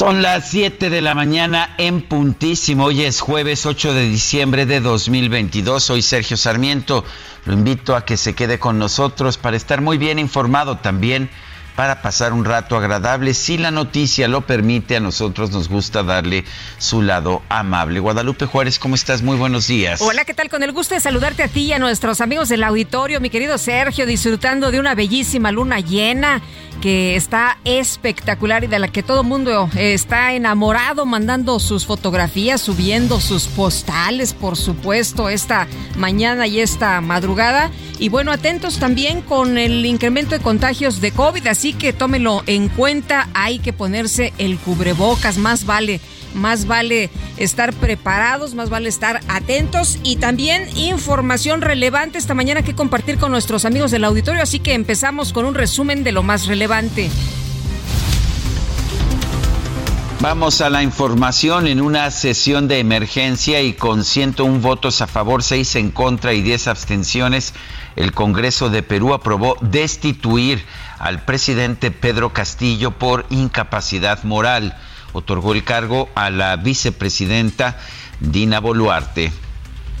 Son las 7 de la mañana en puntísimo. Hoy es jueves 8 de diciembre de 2022. Soy Sergio Sarmiento. Lo invito a que se quede con nosotros para estar muy bien informado también para pasar un rato agradable. Si la noticia lo permite, a nosotros nos gusta darle su lado amable. Guadalupe Juárez, ¿cómo estás? Muy buenos días. Hola, ¿qué tal? Con el gusto de saludarte a ti y a nuestros amigos del auditorio, mi querido Sergio, disfrutando de una bellísima luna llena que está espectacular y de la que todo mundo está enamorado, mandando sus fotografías, subiendo sus postales, por supuesto, esta mañana y esta madrugada. Y bueno, atentos también con el incremento de contagios de COVID, que tómelo en cuenta, hay que ponerse el cubrebocas, más vale más vale estar preparados, más vale estar atentos y también información relevante esta mañana que compartir con nuestros amigos del auditorio, así que empezamos con un resumen de lo más relevante. Vamos a la información. En una sesión de emergencia y con 101 votos a favor, 6 en contra y 10 abstenciones, el Congreso de Perú aprobó destituir al presidente Pedro Castillo por incapacidad moral. Otorgó el cargo a la vicepresidenta Dina Boluarte.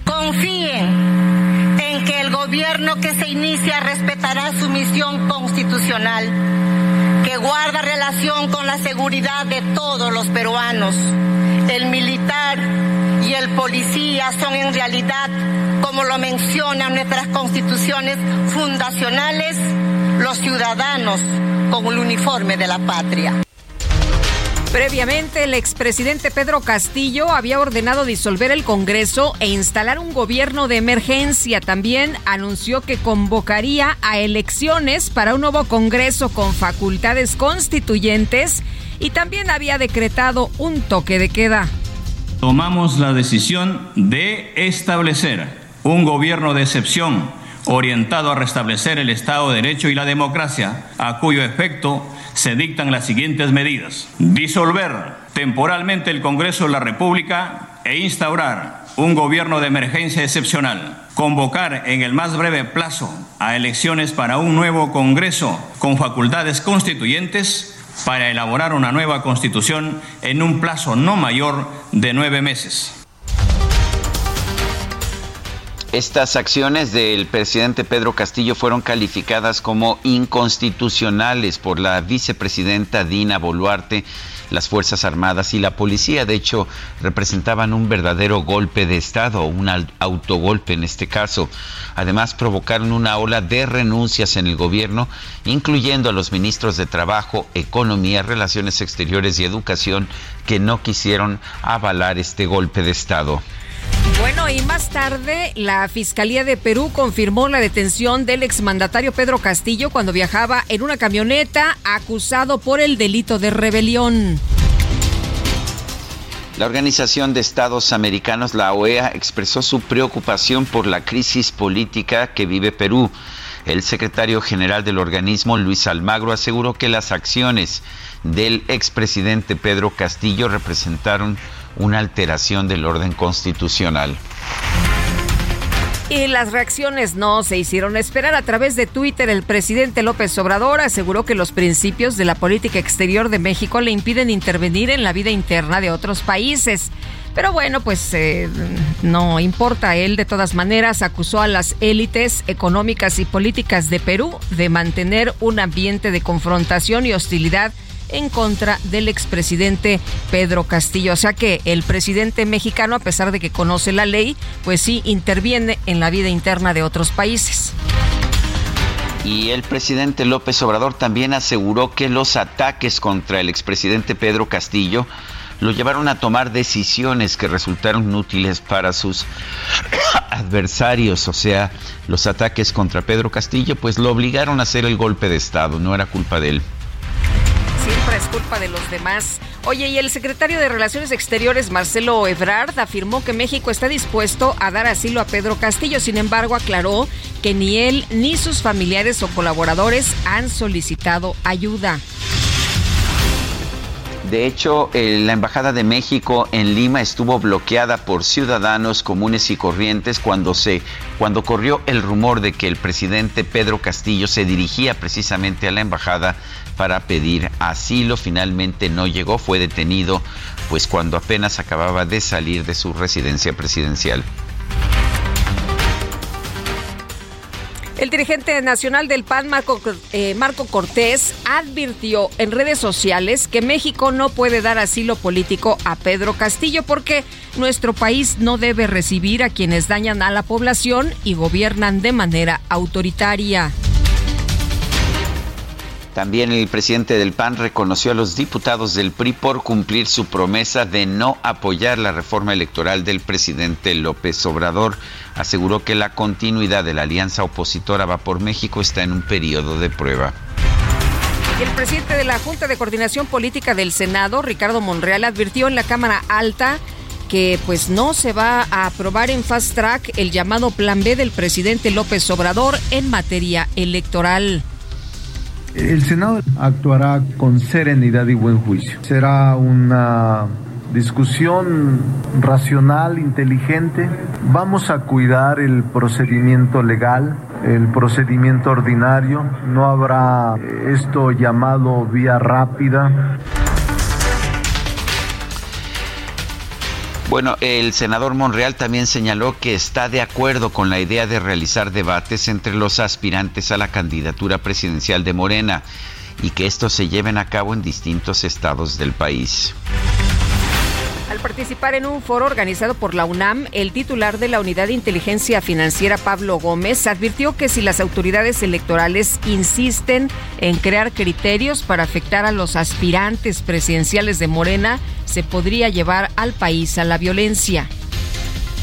Confíen en que el gobierno que se inicia respetará su misión constitucional, que guarda relación con la seguridad de todos los peruanos. El militar y el policía son en realidad, como lo mencionan nuestras constituciones fundacionales, los ciudadanos con el uniforme de la patria. Previamente, el expresidente Pedro Castillo había ordenado disolver el Congreso e instalar un gobierno de emergencia. También anunció que convocaría a elecciones para un nuevo Congreso con facultades constituyentes y también había decretado un toque de queda. Tomamos la decisión de establecer un gobierno de excepción orientado a restablecer el Estado de Derecho y la democracia, a cuyo efecto se dictan las siguientes medidas. Disolver temporalmente el Congreso de la República e instaurar un gobierno de emergencia excepcional. Convocar en el más breve plazo a elecciones para un nuevo Congreso con facultades constituyentes para elaborar una nueva constitución en un plazo no mayor de nueve meses. Estas acciones del presidente Pedro Castillo fueron calificadas como inconstitucionales por la vicepresidenta Dina Boluarte. Las Fuerzas Armadas y la policía, de hecho, representaban un verdadero golpe de Estado, un autogolpe en este caso. Además, provocaron una ola de renuncias en el gobierno, incluyendo a los ministros de Trabajo, Economía, Relaciones Exteriores y Educación, que no quisieron avalar este golpe de Estado. Bueno, y más tarde la Fiscalía de Perú confirmó la detención del exmandatario Pedro Castillo cuando viajaba en una camioneta acusado por el delito de rebelión. La Organización de Estados Americanos, la OEA, expresó su preocupación por la crisis política que vive Perú. El secretario general del organismo, Luis Almagro, aseguró que las acciones del expresidente Pedro Castillo representaron una alteración del orden constitucional. Y las reacciones no se hicieron esperar. A través de Twitter, el presidente López Obrador aseguró que los principios de la política exterior de México le impiden intervenir en la vida interna de otros países. Pero bueno, pues eh, no importa. Él de todas maneras acusó a las élites económicas y políticas de Perú de mantener un ambiente de confrontación y hostilidad en contra del expresidente Pedro Castillo. O sea que el presidente mexicano, a pesar de que conoce la ley, pues sí interviene en la vida interna de otros países. Y el presidente López Obrador también aseguró que los ataques contra el expresidente Pedro Castillo lo llevaron a tomar decisiones que resultaron útiles para sus adversarios, o sea, los ataques contra Pedro Castillo, pues lo obligaron a hacer el golpe de Estado, no era culpa de él siempre es culpa de los demás. Oye, y el secretario de Relaciones Exteriores, Marcelo Ebrard, afirmó que México está dispuesto a dar asilo a Pedro Castillo. Sin embargo, aclaró que ni él ni sus familiares o colaboradores han solicitado ayuda. De hecho, la Embajada de México en Lima estuvo bloqueada por ciudadanos comunes y corrientes cuando se cuando corrió el rumor de que el presidente Pedro Castillo se dirigía precisamente a la embajada para pedir asilo. Finalmente no llegó, fue detenido pues cuando apenas acababa de salir de su residencia presidencial. El dirigente nacional del PAN, Marco, eh, Marco, Cortés, advirtió en redes sociales que México no puede dar asilo político a Pedro Castillo porque nuestro país no debe recibir a quienes dañan a la población y gobiernan de manera autoritaria. También el presidente del PAN reconoció a los diputados del PRI por cumplir su promesa de no apoyar la reforma electoral del presidente López Obrador. Aseguró que la continuidad de la alianza opositora Va por México está en un periodo de prueba. El presidente de la Junta de Coordinación Política del Senado, Ricardo Monreal, advirtió en la Cámara Alta que pues no se va a aprobar en fast track el llamado Plan B del presidente López Obrador en materia electoral. El Senado actuará con serenidad y buen juicio. Será una discusión racional, inteligente. Vamos a cuidar el procedimiento legal, el procedimiento ordinario. No habrá esto llamado vía rápida. Bueno, el senador Monreal también señaló que está de acuerdo con la idea de realizar debates entre los aspirantes a la candidatura presidencial de Morena y que estos se lleven a cabo en distintos estados del país. Al participar en un foro organizado por la UNAM, el titular de la Unidad de Inteligencia Financiera, Pablo Gómez, advirtió que si las autoridades electorales insisten en crear criterios para afectar a los aspirantes presidenciales de Morena, se podría llevar al país a la violencia.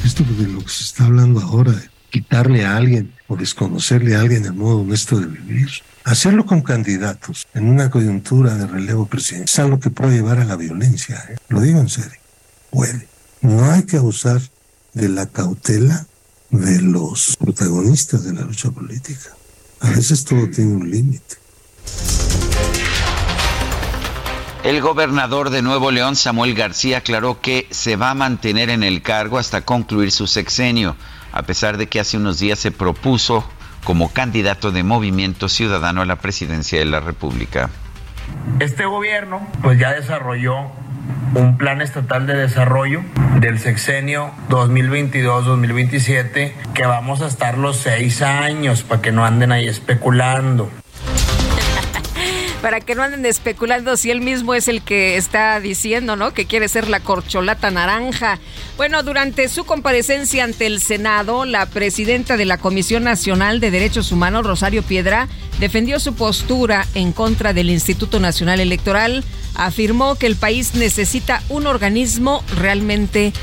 Esto de lo que se está hablando ahora, quitarle a alguien o desconocerle a alguien el modo honesto de vivir. Hacerlo con candidatos en una coyuntura de relevo presidencial es algo que puede llevar a la violencia. ¿eh? Lo digo en serio puede. No hay que abusar de la cautela de los protagonistas de la lucha política. A veces todo tiene un límite. El gobernador de Nuevo León, Samuel García, aclaró que se va a mantener en el cargo hasta concluir su sexenio, a pesar de que hace unos días se propuso como candidato de Movimiento Ciudadano a la presidencia de la República. Este gobierno pues ya desarrolló un plan estatal de desarrollo del sexenio 2022-2027 que vamos a estar los seis años para que no anden ahí especulando para que no anden especulando si él mismo es el que está diciendo, ¿no? Que quiere ser la corcholata naranja. Bueno, durante su comparecencia ante el Senado, la presidenta de la Comisión Nacional de Derechos Humanos, Rosario Piedra, defendió su postura en contra del Instituto Nacional Electoral. Afirmó que el país necesita un organismo realmente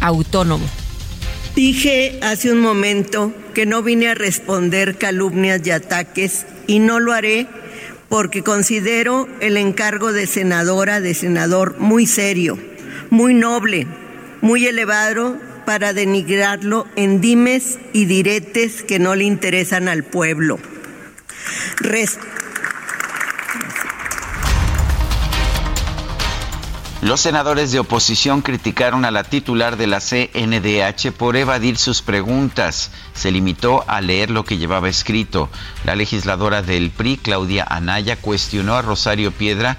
autónomo. Dije hace un momento que no vine a responder calumnias y ataques y no lo haré porque considero el encargo de senadora, de senador, muy serio, muy noble, muy elevado para denigrarlo en dimes y diretes que no le interesan al pueblo. Los senadores de oposición criticaron a la titular de la CNDH por evadir sus preguntas. Se limitó a leer lo que llevaba escrito. La legisladora del PRI, Claudia Anaya, cuestionó a Rosario Piedra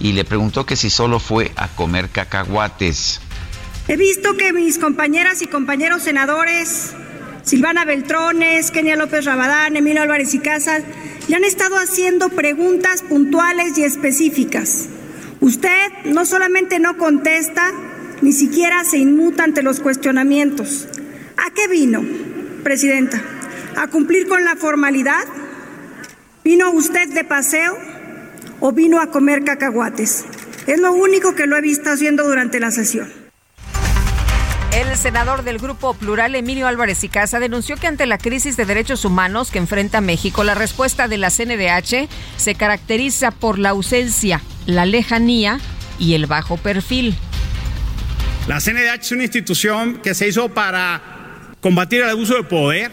y le preguntó que si solo fue a comer cacahuates. He visto que mis compañeras y compañeros senadores, Silvana Beltrones, Kenia López Rabadán, Emilio Álvarez y Casas, le han estado haciendo preguntas puntuales y específicas. Usted no solamente no contesta, ni siquiera se inmuta ante los cuestionamientos. ¿A qué vino, Presidenta? ¿A cumplir con la formalidad? ¿Vino usted de paseo o vino a comer cacahuates? Es lo único que lo he visto haciendo durante la sesión. El senador del Grupo Plural, Emilio Álvarez y Casa, denunció que ante la crisis de derechos humanos que enfrenta México, la respuesta de la CNDH se caracteriza por la ausencia, la lejanía y el bajo perfil. La CNDH es una institución que se hizo para combatir el abuso de poder,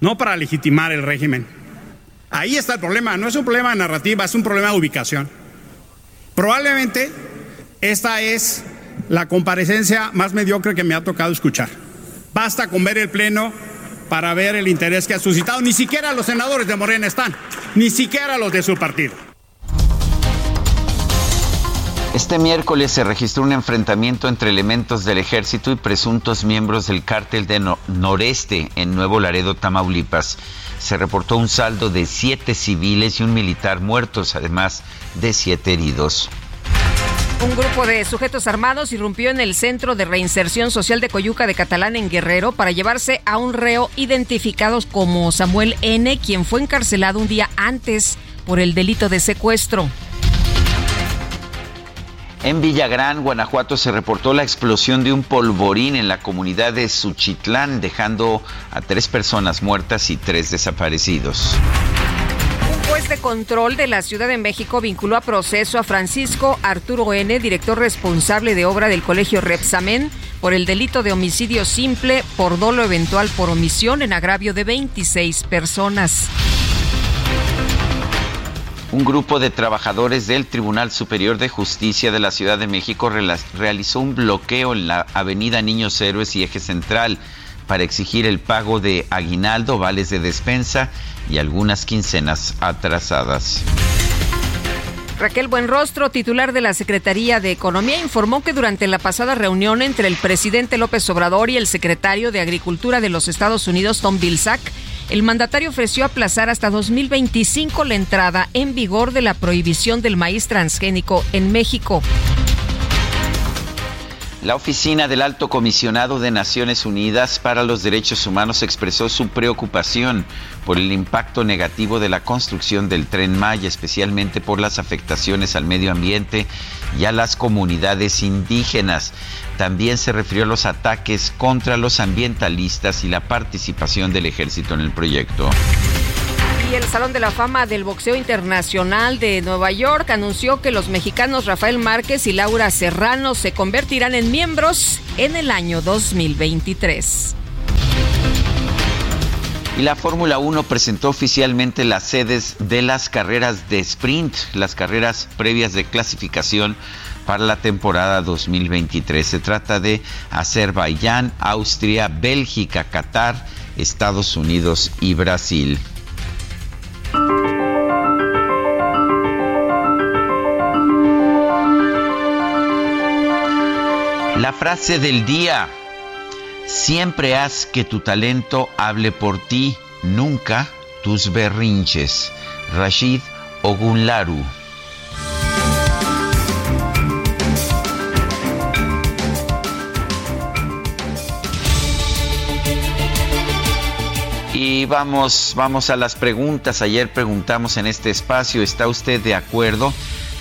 no para legitimar el régimen. Ahí está el problema, no es un problema de narrativa, es un problema de ubicación. Probablemente esta es la comparecencia más mediocre que me ha tocado escuchar. Basta con ver el Pleno para ver el interés que ha suscitado. Ni siquiera los senadores de Morena están, ni siquiera los de su partido. Este miércoles se registró un enfrentamiento entre elementos del ejército y presuntos miembros del cártel de Noreste en Nuevo Laredo, Tamaulipas. Se reportó un saldo de siete civiles y un militar muertos, además de siete heridos. Un grupo de sujetos armados irrumpió en el Centro de Reinserción Social de Coyuca de Catalán en Guerrero para llevarse a un reo identificado como Samuel N., quien fue encarcelado un día antes por el delito de secuestro. En Villagrán, Guanajuato, se reportó la explosión de un polvorín en la comunidad de Suchitlán, dejando a tres personas muertas y tres desaparecidos juez de control de la Ciudad de México vinculó a proceso a Francisco Arturo N., director responsable de obra del Colegio Repsamen, por el delito de homicidio simple por dolo eventual por omisión en agravio de 26 personas. Un grupo de trabajadores del Tribunal Superior de Justicia de la Ciudad de México realizó un bloqueo en la Avenida Niños Héroes y Eje Central para exigir el pago de aguinaldo, vales de despensa y algunas quincenas atrasadas. Raquel Buenrostro, titular de la Secretaría de Economía, informó que durante la pasada reunión entre el presidente López Obrador y el secretario de Agricultura de los Estados Unidos, Tom Vilsack, el mandatario ofreció aplazar hasta 2025 la entrada en vigor de la prohibición del maíz transgénico en México. La oficina del Alto Comisionado de Naciones Unidas para los Derechos Humanos expresó su preocupación por el impacto negativo de la construcción del tren Maya, especialmente por las afectaciones al medio ambiente y a las comunidades indígenas. También se refirió a los ataques contra los ambientalistas y la participación del ejército en el proyecto. Y el Salón de la Fama del Boxeo Internacional de Nueva York anunció que los mexicanos Rafael Márquez y Laura Serrano se convertirán en miembros en el año 2023. Y la Fórmula 1 presentó oficialmente las sedes de las carreras de sprint, las carreras previas de clasificación para la temporada 2023. Se trata de Azerbaiyán, Austria, Bélgica, Qatar, Estados Unidos y Brasil. La frase del día. Siempre haz que tu talento hable por ti, nunca tus berrinches. Rashid Ogunlaru. Y vamos, vamos a las preguntas. Ayer preguntamos en este espacio, ¿está usted de acuerdo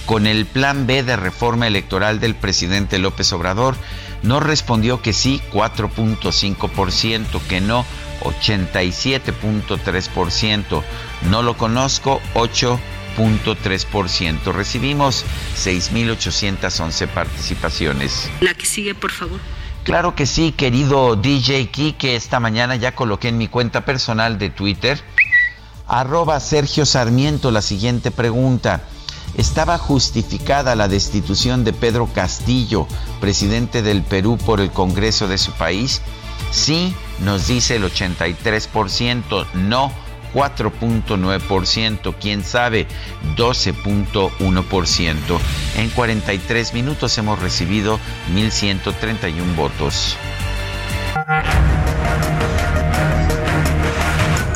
con el plan B de reforma electoral del presidente López Obrador? No respondió que sí, 4.5%, que no, 87.3%. No lo conozco, 8.3%. Recibimos 6.811 participaciones. La que sigue, por favor. Claro que sí, querido DJ que Esta mañana ya coloqué en mi cuenta personal de Twitter, arroba Sergio Sarmiento, la siguiente pregunta. ¿Estaba justificada la destitución de Pedro Castillo, presidente del Perú, por el Congreso de su país? Sí, nos dice el 83%, no 4.9%, quién sabe 12.1%. En 43 minutos hemos recibido 1.131 votos.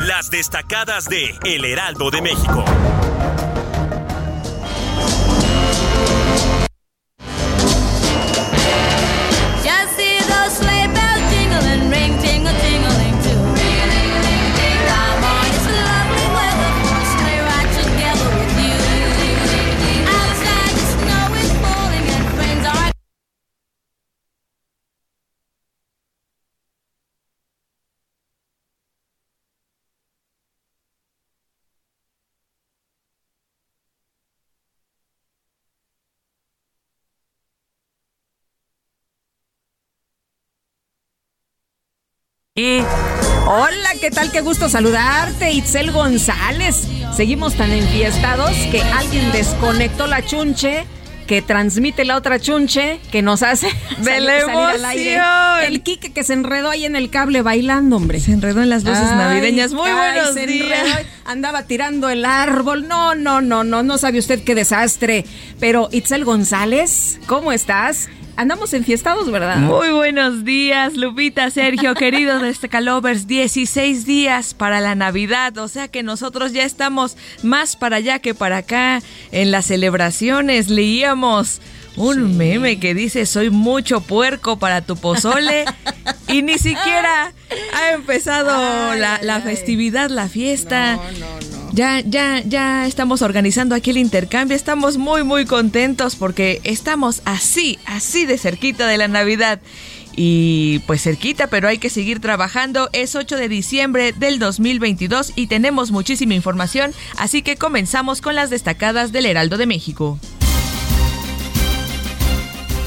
Las destacadas de El Heraldo de México. Hola, ¿qué tal? Qué gusto saludarte, Itzel González. Seguimos tan enfiestados que alguien desconectó la chunche que transmite la otra chunche que nos hace de salir, al aire. El Quique que se enredó ahí en el cable bailando, hombre. Se enredó en las luces navideñas. Muy buenos días. andaba tirando el árbol. No, no, no, no, no sabe usted qué desastre. Pero Itzel González, ¿cómo estás? Andamos enfiestados, ¿verdad? Muy buenos días, Lupita, Sergio, queridos de Calovers. 16 días para la Navidad, o sea que nosotros ya estamos más para allá que para acá. En las celebraciones leíamos un meme que dice soy mucho puerco para tu pozole y ni siquiera ha empezado la, festividad, la fiesta. No, no, no. Ya, ya, ya estamos organizando aquí el intercambio. Estamos muy, muy contentos porque estamos así, así de cerquita de la Navidad. Y pues cerquita, pero hay que seguir trabajando. Es 8 de diciembre del 2022 y tenemos muchísima información, así que comenzamos con las destacadas del Heraldo de México.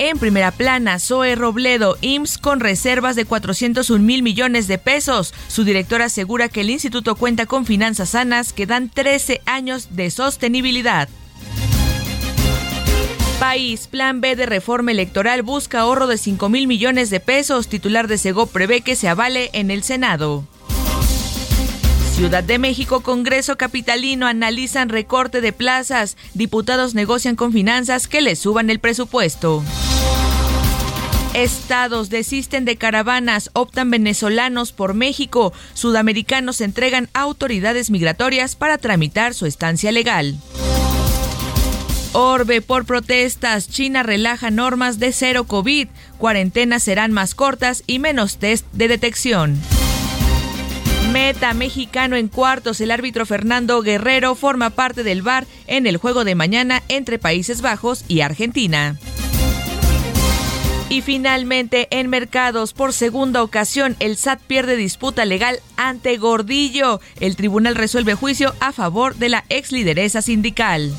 En primera plana, Zoe Robledo, IMSS con reservas de 401 mil millones de pesos. Su director asegura que el instituto cuenta con finanzas sanas que dan 13 años de sostenibilidad. País, Plan B de reforma electoral busca ahorro de 5 mil millones de pesos. Titular de Sego prevé que se avale en el Senado. Ciudad de México, Congreso Capitalino analizan recorte de plazas. Diputados negocian con finanzas que les suban el presupuesto. Estados desisten de caravanas, optan venezolanos por México. Sudamericanos entregan a autoridades migratorias para tramitar su estancia legal. Orbe por protestas, China relaja normas de cero COVID, cuarentenas serán más cortas y menos test de detección. Meta mexicano en cuartos, el árbitro Fernando Guerrero forma parte del VAR en el juego de mañana entre Países Bajos y Argentina. Y finalmente, en mercados, por segunda ocasión, el SAT pierde disputa legal ante Gordillo. El tribunal resuelve juicio a favor de la ex lideresa sindical.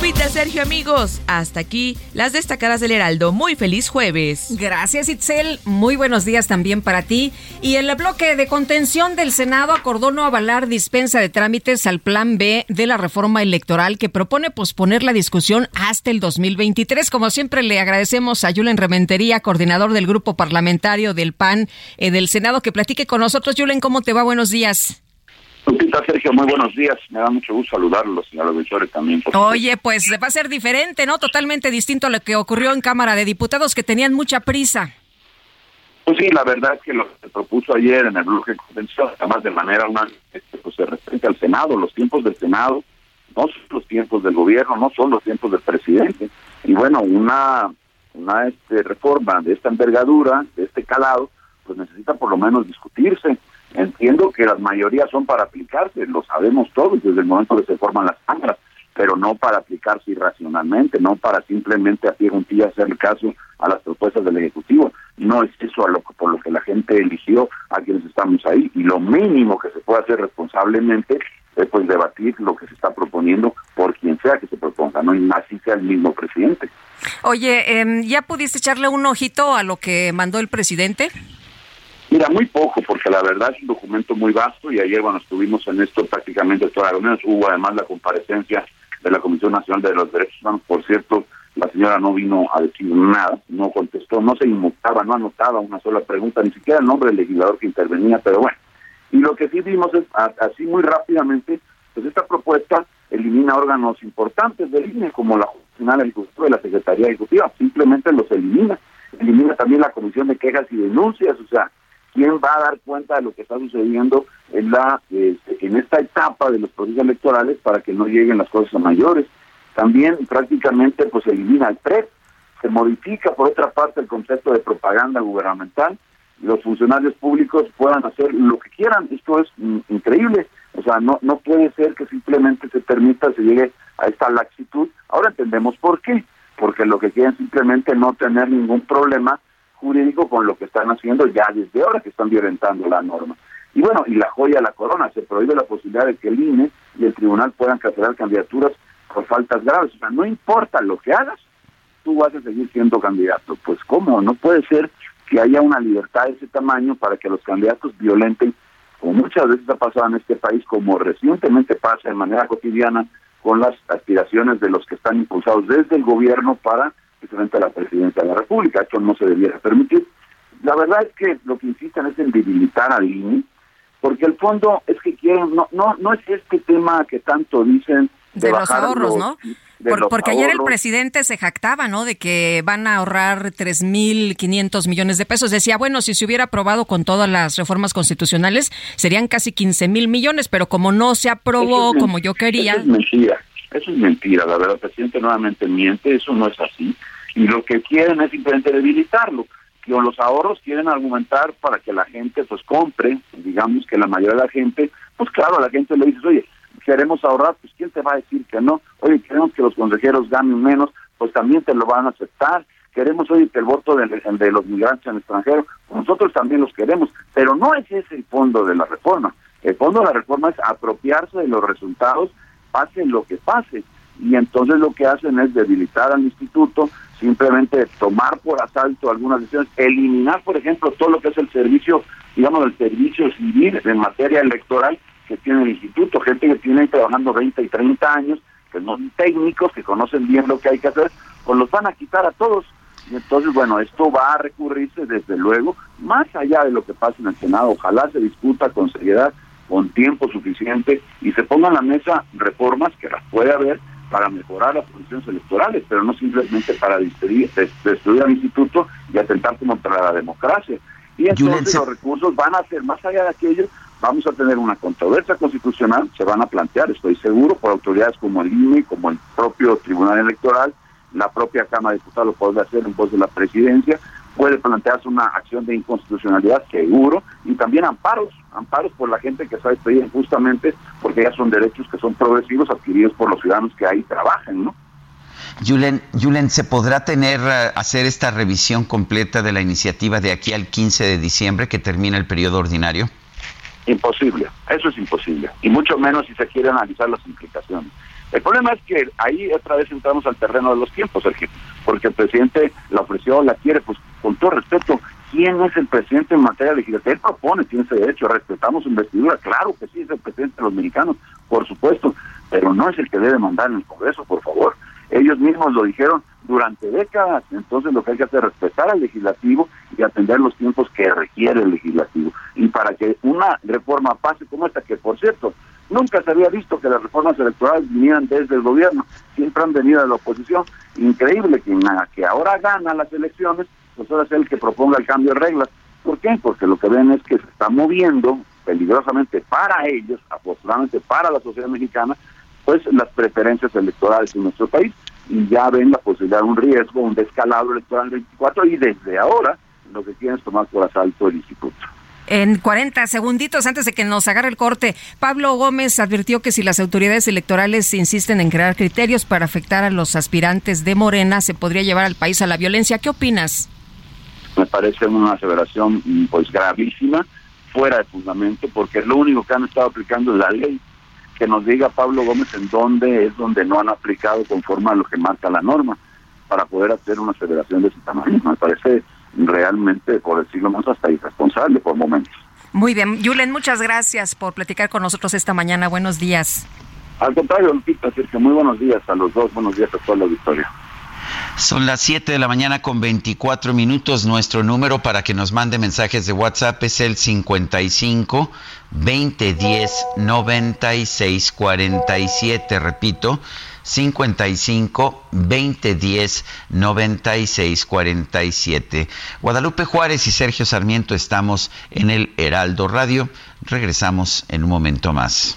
Lupita, Sergio, amigos, hasta aquí las destacadas del Heraldo. Muy feliz jueves. Gracias, Itzel. Muy buenos días también para ti. Y el bloque de contención del Senado acordó no avalar dispensa de trámites al Plan B de la reforma electoral que propone posponer la discusión hasta el 2023. Como siempre, le agradecemos a Julen Rementería, coordinador del grupo parlamentario del PAN eh, del Senado, que platique con nosotros. Julen, ¿cómo te va? Buenos días. Lupita, Sergio, muy buenos días. Me da mucho gusto saludarlos y a los auditores también. Oye, pues va a ser diferente, ¿no? Totalmente distinto a lo que ocurrió en Cámara de Diputados, que tenían mucha prisa. Pues sí, la verdad es que lo que se propuso ayer en el bloque de convención, además de manera este, pues se respeta al Senado, los tiempos del Senado no son los tiempos del gobierno, no son los tiempos del presidente. Y bueno, una, una este, reforma de esta envergadura, de este calado, pues necesita por lo menos discutirse Mayorías son para aplicarse, lo sabemos todos desde el momento que se forman las cámaras, pero no para aplicarse irracionalmente, no para simplemente a pie juntilla hacer caso a las propuestas del Ejecutivo. No es eso a lo por lo que la gente eligió a quienes estamos ahí. Y lo mínimo que se puede hacer responsablemente es pues debatir lo que se está proponiendo por quien sea que se proponga, no y así sea el mismo presidente. Oye, em, ¿ya pudiste echarle un ojito a lo que mandó el presidente? Mira, muy poco, porque la verdad es un documento muy vasto y ayer, bueno, estuvimos en esto prácticamente todas las reuniones. Hubo además la comparecencia de la Comisión Nacional de los Derechos Humanos. Por cierto, la señora no vino a decir nada, no contestó, no se inmutaba, no anotaba una sola pregunta, ni siquiera el nombre del legislador que intervenía, pero bueno. Y lo que sí vimos es, así muy rápidamente, pues esta propuesta elimina órganos importantes del INE, como la Nacional Ejecutiva y la Secretaría Ejecutiva, simplemente los elimina. Elimina también la Comisión de Quejas y Denuncias, o sea, ¿quién va a dar cuenta de lo que está sucediendo en, la, este, en esta etapa de los procesos electorales para que no lleguen las cosas a mayores? También prácticamente pues elimina el PREP, se modifica por otra parte el concepto de propaganda gubernamental, los funcionarios públicos puedan hacer lo que quieran, esto es mm, increíble, o sea, no, no puede ser que simplemente se permita, se llegue a esta laxitud, ahora entendemos por qué, porque lo que quieren simplemente no tener ningún problema jurídico con lo que están haciendo ya desde ahora que están violentando la norma. Y bueno, y la joya de la corona, se prohíbe la posibilidad de que el INE y el tribunal puedan cancelar candidaturas por faltas graves. O sea, no importa lo que hagas, tú vas a seguir siendo candidato. Pues cómo, no puede ser que haya una libertad de ese tamaño para que los candidatos violenten, como muchas veces ha pasado en este país, como recientemente pasa de manera cotidiana con las aspiraciones de los que están impulsados desde el gobierno para precisamente a la presidencia de la República. Esto no se debiera permitir. La verdad es que lo que insisten es en debilitar al INE, porque el fondo es que quieren, no, no, no es este tema que tanto dicen de, los ahorros, ¿no? porque ayer el presidente se jactaba, ¿no? De que van a ahorrar 3.500 millones de pesos. Decía, bueno, si se hubiera aprobado con todas las reformas constitucionales, serían casi 15 mil millones, pero como no se aprobó como yo quería. Es mentira, eso es mentira, la verdad, el presidente nuevamente miente, eso no es así. Y lo que quieren es simplemente debilitarlo. Con los ahorros quieren argumentar para que la gente pues compre, digamos que la mayoría de la gente, pues claro, a la gente le dices, oye, queremos ahorrar, pues ¿quién te va a decir que no? Oye, queremos que los consejeros ganen menos, pues también te lo van a aceptar. Queremos, oye, que el voto de, de los migrantes en el extranjero, nosotros también los queremos, pero no es ese el fondo de la reforma. El fondo de la reforma es apropiarse de los resultados, pase lo que pase. Y entonces lo que hacen es debilitar al instituto, simplemente tomar por asalto algunas decisiones, eliminar, por ejemplo, todo lo que es el servicio, digamos, el servicio civil en materia electoral, que tiene el instituto, gente que tiene trabajando 20 y 30 años, que son técnicos, que conocen bien lo que hay que hacer, pues los van a quitar a todos. Y entonces, bueno, esto va a recurrirse desde luego, más allá de lo que pasa en el Senado, ojalá se discuta con seriedad, con tiempo suficiente y se pongan a la mesa reformas que las puede haber para mejorar las condiciones electorales, pero no simplemente para destruir, destruir al instituto y atentar contra la democracia. Y entonces los recursos van a ser, más allá de aquello, vamos a tener una controversia constitucional, se van a plantear, estoy seguro, por autoridades como el INE, como el propio Tribunal Electoral, la propia Cámara de Diputados lo puede hacer en voz de la presidencia, puede plantearse una acción de inconstitucionalidad, seguro, y también amparos, amparos por la gente que está despedida injustamente, porque ya son derechos que son progresivos adquiridos por los ciudadanos que ahí trabajan, ¿no? Julen, Julen, ¿se podrá tener, eh, hacer esta revisión completa de la iniciativa de aquí al 15 de diciembre que termina el periodo ordinario? Imposible, eso es imposible, y mucho menos si se quiere analizar las implicaciones. El problema es que ahí otra vez entramos al terreno de los tiempos, Sergio, porque el presidente la ofreció, la quiere, pues con todo respeto, ¿quién es el presidente en materia legislativa? Él propone, tiene ese derecho, respetamos su investidura, claro que sí, es el presidente de los mexicanos, por supuesto, pero no es el que debe mandar en el Congreso, por favor. Ellos mismos lo dijeron durante décadas, entonces lo que hay que hacer es respetar al legislativo y atender los tiempos que requiere el legislativo. Y para que una reforma pase como esta, que por cierto, nunca se había visto que las reformas electorales vinieran desde el gobierno, siempre han venido de la oposición. Increíble que, que ahora gana las elecciones, pues ahora es el que proponga el cambio de reglas. ¿Por qué? Porque lo que ven es que se está moviendo peligrosamente para ellos, afortunadamente para la sociedad mexicana, pues las preferencias electorales en nuestro país y ya ven la posibilidad de un riesgo, un descalabro electoral 24 y desde ahora lo que quieren es tomar por asalto el instituto. En 40 segunditos antes de que nos agarre el corte, Pablo Gómez advirtió que si las autoridades electorales insisten en crear criterios para afectar a los aspirantes de Morena, se podría llevar al país a la violencia. ¿Qué opinas? Me parece una aseveración pues gravísima, fuera de fundamento, porque es lo único que han estado aplicando la ley que nos diga Pablo Gómez en dónde es donde no han aplicado conforme a lo que marca la norma para poder hacer una federación de ese tamaño. Me parece realmente, por decirlo más, hasta irresponsable por momentos. Muy bien, Julen, muchas gracias por platicar con nosotros esta mañana. Buenos días. Al contrario, Lupita, que muy buenos días a los dos, buenos días a toda la auditoría. Son las 7 de la mañana con 24 minutos. Nuestro número para que nos mande mensajes de WhatsApp es el 55 2010 96 47. Repito, 55 2010 96 47. Guadalupe Juárez y Sergio Sarmiento estamos en el Heraldo Radio. Regresamos en un momento más.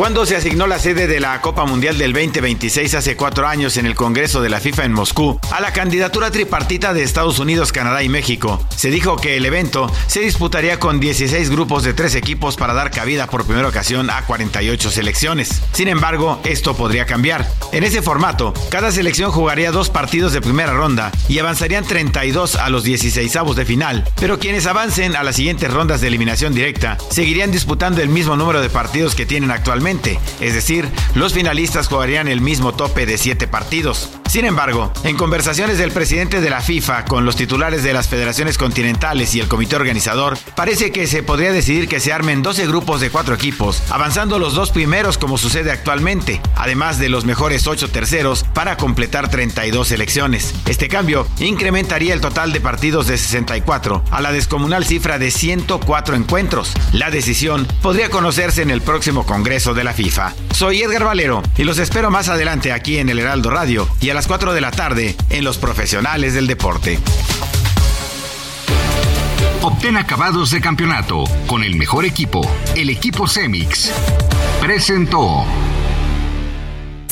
Cuando se asignó la sede de la Copa Mundial del 2026 hace cuatro años en el Congreso de la FIFA en Moscú a la candidatura tripartita de Estados Unidos, Canadá y México, se dijo que el evento se disputaría con 16 grupos de tres equipos para dar cabida por primera ocasión a 48 selecciones. Sin embargo, esto podría cambiar. En ese formato, cada selección jugaría dos partidos de primera ronda y avanzarían 32 a los 16 de final, pero quienes avancen a las siguientes rondas de eliminación directa seguirían disputando el mismo número de partidos que tienen actualmente es decir, los finalistas jugarían el mismo tope de siete partidos. Sin embargo, en conversaciones del presidente de la FIFA con los titulares de las federaciones continentales y el comité organizador, parece que se podría decidir que se armen 12 grupos de cuatro equipos, avanzando los dos primeros como sucede actualmente, además de los mejores ocho terceros para completar 32 selecciones. Este cambio incrementaría el total de partidos de 64 a la descomunal cifra de 104 encuentros. La decisión podría conocerse en el próximo Congreso de la FIFA. Soy Edgar Valero y los espero más adelante aquí en el Heraldo Radio y a las 4 de la tarde en Los Profesionales del Deporte. Obtén acabados de campeonato con el mejor equipo, el equipo Cemix. Presentó.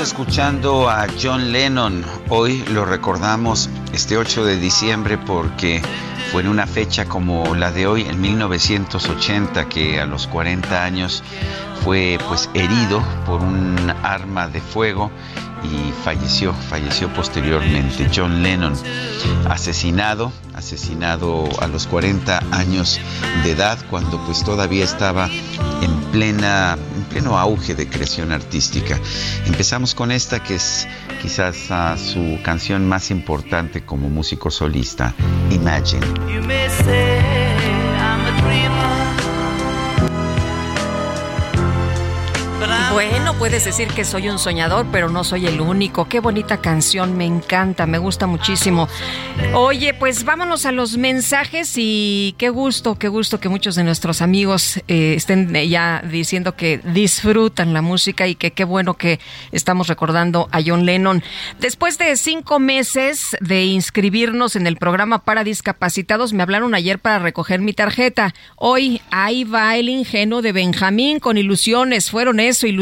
Escuchando a John Lennon. Hoy lo recordamos este 8 de diciembre porque fue en una fecha como la de hoy, en 1980, que a los 40 años fue pues herido por un arma de fuego y falleció, falleció posteriormente. John Lennon, asesinado, asesinado a los 40 años de edad, cuando pues todavía estaba plena, en pleno auge de creación artística. Empezamos con esta que es quizás ah, su canción más importante como músico solista, Imagine. You may say I'm a dreamer, Bueno, puedes decir que soy un soñador, pero no soy el único. Qué bonita canción, me encanta, me gusta muchísimo. Oye, pues vámonos a los mensajes y qué gusto, qué gusto que muchos de nuestros amigos eh, estén ya diciendo que disfrutan la música y que qué bueno que estamos recordando a John Lennon. Después de cinco meses de inscribirnos en el programa para discapacitados, me hablaron ayer para recoger mi tarjeta. Hoy ahí va el ingenuo de Benjamín con ilusiones. Fueron eso, ilusiones,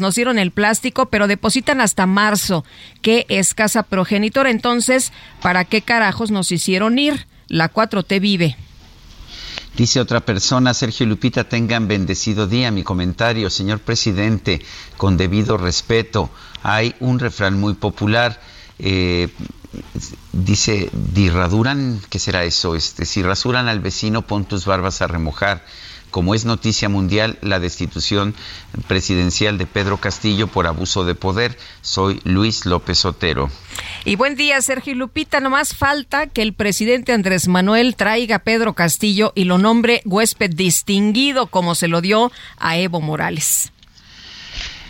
nos dieron el plástico, pero depositan hasta marzo. Qué escasa progenitora. Entonces, ¿para qué carajos nos hicieron ir? La 4T vive. Dice otra persona, Sergio Lupita, tengan bendecido día. Mi comentario, señor presidente, con debido respeto, hay un refrán muy popular. eh, dice, dirraduran, ¿qué será eso? Este, si rasuran al vecino, pon tus barbas a remojar. Como es noticia mundial, la destitución presidencial de Pedro Castillo por abuso de poder. Soy Luis López Otero. Y buen día, Sergio Lupita. Nomás falta que el presidente Andrés Manuel traiga a Pedro Castillo y lo nombre huésped distinguido como se lo dio a Evo Morales.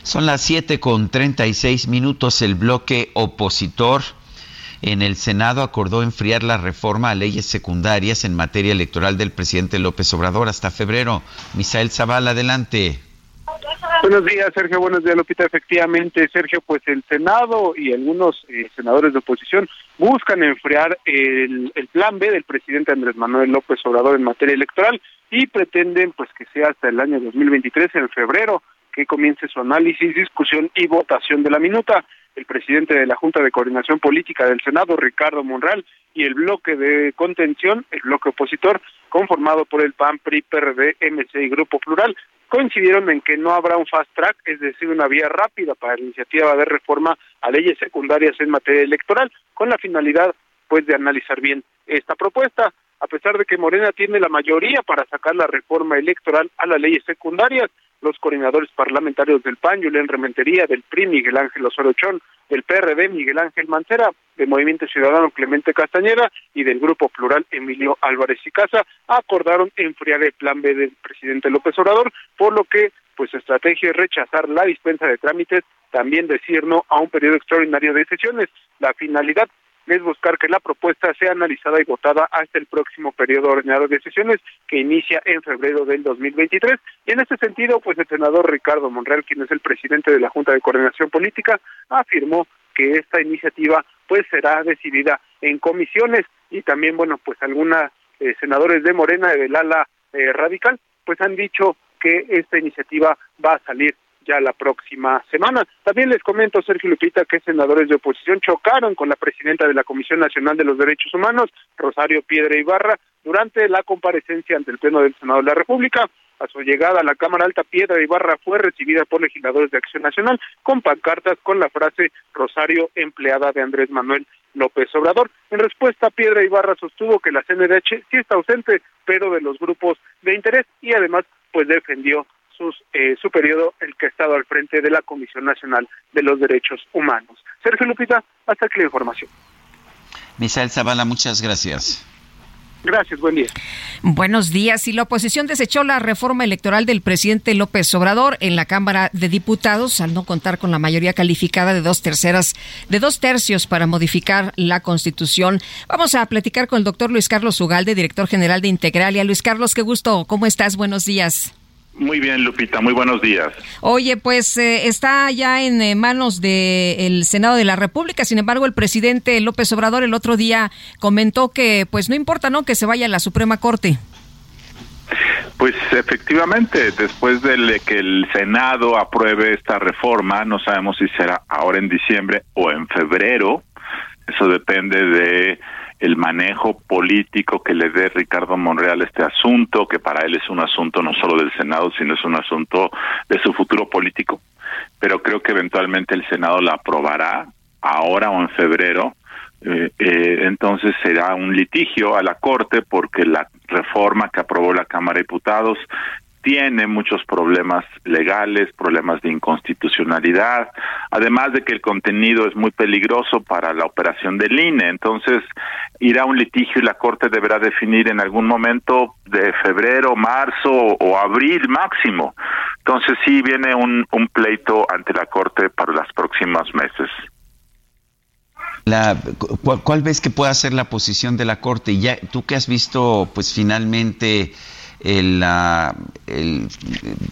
Son las 7 con 36 minutos. El bloque opositor en el Senado acordó enfriar la reforma a leyes secundarias en materia electoral del presidente López Obrador hasta febrero. Misael Zavala, adelante. Buenos días, Sergio. Buenos días, Lupita. Efectivamente, Sergio, pues el Senado y algunos eh, senadores de oposición buscan enfriar el, el plan B del presidente Andrés Manuel López Obrador en materia electoral y pretenden pues que sea hasta el año 2023, en febrero, que comience su análisis, discusión y votación de la minuta. El presidente de la Junta de Coordinación Política del Senado, Ricardo Monreal, y el bloque de contención, el bloque opositor, conformado por el PAN, PRI, PRD, MC y Grupo Plural, coincidieron en que no habrá un fast track, es decir, una vía rápida para la iniciativa de reforma a leyes secundarias en materia electoral, con la finalidad, pues, de analizar bien esta propuesta. A pesar de que Morena tiene la mayoría para sacar la reforma electoral a las leyes secundarias, los coordinadores parlamentarios del PAN, Julián Rementería, del PRI, Miguel Ángel Osorio del PRD, Miguel Ángel Mancera, del Movimiento Ciudadano Clemente Castañeda y del Grupo Plural Emilio Álvarez y Casa, acordaron enfriar el plan B del presidente López Obrador, por lo que pues su estrategia es rechazar la dispensa de trámites, también decir no a un periodo extraordinario de sesiones. La finalidad es buscar que la propuesta sea analizada y votada hasta el próximo periodo ordinario de sesiones que inicia en febrero del 2023. Y en este sentido, pues el senador Ricardo Monreal, quien es el presidente de la Junta de Coordinación Política, afirmó que esta iniciativa pues será decidida en comisiones y también, bueno, pues algunos eh, senadores de Morena, del ala eh, radical, pues han dicho que esta iniciativa va a salir ya la próxima semana. También les comento, Sergio Lupita, que senadores de oposición chocaron con la presidenta de la Comisión Nacional de los Derechos Humanos, Rosario Piedra Ibarra, durante la comparecencia ante el Pleno del Senado de la República. A su llegada a la Cámara Alta, Piedra Ibarra fue recibida por legisladores de Acción Nacional con pancartas con la frase Rosario, empleada de Andrés Manuel López Obrador. En respuesta, Piedra Ibarra sostuvo que la CNDH sí está ausente, pero de los grupos de interés y además pues defendió sus, eh, su periodo el que ha estado al frente de la Comisión Nacional de los Derechos Humanos. Sergio Lupita, hasta aquí la información. Misael Zavala, muchas gracias. Gracias, buen día. Buenos días. Y la oposición desechó la reforma electoral del presidente López Obrador en la Cámara de Diputados al no contar con la mayoría calificada de dos terceras, de dos tercios para modificar la Constitución. Vamos a platicar con el doctor Luis Carlos Ugalde, director general de Integralia. Luis Carlos, qué gusto. ¿Cómo estás? Buenos días. Muy bien, Lupita, muy buenos días. Oye, pues eh, está ya en eh, manos del Senado de la República. Sin embargo, el presidente López Obrador el otro día comentó que, pues no importa, ¿no? Que se vaya a la Suprema Corte. Pues efectivamente, después de que el Senado apruebe esta reforma, no sabemos si será ahora en diciembre o en febrero. Eso depende de el manejo político que le dé Ricardo Monreal este asunto, que para él es un asunto no solo del Senado, sino es un asunto de su futuro político. Pero creo que eventualmente el Senado la aprobará ahora o en febrero. Eh, eh, entonces será un litigio a la Corte porque la reforma que aprobó la Cámara de Diputados tiene muchos problemas legales, problemas de inconstitucionalidad, además de que el contenido es muy peligroso para la operación del INE. Entonces, irá un litigio y la Corte deberá definir en algún momento de febrero, marzo o abril máximo. Entonces, sí viene un, pleito ante la Corte para los próximos meses. La, ¿cuál, ves que pueda ser la posición de la Corte? Ya, tú que has visto, pues finalmente el, el,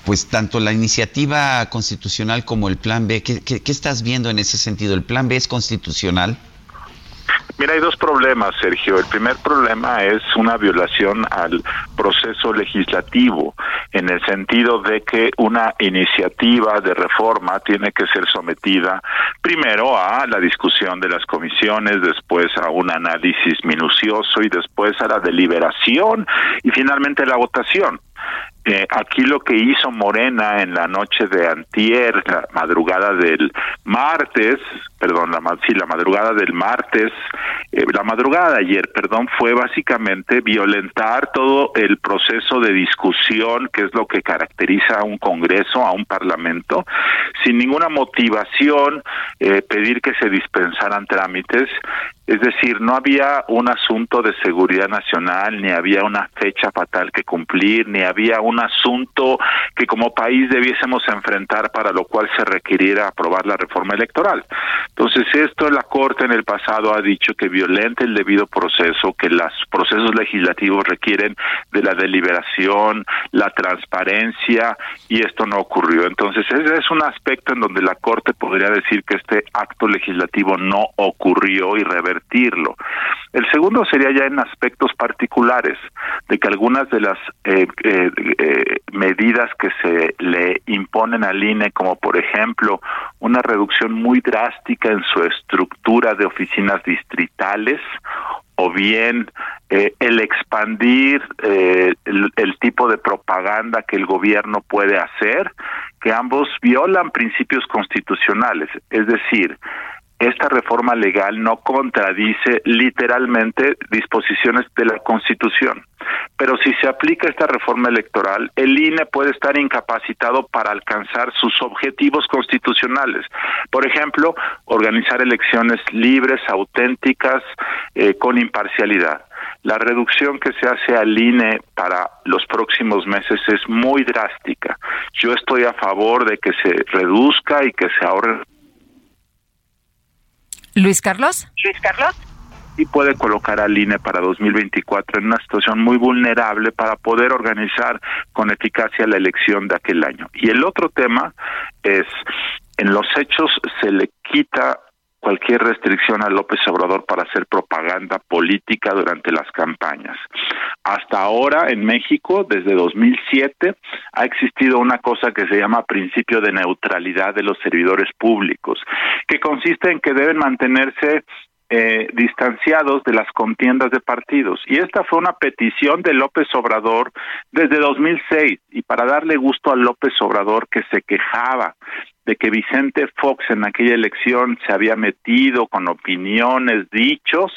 pues tanto la iniciativa constitucional como el plan B. ¿Qué, ¿Qué, estás viendo en ese sentido? ¿El plan B es constitucional? Mira, hay dos problemas, Sergio. El primer problema es una violación al proceso legislativo, en el sentido de que una iniciativa de reforma tiene que ser sometida primero a la discusión de las comisiones, después a un análisis minucioso y después a la deliberación y finalmente la votación. Eh, aquí lo que hizo Morena en la noche de antier, la madrugada del martes, perdón, la, sí, la madrugada del martes, eh, la madrugada de ayer, perdón, fue básicamente violentar todo el proceso de discusión, que es lo que caracteriza a un Congreso, a un Parlamento, sin ninguna motivación, eh, pedir que se dispensaran trámites es decir, no había un asunto de seguridad nacional, ni había una fecha fatal que cumplir, ni había un asunto que como país debiésemos enfrentar para lo cual se requiriera aprobar la reforma electoral. Entonces, esto la Corte en el pasado ha dicho que violenta el debido proceso, que los procesos legislativos requieren de la deliberación, la transparencia, y esto no ocurrió. Entonces, ese es un aspecto en donde la Corte podría decir que este acto legislativo no ocurrió y el segundo sería ya en aspectos particulares, de que algunas de las eh, eh, eh, medidas que se le imponen al INE, como por ejemplo una reducción muy drástica en su estructura de oficinas distritales, o bien el expandir el, el, tipo de propaganda que el gobierno puede hacer, que ambos violan principios constitucionales. Es decir, esta reforma legal no contradice literalmente disposiciones de la Constitución. Pero si se aplica esta reforma electoral, el INE puede estar incapacitado para alcanzar sus objetivos constitucionales. Por ejemplo, organizar elecciones libres, auténticas, eh, con imparcialidad. La reducción que se hace al INE para los próximos meses es muy drástica. Yo estoy a favor de que se reduzca y que se ahorren Luis Carlos. Luis Carlos. Y puede colocar al INE para 2024 en una situación muy vulnerable para poder organizar con eficacia la elección de aquel año. Y el otro tema es, en los hechos se le quita cualquier restricción a López Obrador para hacer propaganda política durante las campañas. Hasta ahora en México, desde 2007, ha existido una cosa que se llama principio de neutralidad de los servidores públicos, que consiste en que deben mantenerse eh, distanciados de las contiendas de partidos. Y esta fue una petición de López Obrador desde 2006 y para darle gusto a López Obrador que se quejaba de que Vicente Fox en aquella elección se había metido con opiniones, dichos,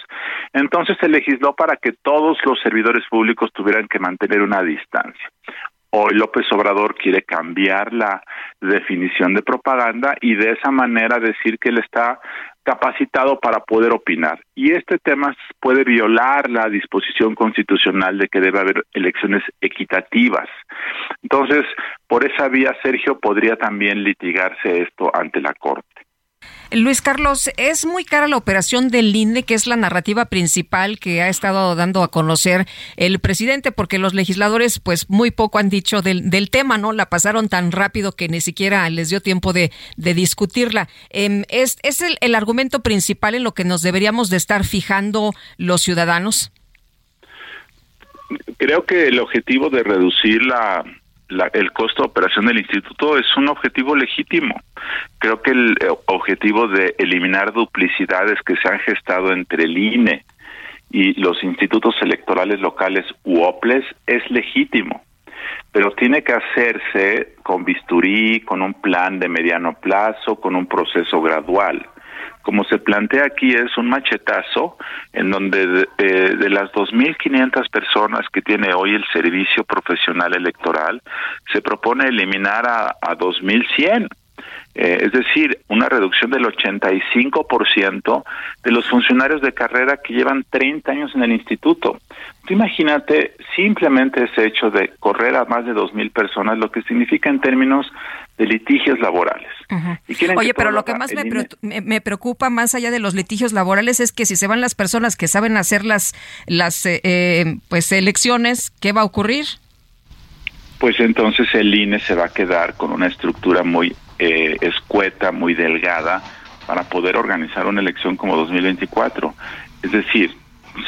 entonces se legisló para que todos los servidores públicos tuvieran que mantener una distancia. Hoy López Obrador quiere cambiar la definición de propaganda y de esa manera decir que él está capacitado para poder opinar. Y este tema puede violar la disposición constitucional de que debe haber elecciones equitativas. Entonces, por esa vía, Sergio, podría también litigarse esto ante la Corte. Luis Carlos, es muy cara la operación del INE, que es la narrativa principal que ha estado dando a conocer el presidente, porque los legisladores, pues muy poco han dicho del, tema, ¿no? La pasaron tan rápido que ni siquiera les dio tiempo de, discutirla. Em, ¿Es, el argumento principal en lo que nos deberíamos de estar fijando los ciudadanos? creo que el objetivo de reducir la, el costo de operación del instituto es un objetivo legítimo. Creo que el eh, objetivo de eliminar duplicidades que se han gestado entre el INE y los institutos electorales locales UOPLES es legítimo, pero tiene que hacerse con bisturí, con un plan de mediano plazo, con un proceso gradual como se plantea aquí, es un machetazo en donde de, eh, de las 2.500 personas que tiene hoy el servicio profesional electoral, se propone eliminar a, a 2.100. Eh, es decir, una reducción del 85% de los funcionarios de carrera que llevan 30 años en el instituto. Tú imagínate simplemente ese hecho de correr a más de 2.000 personas, lo que significa en términos de litigios laborales. Oye, pero lo que más me, preocupa más allá de los litigios laborales es que si se van las personas que saben hacer las, las eh, eh, pues elecciones, ¿qué va a ocurrir? Pues entonces el INE se va a quedar con una estructura muy eh, escueta, muy delgada, para poder organizar una elección como 2024. Es decir,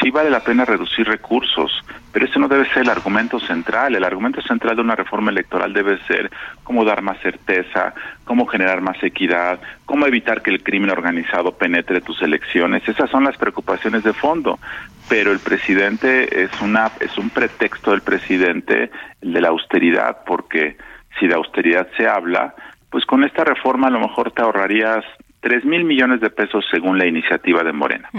sí vale la pena reducir recursos, pero ese no debe ser el argumento central. El argumento central de una reforma electoral debe ser cómo dar más certeza, cómo generar más equidad, cómo evitar que el crimen organizado penetre tus elecciones. Esas son las preocupaciones de fondo. Pero el presidente es una es un pretexto del presidente el de la austeridad, porque si de austeridad se habla, pues con esta reforma a lo mejor te ahorrarías tres mil millones de pesos según la iniciativa de Morena.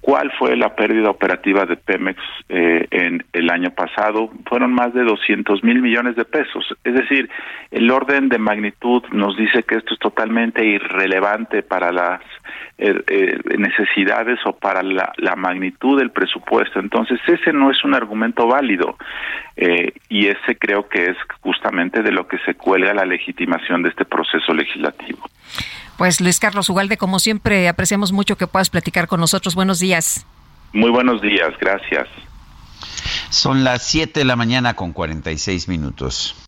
¿Cuál fue la pérdida operativa de Pemex eh, en el año pasado? Fueron más de 200 mil millones de pesos. Es decir, el orden de magnitud nos dice que esto es totalmente irrelevante para las eh, eh, necesidades o para la, magnitud del presupuesto. Entonces, ese no es un argumento válido. y ese creo que es justamente de lo que se cuelga la legitimación de este proceso legislativo. Pues Luis Carlos Ugalde, como siempre, apreciamos mucho que puedas platicar con nosotros. Buenos días. Muy buenos días, gracias. Son las 7 de la mañana con 46 minutos.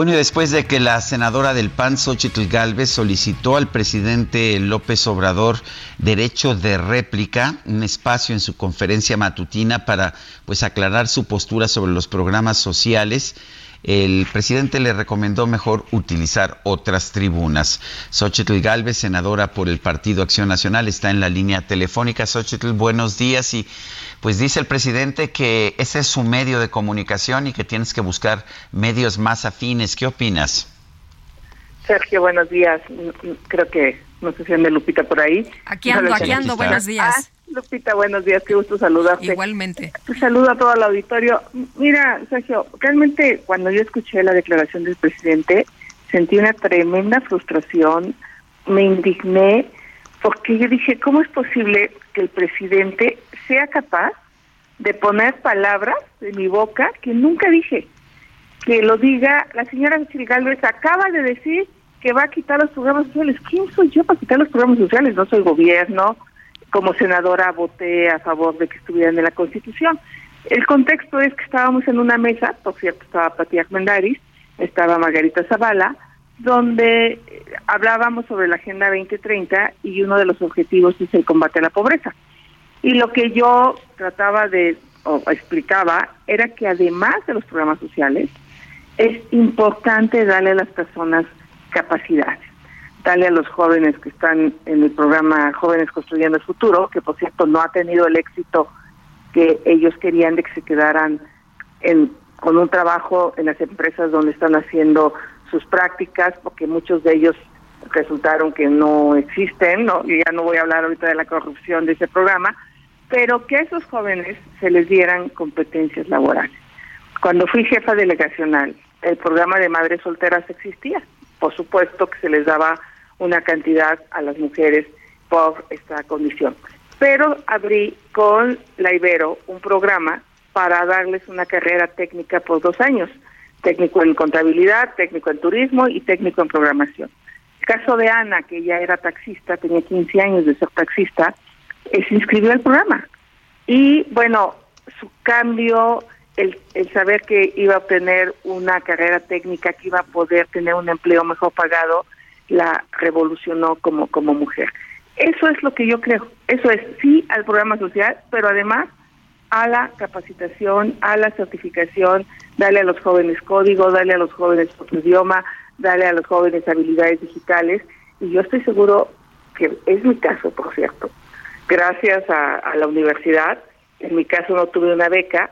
Bueno, después de que la senadora del PAN, Xochitl Galvez, solicitó al presidente López Obrador derecho de réplica, un espacio en su conferencia matutina para pues aclarar su postura sobre los programas sociales, el presidente le recomendó mejor utilizar otras tribunas. Xochitl Galvez, senadora por el Partido Acción Nacional, está en la línea telefónica. Xochitl, buenos días. Y pues dice el presidente que ese es su medio de comunicación y que tienes que buscar medios más afines. ¿Qué opinas? Sergio, buenos días. Creo que no sé si ande Lupita por ahí. Aquí ando, aquí ando, buenos días. Ah, Lupita, buenos días, qué gusto saludarte. Igualmente. Te saludo a todo el auditorio. Mira, Sergio, realmente cuando yo escuché la declaración del presidente, sentí una tremenda frustración, me indigné, porque yo dije, ¿cómo es posible que el presidente sea capaz de poner palabras en mi boca que nunca dije? Que lo diga, la señora Michelle Galvez acaba de decir que va a quitar los programas sociales. ¿Quién soy yo para quitar los programas sociales? No soy gobierno, como senadora voté a favor de que estuvieran en la Constitución. El contexto es que estábamos en una mesa, por cierto, estaba Pati Armendaris, estaba Margarita Zavala, donde eh, hablábamos sobre la Agenda 2030 y uno de los objetivos es el combate a la pobreza. Y lo que yo trataba de, o explicaba, era que además de los programas sociales, es importante darle a las personas capacidades darle a los jóvenes que están en el programa Jóvenes Construyendo el Futuro, que por cierto no ha tenido el éxito que ellos querían de que se quedaran en, con un trabajo en las empresas donde están haciendo sus prácticas, porque muchos de ellos resultaron que no existen, ¿no? y ya no voy a hablar ahorita de la corrupción de ese programa, pero que a esos jóvenes se les dieran competencias laborales. Cuando fui jefa delegacional, el programa de madres solteras existía. Por supuesto que se les daba una cantidad a las mujeres por esta condición. Pero abrí con la Ibero un programa para darles una carrera técnica por dos años. Técnico en contabilidad, técnico en turismo y técnico en programación. El caso de Ana, que ya era taxista, tenía 15 años de ser taxista, eh, se inscribió al programa. Y bueno, su cambio, el, el saber que iba a obtener una carrera técnica, que iba a poder tener un empleo mejor pagado, la revolucionó como, como mujer. Eso es lo que yo creo. Eso es sí al programa social, pero además a la capacitación, a la certificación, darle a los jóvenes código, darle a los jóvenes otro idioma, darle a los jóvenes habilidades digitales. Y yo estoy seguro que es mi caso, por cierto. Gracias a, la universidad, en mi caso no tuve una beca,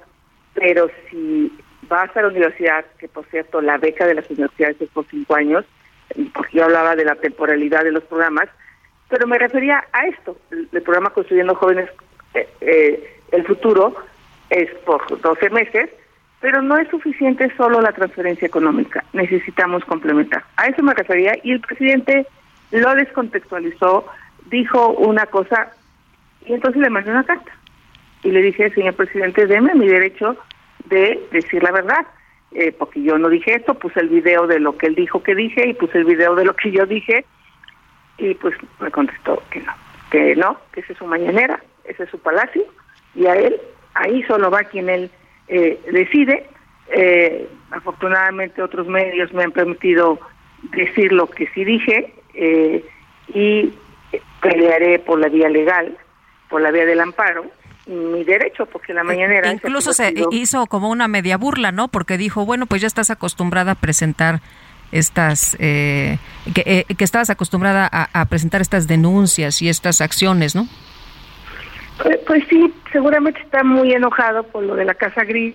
pero si vas a la universidad, que por cierto la beca de las universidades es por cinco años, porque yo hablaba de la temporalidad de los programas, pero me refería a esto, el, el programa Construyendo Jóvenes eh, eh, el futuro es por 12 meses, pero no es suficiente solo la transferencia económica, necesitamos complementar. A eso me refería y el presidente lo descontextualizó, dijo una cosa y entonces le mandé una carta y le dije, señor presidente, deme mi derecho de decir la verdad, eh, porque yo no dije esto, puse el video de lo que él dijo que dije y puse el video de lo que yo dije y pues me contestó que no, que no, que esa es su mañanera, ese es su palacio y a él, ahí solo va quien él eh, decide. Eh, afortunadamente otros medios me han permitido decir lo que sí dije eh, y pelearé por la vía legal, por la vía del amparo, mi derecho, porque la mañanera... Incluso se hizo como una media burla, ¿no? Porque dijo, bueno, pues ya estás acostumbrada a presentar estas, eh, que, eh, que, estabas acostumbrada a, a, presentar estas denuncias y estas acciones, ¿no? Pues, pues, sí, seguramente está muy enojado por lo de la Casa Gris,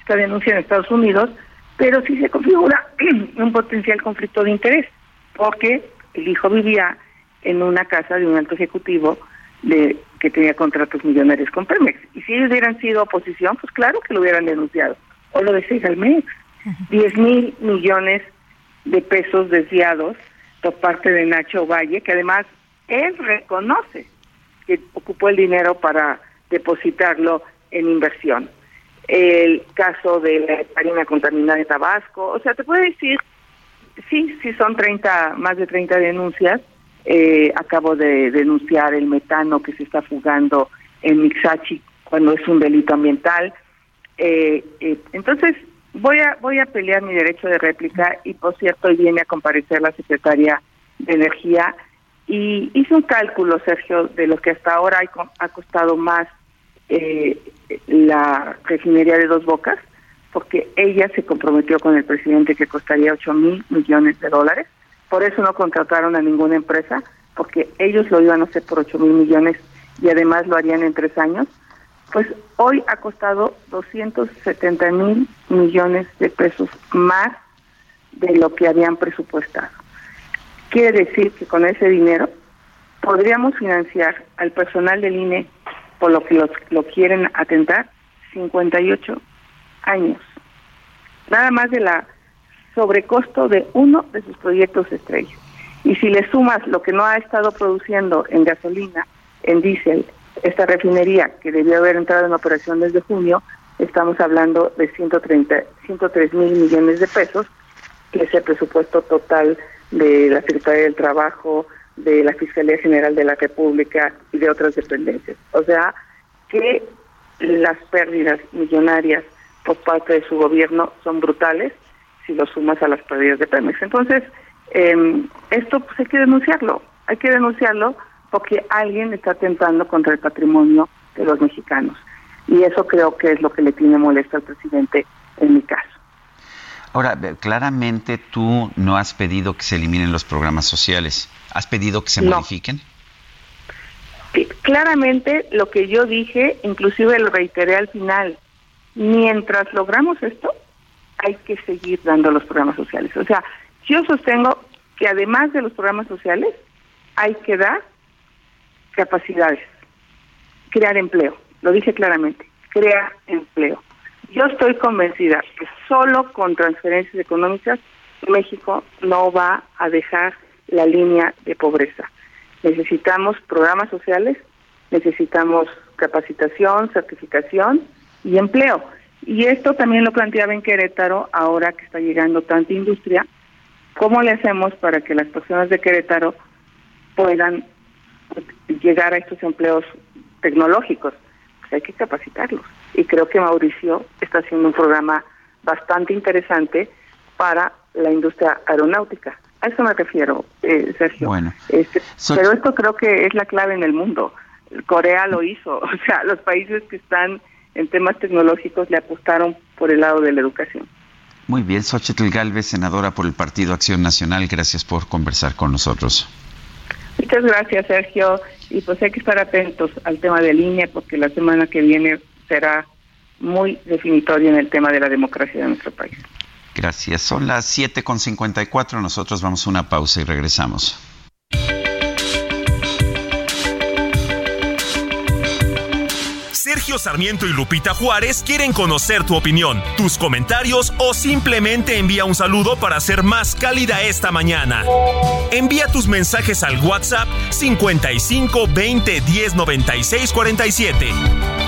esta denuncia en Estados Unidos, pero sí se configura un potencial conflicto de interés, porque el hijo vivía en una casa de un alto ejecutivo de que tenía contratos millonarios con Pemex. Y si ellos hubieran sido oposición, pues claro que lo hubieran denunciado. O lo de Segalmex, 10 mil millones de pesos desviados por parte de Nacho Valle, que además él reconoce que ocupó el dinero para depositarlo en inversión. El caso de la harina contaminada de Tabasco, o sea, te puedo decir, sí, sí son 30, más de 30 denuncias. Eh, acabo de denunciar el metano que se está fugando en Mixachi cuando es un delito ambiental. Eh, eh, entonces, voy a voy a pelear mi derecho de réplica y por cierto hoy viene a comparecer la secretaria de energía y hice un cálculo Sergio de lo que hasta ahora ha costado más eh, la refinería de dos bocas porque ella se comprometió con el presidente que costaría 8 mil millones de dólares por eso no contrataron a ninguna empresa porque ellos lo iban a hacer por 8 mil millones y además lo harían en tres años pues hoy ha costado 270 mil millones de pesos más de lo que habían presupuestado. Quiere decir que con ese dinero podríamos financiar al personal del INE por lo que los, lo quieren atentar 58 años. Nada más de la sobrecosto de uno de sus proyectos estrella. Y si le sumas lo que no ha estado produciendo en gasolina, en diésel, esta refinería que debió haber entrado en operación desde junio, estamos hablando de 130, 103 mil millones de pesos, que es el presupuesto total de la Secretaría del Trabajo, de la Fiscalía General de la República y de otras dependencias. O sea, que las pérdidas millonarias por parte de su gobierno son brutales si lo sumas a las pérdidas de Pemex. Entonces, eh, esto pues hay que denunciarlo, hay que denunciarlo porque alguien está atentando contra el patrimonio de los mexicanos. Y eso creo que es lo que le tiene molesto al presidente en mi caso. Ahora, claramente tú no has pedido que se eliminen los programas sociales. ¿Has pedido que se no. modifiquen? Claramente lo que yo dije, inclusive lo reiteré al final, mientras logramos esto, hay que seguir dando los programas sociales. O sea, yo sostengo que además de los programas sociales, hay que dar capacidades, crear empleo, lo dije claramente, crear empleo. Yo estoy convencida que solo con transferencias económicas México no va a dejar la línea de pobreza. Necesitamos programas sociales, necesitamos capacitación, certificación y empleo. Y esto también lo planteaba en Querétaro, ahora que está llegando tanta industria, ¿cómo le hacemos para que las personas de Querétaro puedan llegar a estos empleos tecnológicos? Pues hay que capacitarlos. Y creo que Mauricio está haciendo un programa bastante interesante para la industria aeronáutica. A eso me refiero, eh, Sergio. Bueno. Este, pero esto creo que es la clave en el mundo. Corea lo hizo, o sea, los países que están en temas tecnológicos le apostaron por el lado de la educación. Muy bien, Xochitl Galvez, senadora por el Partido Acción Nacional, gracias por conversar con nosotros. Muchas gracias, Sergio. Y pues hay que estar atentos al tema de línea porque la semana que viene será muy definitorio en el tema de la democracia de nuestro país. Gracias. Son las 7.54. Nosotros vamos a una pausa y regresamos. Sergio Sarmiento y Lupita Juárez quieren conocer tu opinión, tus comentarios o simplemente envía un saludo para ser más cálida esta mañana. Envía tus mensajes al WhatsApp 55 20 10 96 47.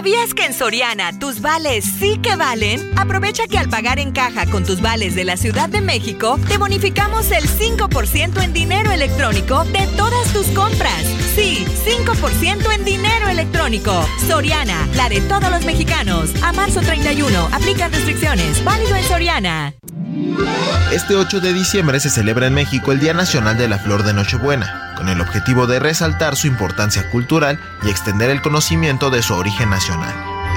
¿Sabías que en Soriana tus vales sí que valen? Aprovecha que al pagar en caja con tus vales de la Ciudad de México, te bonificamos el 5% en dinero electrónico de todas tus compras. Sí, 5% en dinero electrónico. Soriana, la de todos los mexicanos. A marzo 31, aplica restricciones. Válido en Soriana. Este 8 de diciembre se celebra en México el Día Nacional de la Flor de Nochebuena, con el objetivo de resaltar su importancia cultural y extender el conocimiento de su origen nacional.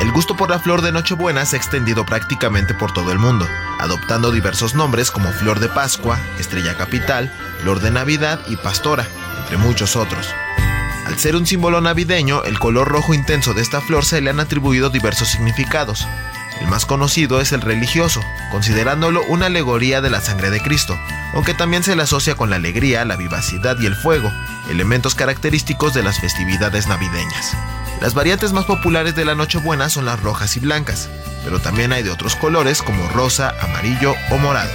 El gusto por la flor de Nochebuena se ha extendido prácticamente por todo el mundo, adoptando diversos nombres como Flor de Pascua, Estrella Capital, Flor de Navidad y Pastora, entre muchos otros. Al ser un símbolo navideño, el color rojo intenso de esta flor se le han atribuido diversos significados. El más conocido es el religioso, considerándolo una alegoría de la sangre de Cristo, aunque también se le asocia con la alegría, la vivacidad y el fuego, elementos característicos de las festividades navideñas. Las variantes más populares de la Nochebuena son las rojas y blancas, pero también hay de otros colores como rosa, amarillo o morado.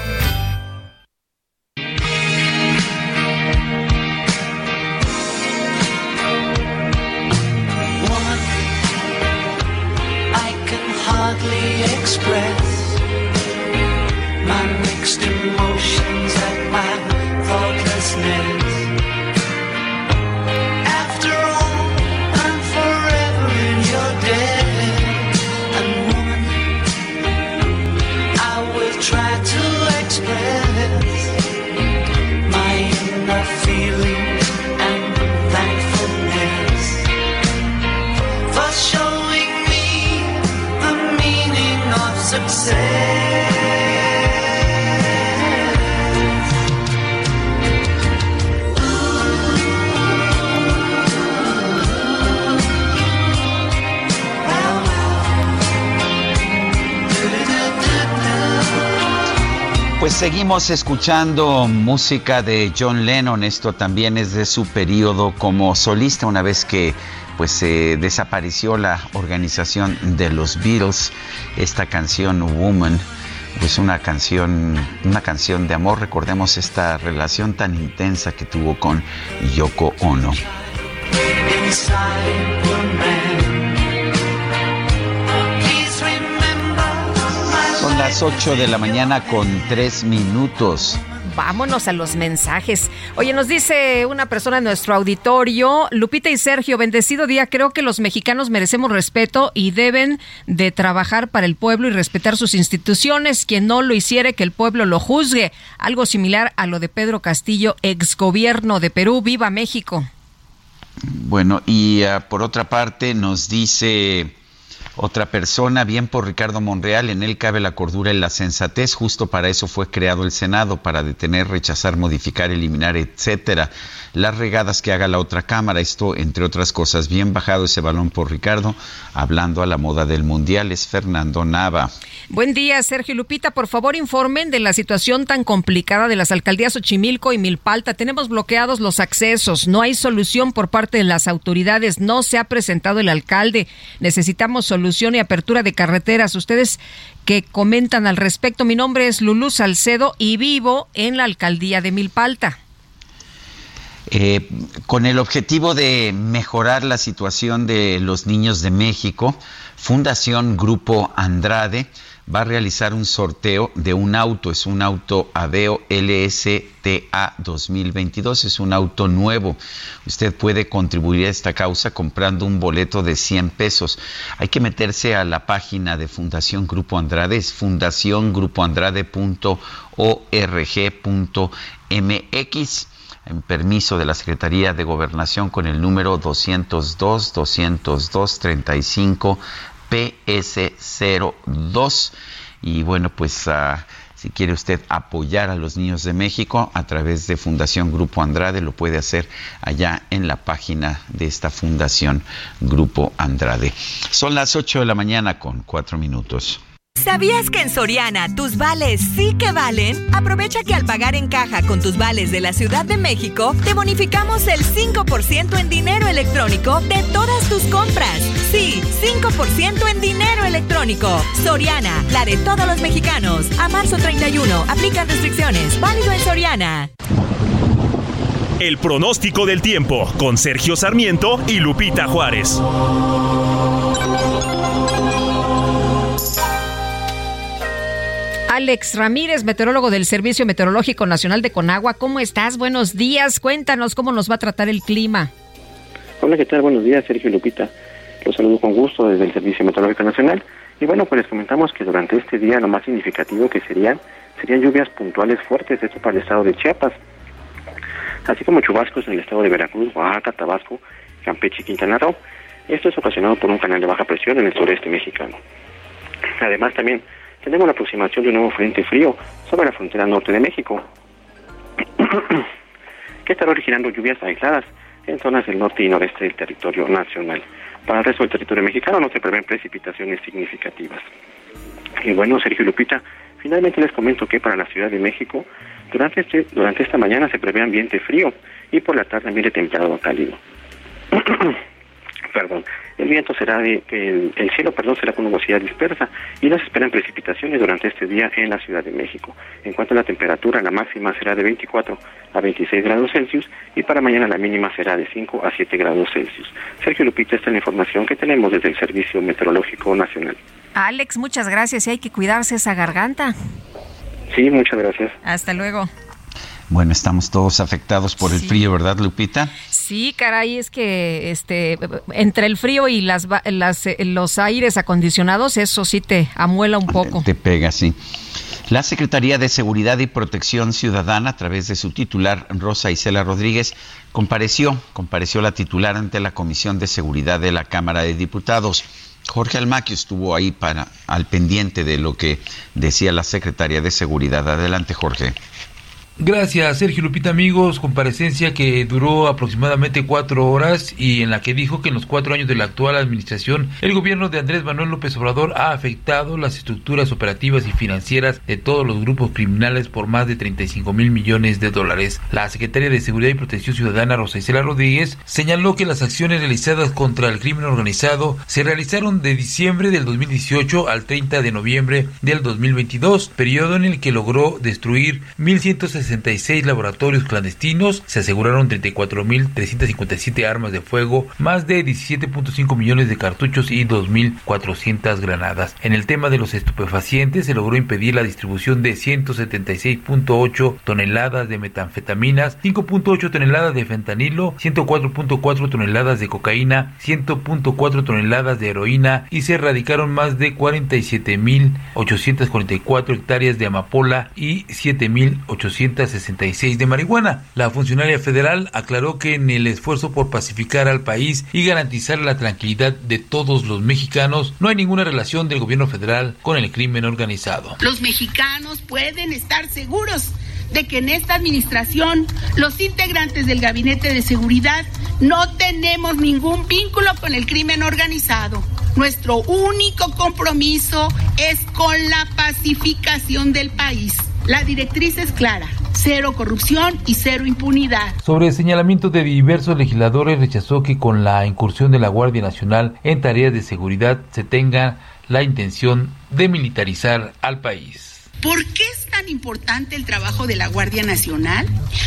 Seguimos escuchando música de John Lennon. Esto también es de su periodo como solista, una vez que pues se desapareció la organización de los Beatles. Esta canción Woman, pues una canción, una canción de amor. Recordemos esta relación tan intensa que tuvo con Yoko Ono. Las 8 de la mañana con 3 minutos. Vámonos a los mensajes. Oye, nos dice una persona en nuestro auditorio, Lupita y Sergio, bendecido día. Creo que los mexicanos merecemos respeto y deben de trabajar para el pueblo y respetar sus instituciones. Quien no lo hiciere, que el pueblo lo juzgue. Algo similar a lo de Pedro Castillo, exgobierno de Perú. ¡Viva México! Bueno, y ah, por otra parte nos dice Otra persona, bien por Ricardo Monreal, en él cabe la cordura y la sensatez. Justo para eso fue creado el Senado, para detener, rechazar, modificar, eliminar, etcétera. Las regadas que haga la otra Cámara. Esto, entre otras cosas, bien bajado ese balón por Ricardo, hablando a la moda del Mundial, es Fernando Nava. Buen día, Sergio Lupita. Por favor, informen de la situación tan complicada de las alcaldías Xochimilco y Milpalta. Tenemos bloqueados los accesos. No hay solución por parte de las autoridades. No se ha presentado el alcalde. Necesitamos solución y apertura de carreteras. Ustedes que comentan al respecto. Mi nombre es Lulú Salcedo y vivo en la alcaldía de Milpalta. Eh, con el objetivo de mejorar la situación de los niños de México, Fundación Grupo Andrade va a realizar un sorteo de un auto. Es un auto Aveo LSTA 2022. Es un auto nuevo. Usted puede contribuir a esta causa comprando un boleto de 100 pesos. Hay que meterse a la página de Fundación Grupo Andrade. Es fundaciongrupoandrade.org.mx en permiso de la Secretaría de Gobernación con el número 202 202 35 PS02. Y bueno, pues uh, si quiere usted apoyar a los niños de México a través de Fundación Grupo Andrade, lo puede hacer allá en la página de esta Fundación Grupo Andrade. Son las 8 de la mañana con 4 minutos. ¿Sabías que en Soriana tus vales sí que valen? Aprovecha que al pagar en caja con tus vales de la Ciudad de México, te bonificamos el 5% en dinero electrónico de todas tus compras. Sí, 5% en dinero electrónico. Soriana, la de todos los mexicanos. A marzo 31, aplican restricciones. Válido en Soriana. El pronóstico del tiempo con Sergio Sarmiento y Lupita Juárez. Alex Ramírez, meteorólogo del Servicio Meteorológico Nacional de Conagua. ¿Cómo estás? Buenos días. Cuéntanos cómo nos va a tratar el clima. Hola, ¿qué tal? Buenos días, Sergio Lupita. Los saludo con gusto desde el Servicio Meteorológico Nacional. Y bueno, pues les comentamos que durante este día lo más significativo que serían serían lluvias puntuales fuertes, esto para el estado de Chiapas, así como chubascos en el estado de Veracruz, Oaxaca, Tabasco, Campeche y Quintana Roo. Esto es ocasionado por un canal de baja presión en el sureste mexicano. Además, también tenemos la aproximación de un nuevo frente frío sobre la frontera norte de México, que estará originando lluvias aisladas en zonas del norte y noreste del territorio nacional. Para el resto del territorio mexicano no se prevén precipitaciones significativas. Y bueno, Sergio Lupita, finalmente les comento que para la Ciudad de México, durante, este, durante esta mañana se prevé ambiente frío y por la tarde ambiente templado cálido. perdón, el viento será de, el, el, cielo, perdón, será con nubosidad dispersa y no se esperan precipitaciones durante este día en la Ciudad de México. En cuanto a la temperatura, la máxima será de 24 a 26 grados Celsius y para mañana la mínima será de 5 a 7 grados Celsius. Sergio Lupita, esta es la información que tenemos desde el Servicio Meteorológico Nacional. Alex, muchas gracias y hay que cuidarse esa garganta. Sí, muchas gracias. Hasta luego. Bueno, estamos todos afectados por el frío, ¿verdad, Lupita? Sí, caray, es que este entre el frío y las, las eh, los aires acondicionados, eso sí te amuela un poco. Te pega, sí. La Secretaría de Seguridad y Protección Ciudadana, a través de su titular, Rosa Isela Rodríguez, compareció, compareció la titular ante la Comisión de Seguridad de la Cámara de Diputados. Jorge Almaquio estuvo ahí para al pendiente de lo que decía la Secretaría de Seguridad. Adelante, Jorge. Gracias, Sergio Lupita, amigos. Comparecencia que duró aproximadamente cuatro horas y en la que dijo que en los cuatro años de la actual administración, el gobierno de Andrés Manuel López Obrador ha afectado las estructuras operativas y financieras de todos los grupos criminales por más de 35 mil millones de dólares. La secretaria de Seguridad y Protección Ciudadana, Rosa Isela Rodríguez, señaló que las acciones realizadas contra el crimen organizado se realizaron de diciembre del 2018 al 30 de noviembre del 2022, periodo en el que logró destruir 1.160 66 laboratorios clandestinos, se aseguraron 34.357 armas de fuego, más de 17.5 millones de cartuchos y 2.400 granadas. En el tema de los estupefacientes, se logró impedir la distribución de 176.8 toneladas de metanfetaminas, 5.8 toneladas de fentanilo, 104.4 toneladas de cocaína, 100.4 toneladas de heroína y se erradicaron más de 47.844 hectáreas de amapola y 7.800 266 de marihuana. La funcionaria federal aclaró que en el esfuerzo por pacificar al país y garantizar la tranquilidad de todos los mexicanos, no hay ninguna relación del gobierno federal con el crimen organizado. Los mexicanos pueden estar seguros de que en esta administración los integrantes del Gabinete de Seguridad no tenemos ningún vínculo con el crimen organizado. Nuestro único compromiso es con la pacificación del país. La directriz es clara, cero corrupción y cero impunidad. Sobre el señalamiento de diversos legisladores, rechazó que con la incursión de la Guardia Nacional en tareas de seguridad se tenga la intención de militarizar al país. ¿Por qué es tan importante el trabajo de la Guardia Nacional?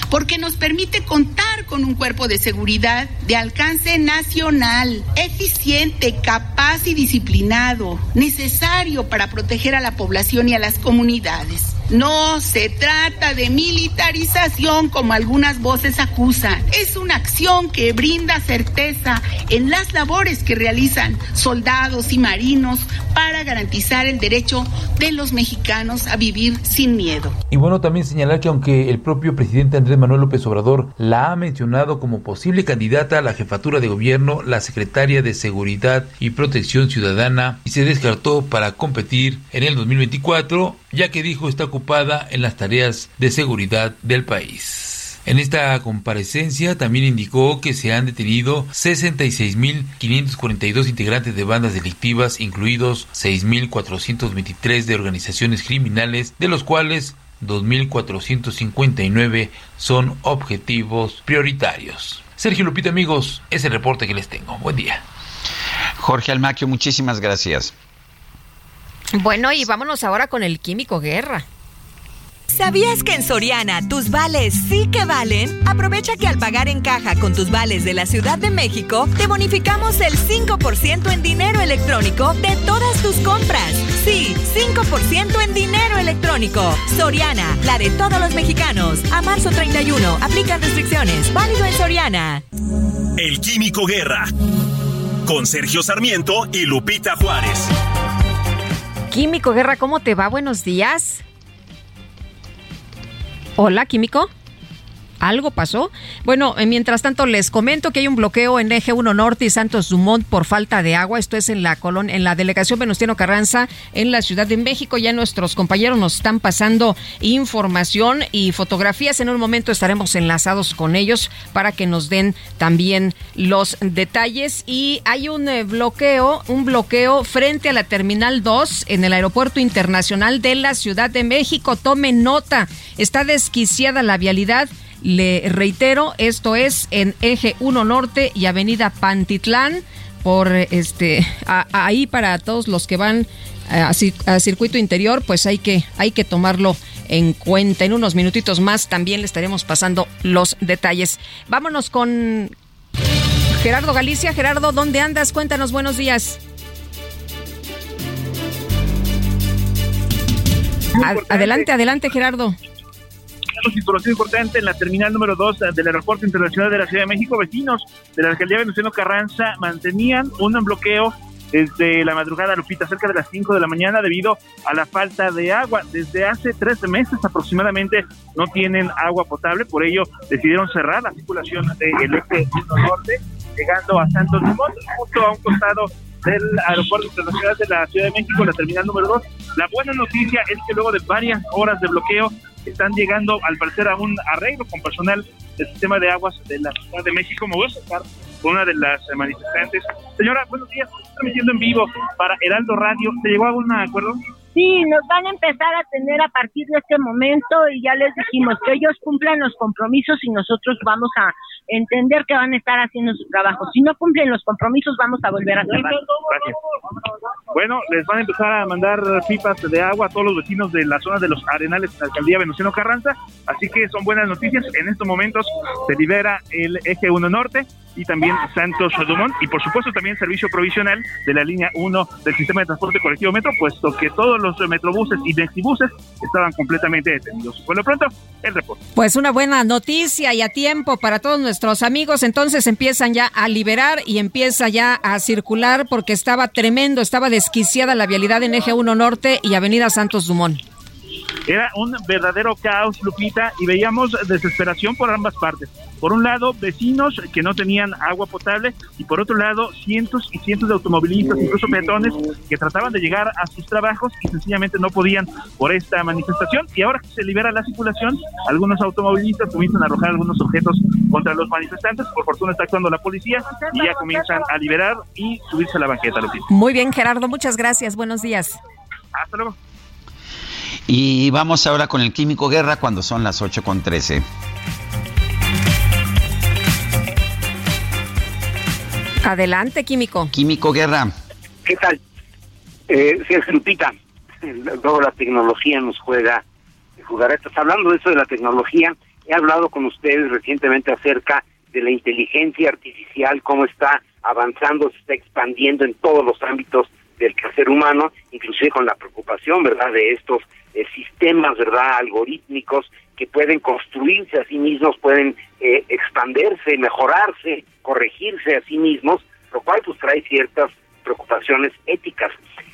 Porque nos permite contar con un cuerpo de seguridad de alcance nacional, eficiente, capaz y disciplinado, necesario para proteger a la población y a las comunidades. No se trata de militarización como algunas voces acusan. Es una acción que brinda certeza en las labores que realizan soldados y marinos para garantizar el derecho de los mexicanos a vivir sin miedo. Y bueno, también señalar que aunque el propio presidente Andrés Manuel López Obrador la ha mencionado como posible candidata a la jefatura de gobierno, la secretaria de Seguridad y Protección Ciudadana y se descartó para competir en el 2024, ya que dijo está ocupada en las tareas de seguridad del país. En esta comparecencia también indicó que se han detenido 66.542 integrantes de bandas delictivas, incluidos 6.423 de organizaciones criminales, de los cuales 2.459 son objetivos prioritarios. Sergio Lupita, amigos, es el reporte que les tengo. Buen día. Jorge Almaquio, muchísimas gracias. Bueno, y vámonos ahora con el químico guerra. ¿Sabías que en Soriana tus vales sí que valen? Aprovecha que al pagar en caja con tus vales de la Ciudad de México, te bonificamos el 5% en dinero electrónico de todas tus compras. Sí, 5% en dinero electrónico. Soriana, la de todos los mexicanos. A marzo 31, aplican restricciones. Válido en Soriana. El Químico Guerra. Con Sergio Sarmiento y Lupita Juárez. Químico Guerra, ¿cómo te va? Buenos días. Hola, Químico. ¿Algo pasó? Bueno, eh, mientras tanto les comento que hay un bloqueo en Eje 1 Norte y Santos Dumont por falta de agua. Esto es en la colon en la delegación Venustiano Carranza en la Ciudad de México. Ya nuestros compañeros nos están pasando información y fotografías. En un momento estaremos enlazados con ellos para que nos den también los detalles. Y hay un eh, bloqueo, un bloqueo frente a la Terminal 2 en el Aeropuerto Internacional de la Ciudad de México. Tomen nota, está desquiciada la vialidad. Le reitero, esto es en Eje 1 Norte y Avenida Pantitlán, por este a- ahí para todos los que van a, cir- a circuito interior, pues hay que hay que tomarlo en cuenta. En unos minutitos más también le estaremos pasando los detalles. Vámonos con Gerardo Galicia. Gerardo, ¿dónde andas? Cuéntanos, buenos días. Adelante, adelante, Gerardo. Información importante en la terminal número 2 del Aeropuerto Internacional de la Ciudad de México. Vecinos de la alcaldía Venustiano Carranza mantenían un bloqueo desde la madrugada, Lupita, cerca de las 5 de la mañana, debido a la falta de agua. Desde hace tres meses aproximadamente no tienen agua potable, por ello decidieron cerrar la circulación del eje 1 norte, llegando a Santos Dumont, justo a un costado del Aeropuerto Internacional de la Ciudad de México, la terminal número 2. La buena noticia es que luego de varias horas de bloqueo están llegando al parecer a un arreglo con personal del sistema de aguas de la Ciudad de México. Me voy a acercar con una de las eh, manifestantes. Señora, buenos días. Estoy metiendo en vivo para Heraldo Radio. ¿Se llegó a algún acuerdo? Sí, nos van a empezar a tener a partir de este momento y ya les dijimos que ellos cumplan los compromisos y nosotros vamos a entender que van a estar haciendo su trabajo. Si no cumplen los compromisos, vamos a volver a cerrar. Gracias. Bueno, les van a empezar a mandar pipas de agua a todos los vecinos de la zona de los Arenales alcaldía Venustiano Carranza, así que son buenas noticias. En estos momentos se libera el eje 1 norte y también Santos Dumont y por supuesto también servicio provisional de la línea 1 del sistema de transporte colectivo metro, puesto que todos los metrobuses y mexibuses estaban completamente detenidos. Por lo pronto, el reporte. Pues una buena noticia y a tiempo para todos nuestros amigos. Entonces empiezan ya a liberar y empieza ya a circular porque estaba tremendo, estaba desquiciada la vialidad en Eje 1 Norte y Avenida Santos Dumont. Era un verdadero caos, Lupita, y veíamos desesperación por ambas partes. Por un lado, vecinos que no tenían agua potable y por otro lado, cientos y cientos de automovilistas, incluso peatones, que trataban de llegar a sus trabajos y sencillamente no podían por esta manifestación. Y ahora que se libera la circulación, algunos automovilistas comienzan a arrojar algunos objetos contra los manifestantes. Por fortuna está actuando la policía y ya comienzan a liberar y subirse a la banqueta, Lupita. Muy bien, Gerardo, muchas gracias. Buenos días. Hasta luego. Y vamos ahora con el Químico Guerra cuando son las 8 con 13. Adelante, Químico. Químico Guerra. ¿Qué tal? Eh, Sergio Lupita, luego la tecnología nos juega jugaretas. Hablando de eso de la tecnología, he hablado con ustedes recientemente acerca de la inteligencia artificial, cómo está avanzando, se está expandiendo en todos los ámbitos del quehacer humano, inclusive con la preocupación, ¿verdad?, de estos eh, sistemas, ¿verdad?, algorítmicos que pueden construirse a sí mismos, pueden eh, expandirse, mejorarse, corregirse a sí mismos, lo cual pues trae ciertas preocupaciones éticas.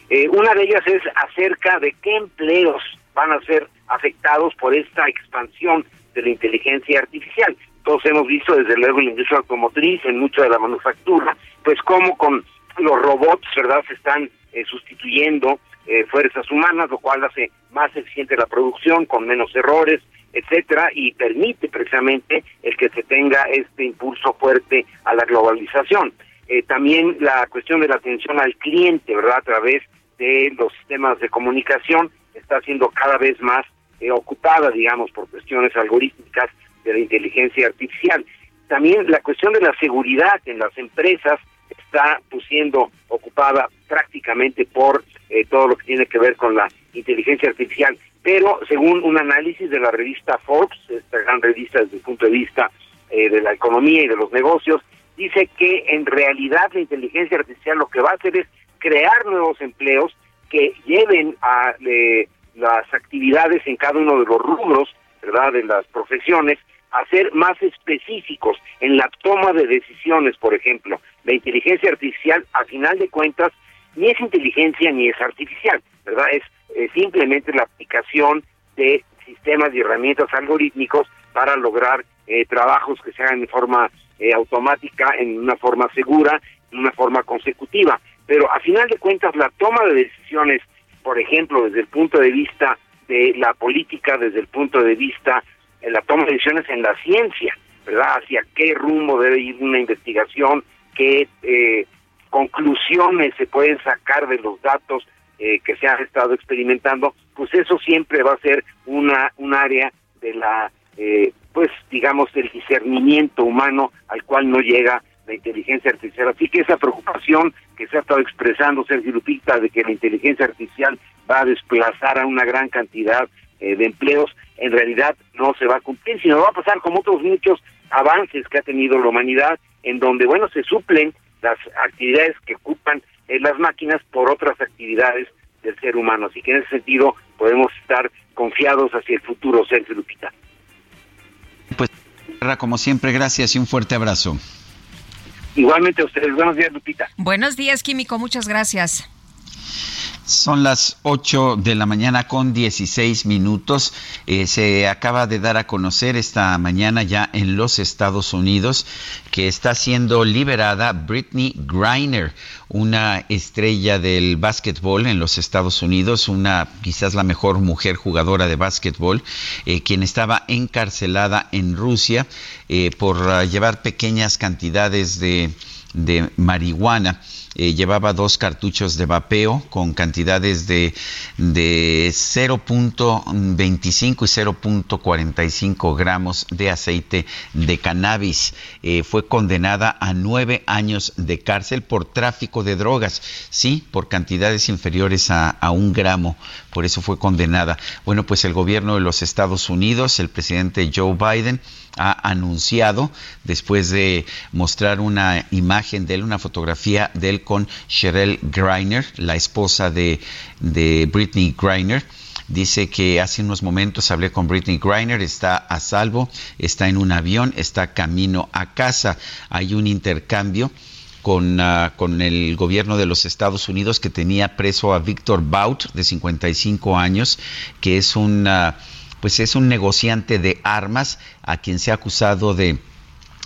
Eh, una de ellas es acerca de qué empleos van a ser afectados por esta expansión de la inteligencia artificial. Todos hemos visto desde luego en la industria automotriz, en mucha de la manufactura, pues cómo con los robots, ¿verdad?, se están eh, sustituyendo eh, fuerzas humanas, lo cual hace más eficiente la producción, con menos errores, etcétera, y permite precisamente el que se tenga este impulso fuerte a la globalización. Eh, también la cuestión de la atención al cliente, ¿verdad?, a través de los sistemas de comunicación, está siendo cada vez más eh, ocupada, digamos, por cuestiones algorítmicas de la inteligencia artificial. También la cuestión de la seguridad en las empresas está pues, siendo ocupada prácticamente por eh, todo lo que tiene que ver con la inteligencia artificial. Pero según un análisis de la revista Forbes, esta gran revista desde el punto de vista eh, de la economía y de los negocios, dice que en realidad la inteligencia artificial lo que va a hacer es crear nuevos empleos que lleven a eh, las actividades en cada uno de los rubros, ¿verdad?, de las profesiones, a ser más específicos en la toma de decisiones, por ejemplo. La inteligencia artificial, a final de cuentas, ni es inteligencia ni es artificial, ¿verdad? Es simplemente la aplicación de sistemas y herramientas algorítmicos para lograr eh, trabajos que se hagan de forma eh, automática, en una forma segura, en una forma consecutiva. Pero a final de cuentas, la toma de decisiones, por ejemplo, desde el punto de vista de la política, desde el punto de vista de la toma de decisiones en la ciencia, ¿verdad? Hacia qué rumbo debe ir una investigación, qué eh, conclusiones se pueden sacar de los datos eh, que se han estado experimentando, pues eso siempre va a ser una un área de la, eh, pues digamos, del discernimiento humano al cual no llega la inteligencia artificial. Así que esa preocupación que se ha estado expresando Sergio Lupita de que la inteligencia artificial va a desplazar a una gran cantidad eh, de empleos, en realidad no se va a cumplir, sino va a pasar como otros muchos avances que ha tenido la humanidad, en donde, bueno, se suplen las actividades que ocupan eh, las máquinas por otras actividades del ser humano. Así que en ese sentido podemos estar confiados hacia el futuro, Sergio Lupita. Pues, como siempre, gracias y un fuerte abrazo. Igualmente a ustedes. Buenos días, Lupita. Buenos días, Químico. Muchas gracias. Son las 8 de la mañana con 16 minutos. Eh, se acaba de dar a conocer esta mañana ya en los Estados Unidos que está siendo liberada Britney Griner, una estrella del básquetbol en los Estados Unidos, una quizás la mejor mujer jugadora de básquetbol, eh, quien estaba encarcelada en Rusia eh, por uh, llevar pequeñas cantidades de, de marihuana. Eh, llevaba dos cartuchos de vapeo con cantidades de, de 0.25 y 0.45 gramos de aceite de cannabis. Eh, fue condenada a nueve años de cárcel por tráfico de drogas, sí, por cantidades inferiores a, a un gramo. Por eso fue condenada. Bueno, pues el gobierno de los Estados Unidos, el presidente Joe Biden, ha anunciado, después de mostrar una imagen de él, una fotografía de él con Cheryl Griner, la esposa de, de Britney Griner, dice que hace unos momentos hablé con Britney Griner, está a salvo, está en un avión, está camino a casa. Hay un intercambio con, ah, con el gobierno de los Estados Unidos que tenía preso a Víctor Bout, de 55 años, que es un, ah, pues es un negociante de armas a quien se ha acusado de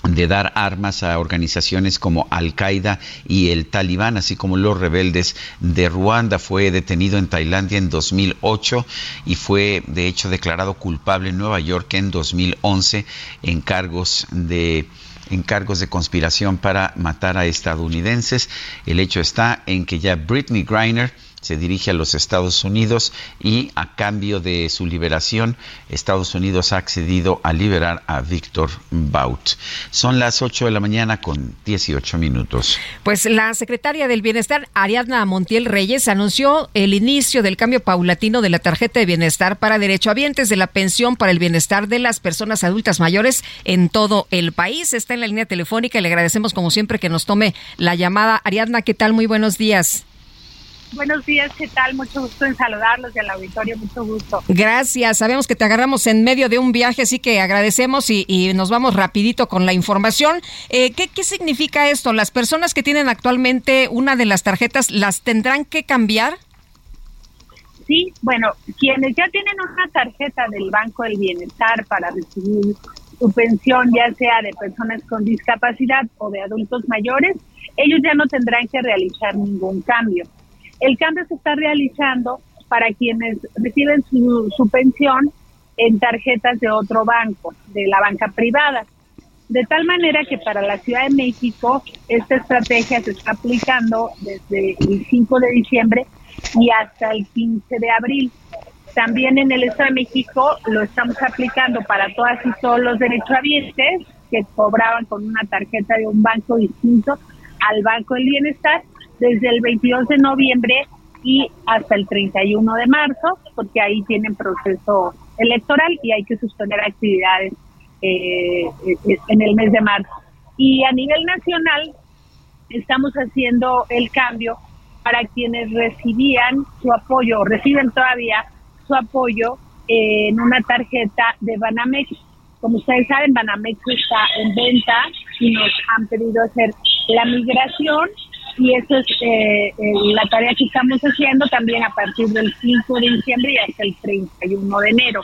de dar armas a organizaciones como Al-Qaeda y el Talibán, así como los rebeldes de Ruanda. Fue detenido en Tailandia en 2008 y fue de hecho declarado culpable en Nueva York en 2011 en cargos de en cargos de conspiración para matar a estadounidenses. El hecho está en que ya Britney Griner se dirige a los Estados Unidos y a cambio de su liberación, Estados Unidos ha accedido a liberar a Víctor Baut. Son las 8 de la mañana con 18 minutos. Pues la secretaria del Bienestar, Ariadna Montiel Reyes, anunció el inicio del cambio paulatino de la tarjeta de bienestar para derechohabientes de la pensión para el bienestar de las personas adultas mayores en todo el país. Está en la línea telefónica y le agradecemos como siempre que nos tome la llamada. Ariadna, ¿qué tal? Muy buenos días. Buenos días, ¿qué tal? Mucho gusto en saludarlos y al auditorio, mucho gusto. Gracias, sabemos que te agarramos en medio de un viaje, así que agradecemos y, y nos vamos rapidito con la información. Eh, ¿qué, ¿Qué significa esto? ¿Las personas que tienen actualmente una de las tarjetas las tendrán que cambiar? Sí, bueno, quienes ya tienen una tarjeta del Banco del Bienestar para recibir su pensión, ya sea de personas con discapacidad o de adultos mayores, ellos ya no tendrán que realizar ningún cambio. El cambio se está realizando para quienes reciben su, su pensión en tarjetas de otro banco, de la banca privada. De tal manera que para la Ciudad de México esta estrategia se está aplicando desde el 5 de diciembre y hasta el 15 de abril. También en el Estado de México lo estamos aplicando para todas y todos los derechohabientes que cobraban con una tarjeta de un banco distinto al Banco del Bienestar desde el 22 de noviembre y hasta el 31 de marzo, porque ahí tienen proceso electoral y hay que suspender actividades eh, en el mes de marzo. Y a nivel nacional estamos haciendo el cambio para quienes recibían su apoyo, reciben todavía su apoyo en una tarjeta de Banamex. Como ustedes saben, Banamex está en venta y nos han pedido hacer la migración y eso es eh, eh, la tarea que estamos haciendo también a partir del 5 de diciembre y hasta el 31 de enero.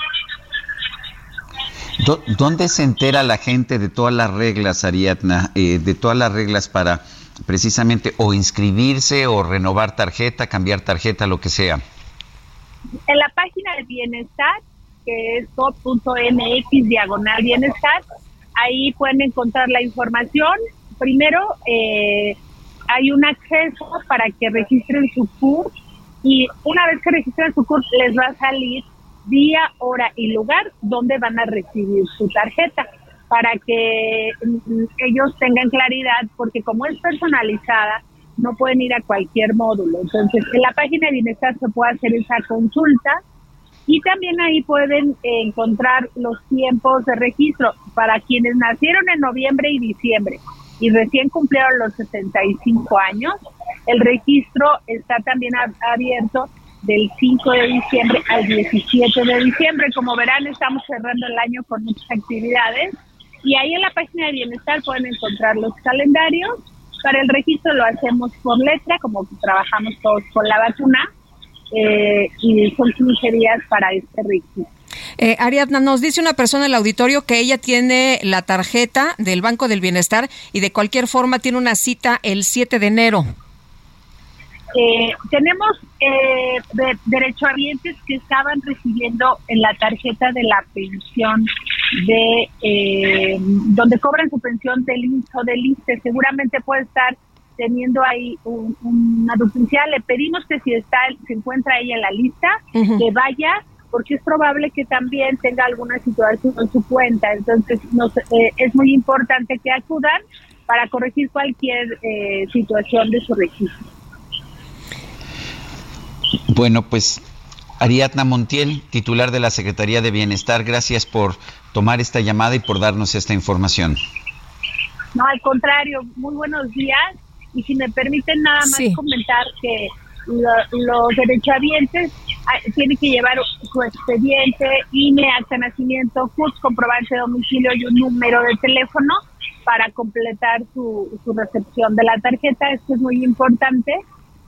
¿Dó- ¿Dónde se entera la gente de todas las reglas, Ariadna? eh, de todas las reglas para precisamente o inscribirse o renovar tarjeta, cambiar tarjeta, lo que sea. En la página de bienestar, que es gov.mx diagonal bienestar, ahí pueden encontrar la información. Primero, eh, hay un acceso para que registren su CUR y una vez que registren su CUR les va a salir día, hora y lugar donde van a recibir su tarjeta para que mm, ellos tengan claridad porque como es personalizada no pueden ir a cualquier módulo. Entonces, en la página de bienestar se puede hacer esa consulta y también ahí pueden encontrar los tiempos de registro para quienes nacieron en noviembre y diciembre y recién cumplieron los 65 años. El registro está también ab- abierto del 5 de diciembre al 17 de diciembre. Como verán, estamos cerrando el año con muchas actividades y ahí en la página de bienestar pueden encontrar los calendarios. Para el registro lo hacemos por letra, como trabajamos todos con la vacuna, eh, y son 15 días para este registro. Eh, Ariadna, nos dice una persona en el auditorio que ella tiene la tarjeta del Banco del Bienestar y de cualquier forma tiene una cita el 7 de enero. Eh, tenemos eh, de- derechohabientes que estaban recibiendo en la tarjeta de la pensión de eh, donde cobran su pensión del IMSS o del ISSSTE. Seguramente puede estar teniendo ahí un- una duplicidad. Le pedimos que si está se encuentra ahí en la lista, que vaya porque es probable que también tenga alguna situación en su cuenta. Entonces, nos, eh, es muy importante que acudan para corregir cualquier eh, situación de su registro. Bueno, pues Ariadna Montiel, titular de la Secretaría de Bienestar, gracias por tomar esta llamada y por darnos esta información. No, al contrario, muy buenos días. Y si me permiten nada más Sí. comentar que lo- los derechohabientes ah, tienen que llevar su expediente, INE, acta de nacimiento, CUS, comprobante de domicilio y un número de teléfono para completar su, su recepción de la tarjeta. Esto es muy importante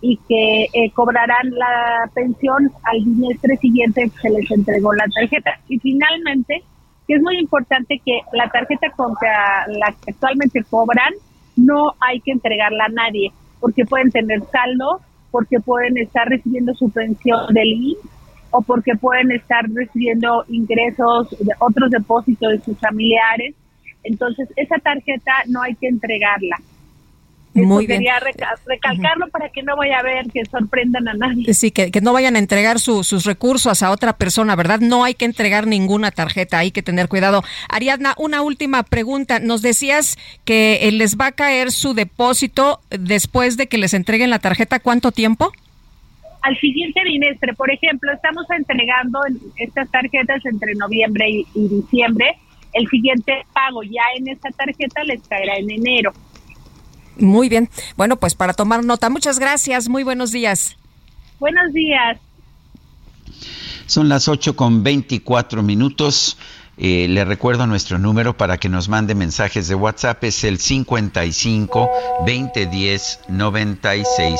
y que eh, cobrarán la pensión al bimestre siguiente que se les entregó la tarjeta. Y finalmente, que es muy importante que la tarjeta contra la que actualmente cobran no hay que entregarla a nadie, porque pueden tener saldo, porque pueden estar recibiendo su pensión del INSS o porque pueden estar recibiendo ingresos de otros depósitos de sus familiares. Entonces, esa tarjeta no hay que entregarla. Muy Eso bien. Quería reca- recalcarlo para que no vaya a ver que sorprendan a nadie. Sí, que, que no vayan a entregar su- sus recursos a otra persona, ¿verdad? No hay que entregar ninguna tarjeta, hay que tener cuidado. Ariadna, una última pregunta. Nos decías que eh, les va a caer su depósito después de que les entreguen la tarjeta. ¿Cuánto tiempo? Al siguiente bimestre, por ejemplo, estamos entregando en- estas tarjetas entre noviembre y, y diciembre. El siguiente pago ya en esta tarjeta les caerá en enero. Muy bien. Bueno, pues para tomar nota. Muchas gracias. Muy buenos días. Buenos días. Son las 8 con 24 minutos. Eh, le recuerdo nuestro número para que nos mande mensajes de WhatsApp. Es el 55 2010 96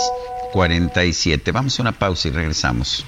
47. Vamos a una pausa y regresamos.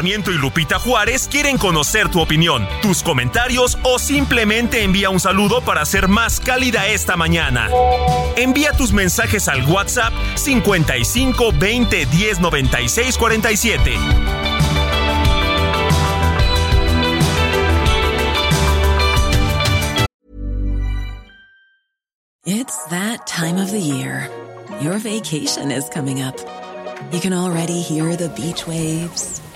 Sarmiento y Lupita Juárez quieren conocer tu opinión, tus comentarios o simplemente envía un saludo para ser más cálida esta mañana. Envía tus mensajes al WhatsApp 55 20 10 96 47. It's that time of the year. Your vacation is coming up. You can already hear the beach waves,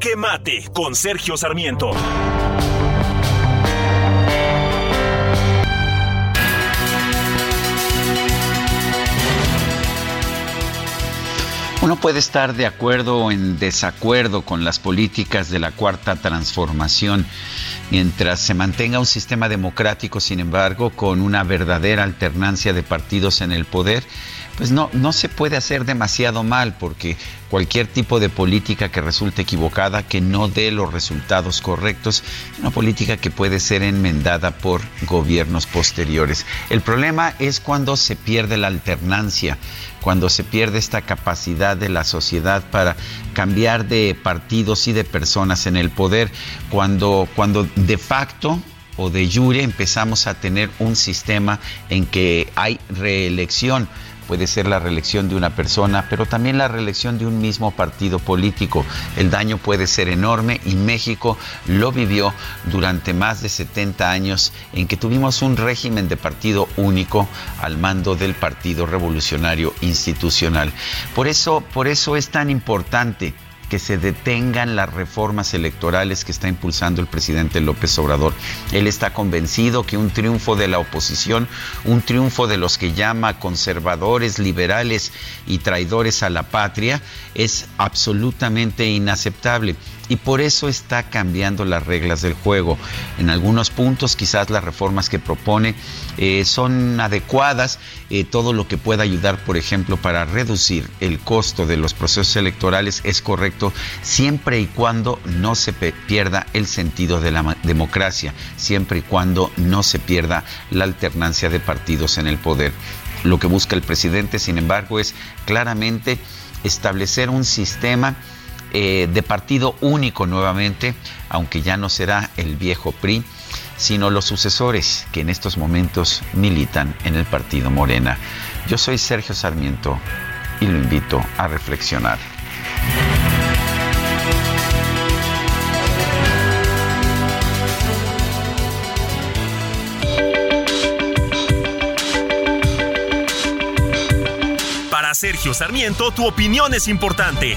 Jaque Mate con Sergio Sarmiento. Uno puede estar de acuerdo o en desacuerdo con las políticas de la cuarta transformación. Mientras se mantenga un sistema democrático, sin embargo, con una verdadera alternancia de partidos en el poder, pues no, no se puede hacer demasiado mal, porque cualquier tipo de política que resulte equivocada, que no dé los resultados correctos, una política que puede ser enmendada por gobiernos posteriores. El problema es cuando se pierde la alternancia, cuando se pierde esta capacidad de la sociedad para cambiar de partidos y de personas en el poder, cuando, cuando de facto o de jure empezamos a tener un sistema en que hay reelección puede ser la reelección de una persona, pero también la reelección de un mismo partido político. El daño puede ser enorme y México lo vivió durante más de 70 años en que tuvimos un régimen de partido único al mando del Partido Revolucionario Institucional. Por eso, por eso es tan importante que se detengan las reformas electorales que está impulsando el presidente López Obrador. Él está convencido que un triunfo de la oposición, un triunfo de los que llama conservadores, liberales y traidores a la patria es absolutamente inaceptable. Y por eso está cambiando las reglas del juego. En algunos puntos quizás las reformas que propone eh, son adecuadas, eh, todo lo que pueda ayudar, por ejemplo, para reducir el costo de los procesos electorales es correcto siempre y cuando no se pierda el sentido de la democracia, siempre y cuando no se pierda la alternancia de partidos en el poder. Lo que busca el presidente, sin embargo, es claramente establecer un sistema eh, de partido único nuevamente, aunque ya no será el viejo PRI, sino los sucesores que en estos momentos militan en el partido Morena. Yo soy Sergio Sarmiento y lo invito a reflexionar. Para Sergio Sarmiento, tu opinión es importante.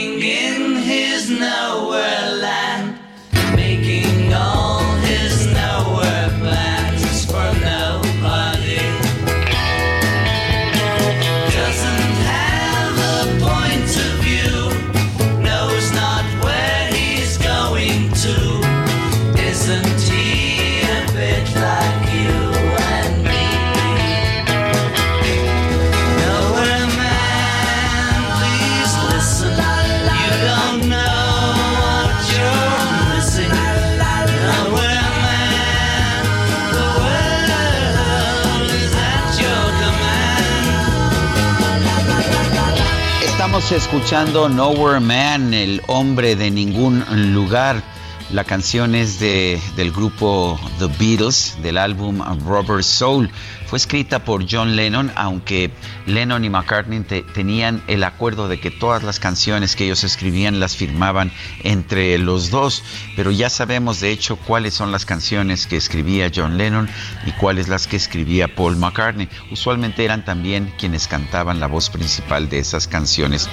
Escuchando Nowhere Man, el hombre de ningún lugar. La canción es de, del grupo The Beatles, del álbum Rubber Soul. Fue escrita por John Lennon, aunque Lennon y McCartney te- tenían el acuerdo de que todas las canciones que ellos escribían las firmaban entre los dos. Pero ya sabemos de hecho cuáles son las canciones que escribía John Lennon y cuáles las que escribía Paul McCartney. Usualmente eran también quienes cantaban la voz principal de esas canciones.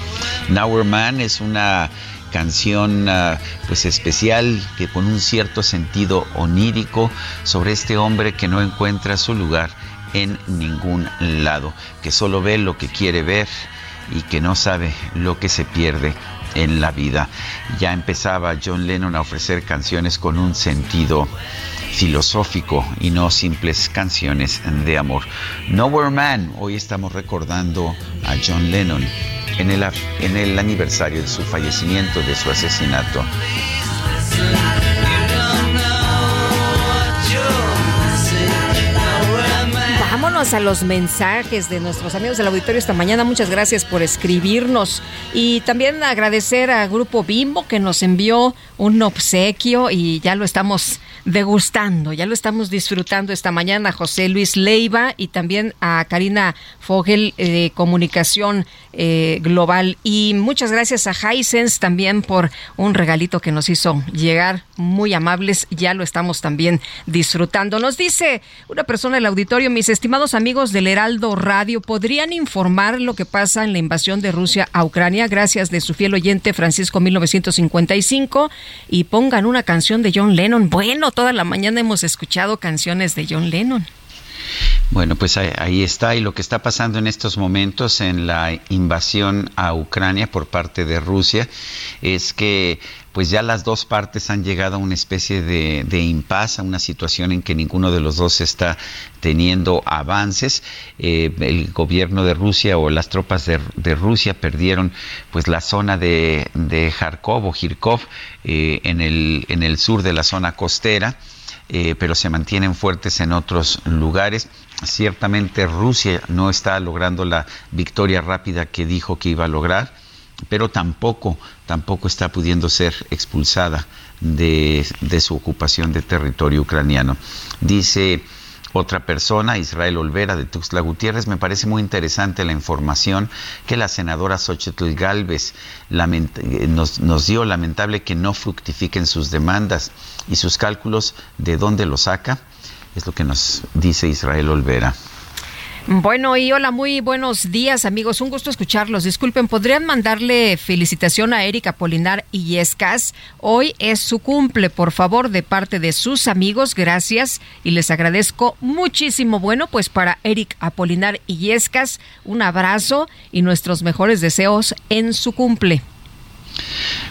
Nowhere Man es una canción ah, pues especial que con un cierto sentido onírico sobre este hombre que no encuentra su lugar en ningún lado, que solo ve lo que quiere ver y que no sabe lo que se pierde en la vida. Ya empezaba John Lennon a ofrecer canciones con un sentido filosófico y no simples canciones de amor. Nowhere Man, hoy estamos recordando a John Lennon en el, en el aniversario de su fallecimiento, de su asesinato. A los mensajes de nuestros amigos del auditorio esta mañana. Muchas gracias por escribirnos. Y también agradecer a Grupo Bimbo que nos envió un obsequio y ya lo estamos degustando, ya lo estamos disfrutando esta mañana. José Luis Leiva y también a Karina Fogel eh, de Comunicación eh, Global. Y muchas gracias a Hisense también por un regalito que nos hizo llegar. Muy amables, ya lo estamos también disfrutando. Nos dice una persona del auditorio, mis estimados amigos del Heraldo Radio, ¿podrían informar lo que pasa en la invasión de Rusia a Ucrania? Gracias de su fiel oyente Francisco 1955 y pongan una canción de John Lennon. Bueno, toda la mañana hemos escuchado canciones de John Lennon. Bueno, pues ahí, ahí está. Y lo que está pasando en estos momentos en la invasión a Ucrania por parte de Rusia es que pues ya las dos partes han llegado a una especie de, de impas, a una situación en que ninguno de los dos está teniendo avances. Eh, el gobierno de Rusia o las tropas de, de Rusia perdieron pues la zona de, de o Kharkov eh, en, el, en el sur de la zona costera. Eh, pero se mantienen fuertes en otros lugares. Ciertamente Rusia no está logrando la victoria rápida que dijo que iba a lograr, pero tampoco, tampoco está pudiendo ser expulsada de, de su ocupación de territorio ucraniano. Dice otra persona, Israel Olvera de Tuxtla Gutiérrez, me parece muy interesante la información que la senadora Xochitl Galvez nos, nos, dio, lamentable que no fructifiquen sus demandas y sus cálculos de dónde lo saca, es lo que nos dice Israel Olvera. Bueno, y hola, muy buenos días, amigos. Un gusto escucharlos. Disculpen, ¿podrían mandarle felicitación a Erika Polinar Illescas? Hoy es su cumple, por favor, de parte de sus amigos. Gracias y les agradezco muchísimo. Bueno, pues para Eric Apolinar Illescas, un abrazo y nuestros mejores deseos en su cumple.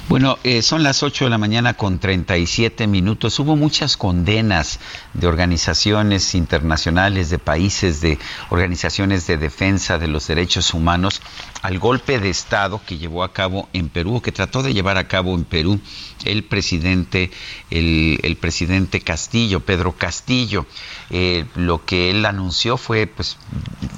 Bueno, eh, son las 8 de la mañana con 37 minutos. Hubo muchas condenas de organizaciones internacionales, de países, de organizaciones de defensa de los derechos humanos al golpe de Estado que llevó a cabo en Perú, que trató de llevar a cabo en Perú el presidente, el, presidente Castillo, Pedro Castillo. Eh, lo que él anunció fue, pues,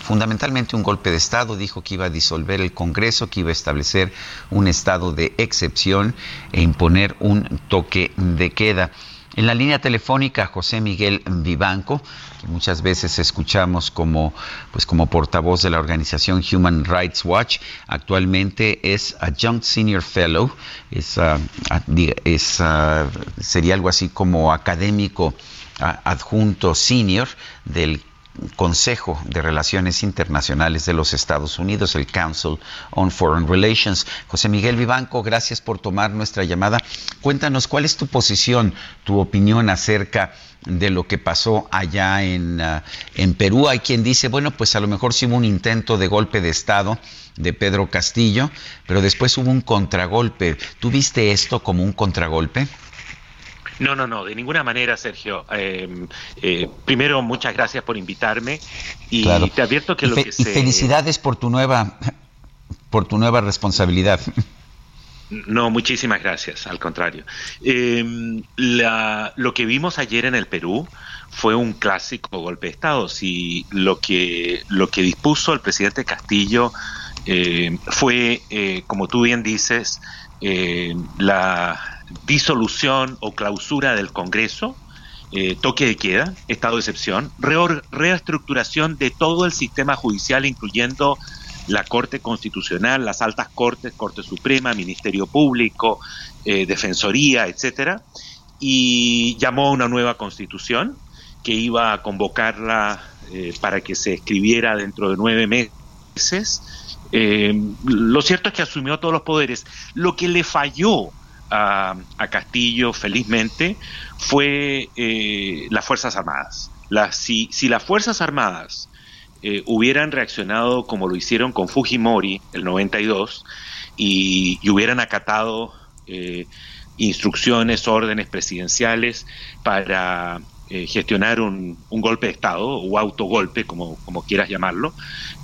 fundamentalmente un golpe de Estado. Dijo que iba a disolver el Congreso, que iba a establecer un estado de excepción e imponer un toque de queda. En la línea telefónica, José Miguel Vivanco, que muchas veces escuchamos como, pues como portavoz de la organización Human Rights Watch, actualmente es Adjunct Senior Fellow, es, ah, ah, sería algo así como académico ah, adjunto senior del Consejo de Relaciones Internacionales de los Estados Unidos, el Council on Foreign Relations. José Miguel Vivanco, gracias por tomar nuestra llamada. Cuéntanos cuál es tu posición, tu opinión acerca de lo que pasó allá en, ah, en Perú. Hay quien dice, bueno, pues a lo mejor sí hubo un intento de golpe de Estado de Pedro Castillo, pero después hubo un contragolpe. ¿Tú viste esto como un contragolpe? No, no, no, de ninguna manera, Sergio. Eh, eh, primero, muchas gracias por invitarme y Claro. te advierto que y, lo que y se... felicidades por tu nueva por tu nueva responsabilidad. No, muchísimas gracias, al contrario. Eh, la- lo que vimos ayer en el Perú fue un clásico golpe de Estado. Si lo que, lo que dispuso el presidente Castillo eh, fue, eh, como tú bien dices, eh, la disolución o clausura del Congreso, eh, toque de queda, estado de excepción, reestructuración de todo el sistema judicial, incluyendo la Corte Constitucional, las altas cortes, Corte Suprema, Ministerio Público, eh, Defensoría, etcétera, y llamó a una nueva constitución que iba a convocarla eh, para que se escribiera dentro de nueve meses. Lo cierto es que asumió todos los poderes. Lo que le falló a, Castillo, felizmente, fue eh, las Fuerzas Armadas. Si, las Fuerzas Armadas eh, hubieran reaccionado como lo hicieron con Fujimori el 92 y, hubieran acatado eh, instrucciones, órdenes presidenciales para gestionar un, golpe de Estado o autogolpe, como, quieras llamarlo,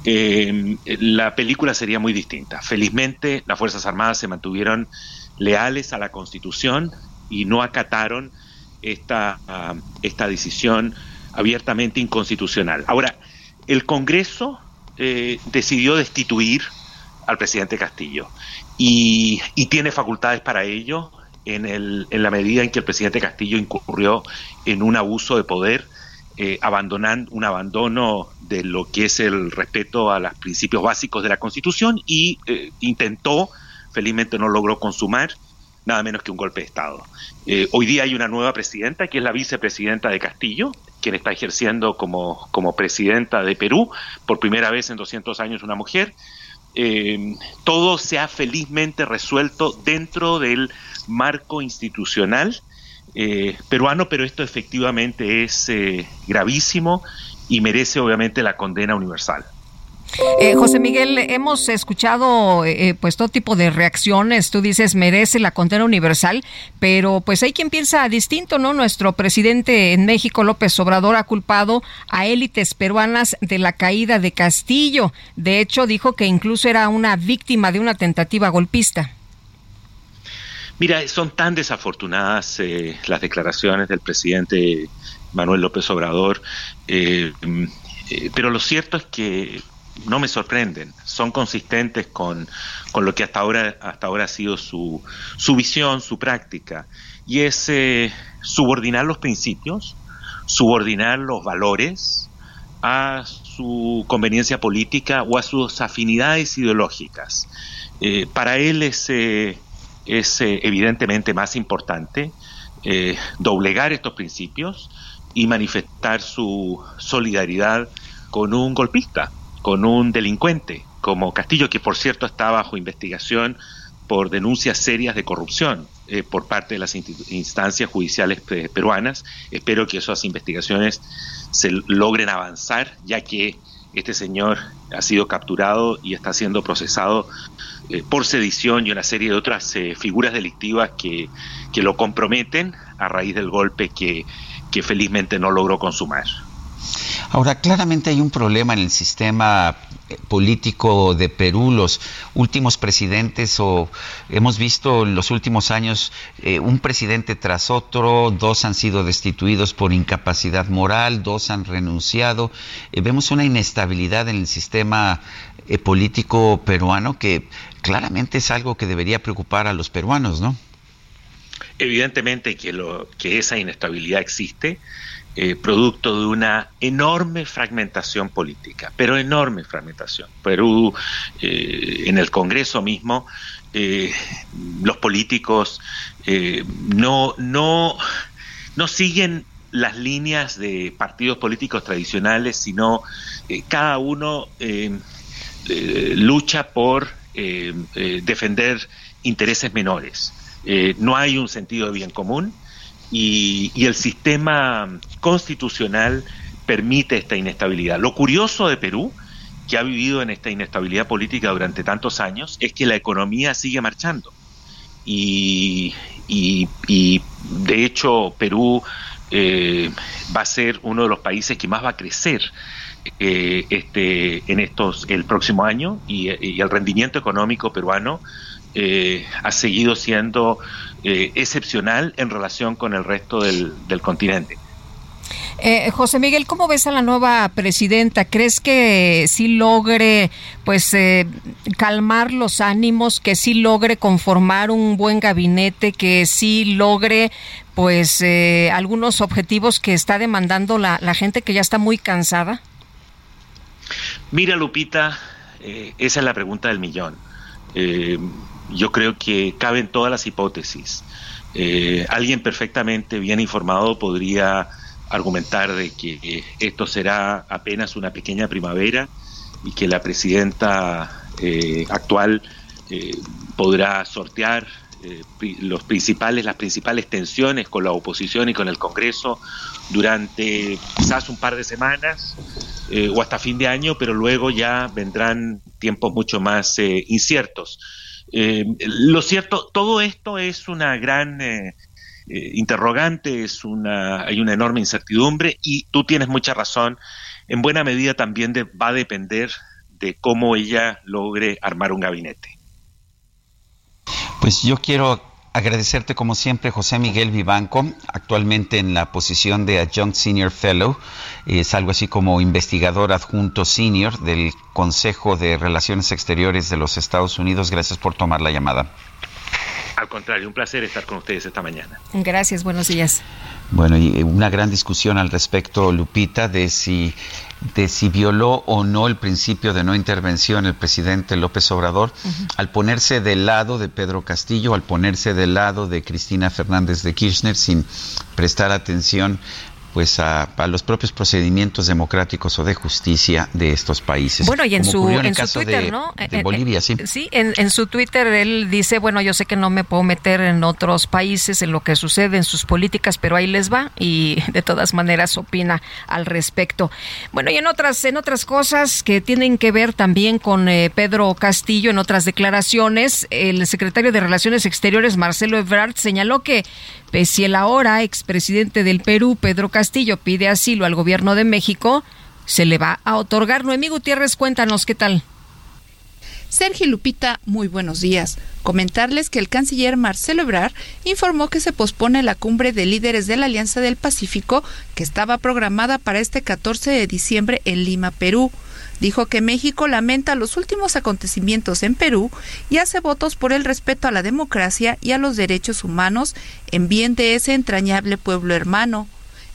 la película sería muy distinta. Felizmente las Fuerzas Armadas se mantuvieron leales a la Constitución y no acataron esta, ah, esta decisión abiertamente inconstitucional. Ahora, el Congreso eh, decidió destituir al presidente Castillo y, tiene facultades para ello en, el, en la medida en que el presidente Castillo incurrió en un abuso de poder, eh, abandonando un abandono de lo que es el respeto a los principios básicos de la Constitución y eh, intentó, felizmente no logró consumar, nada menos que un golpe de Estado. Eh, hoy día hay una nueva presidenta, que es la vicepresidenta de Castillo, quien está ejerciendo como, como presidenta de Perú, por primera vez en 200 años una mujer. Eh, todo se ha felizmente resuelto dentro del marco institucional eh, peruano, pero esto efectivamente es gravísimo y merece obviamente la condena universal. Eh, José Miguel, hemos escuchado eh, pues todo tipo de reacciones. Tú dices merece la condena universal, pero pues hay quien piensa distinto, ¿no? Nuestro presidente en México, López Obrador, ha culpado a élites peruanas de la caída de Castillo. De hecho, dijo que incluso era una víctima de una tentativa golpista. Mira, son tan desafortunadas eh, las declaraciones del presidente Manuel López Obrador, eh, eh, pero lo cierto es que no me sorprenden, son consistentes con, con lo que hasta ahora, hasta ahora ha sido su, su visión, su práctica, y es eh, subordinar los principios, subordinar los valores a su conveniencia política o a sus afinidades ideológicas. Eh, para él es, eh, es eh, evidentemente más importante eh, doblegar estos principios y manifestar su solidaridad con un golpista, con un delincuente, como Castillo, que por cierto está bajo investigación por denuncias serias de corrupción eh, por parte de las instancias judiciales pe- peruanas. Espero que esas investigaciones se logren avanzar, ya que este señor ha sido capturado y está siendo procesado eh, por sedición y una serie de otras eh, figuras delictivas que, que lo comprometen a raíz del golpe que, que felizmente no logró consumar. Ahora, claramente hay un problema en el sistema eh, político de Perú. Los últimos presidentes, o hemos visto en los últimos años eh, un presidente tras otro, dos han sido destituidos por incapacidad moral, dos han renunciado. Eh, vemos una inestabilidad en el sistema político peruano que claramente es algo que debería preocupar a los peruanos, ¿no? Evidentemente que, lo, que esa inestabilidad existe, eh, producto de una enorme fragmentación política, pero enorme fragmentación. Perú, eh, en el Congreso mismo, eh, los políticos eh, no, no, no siguen las líneas de partidos políticos tradicionales, sino cada uno lucha por defender intereses menores. No hay un sentido de bien común y, y el sistema constitucional permite esta inestabilidad. Lo curioso de Perú, que ha vivido en esta inestabilidad política durante tantos años, es que la economía sigue marchando. Y, y- y, de hecho Perú eh, va a ser uno de los países que más va a crecer eh, este, en estos el próximo año y, el rendimiento económico peruano eh, ha seguido siendo eh, excepcional en relación con el resto del, del continente. Eh, José Miguel, ¿cómo ves a la nueva presidenta? ¿Crees que sí logre, pues, eh, calmar los ánimos, que sí logre conformar un buen gabinete, que sí logre, pues, eh, algunos objetivos que está demandando la, la gente que ya está muy cansada? Mira, Lupita, esa es la pregunta del millón. Yo creo que caben todas las hipótesis. Eh, alguien perfectamente bien informado podría argumentar de que esto será apenas una pequeña primavera y que la presidenta eh, actual eh, podrá sortear eh, los principales, las principales tensiones con la oposición y con el Congreso durante quizás un par de semanas eh, o hasta fin de año, pero luego ya vendrán tiempos mucho más inciertos. Eh, lo cierto, todo esto es una gran eh, eh, interrogante, es una, hay una enorme incertidumbre y tú tienes mucha razón. En buena medida también de- va a depender de cómo ella logre armar un gabinete. Pues yo quiero agradecerte como siempre, José Miguel Vivanco, actualmente en la posición de Adjunct Senior Fellow, es algo así como investigador adjunto senior del Consejo de Relaciones Exteriores de los Estados Unidos. Gracias por tomar la llamada. Al contrario, un placer estar con ustedes esta mañana. Gracias, buenos días. Bueno, y una gran discusión al respecto, Lupita, de si, de si violó o no el principio de no intervención el presidente López Obrador al ponerse del lado de Pedro Castillo, al ponerse del lado de Cristina Fernández de Kirchner sin prestar atención pues a, a los propios procedimientos democráticos o de justicia de estos países. Bueno, y en Como su, en su Twitter, de, ¿no? de Eh, eh, Bolivia, sí. Sí, en, en su Twitter él dice, bueno, yo sé que no me puedo meter en otros países, en lo que sucede en sus políticas, pero ahí les va y de todas maneras opina al respecto. Bueno, y en otras, en otras cosas que tienen que ver también con eh, Pedro Castillo, en otras declaraciones, el secretario de Relaciones Exteriores, Marcelo Ebrard, señaló que pese el ahora expresidente del Perú, Pedro Castillo, pide asilo al gobierno de México, se le va a otorgar. Noemí Gutiérrez, cuéntanos qué tal. Sergio Lupita, muy buenos días. Comentarles que el canciller Marcelo Ebrard informó que se pospone la cumbre de líderes de la Alianza del Pacífico que estaba programada para este 14 de diciembre en Lima, Perú. Dijo que México lamenta los últimos acontecimientos en Perú y hace votos por el respeto a la democracia y a los derechos humanos en bien de ese entrañable pueblo hermano.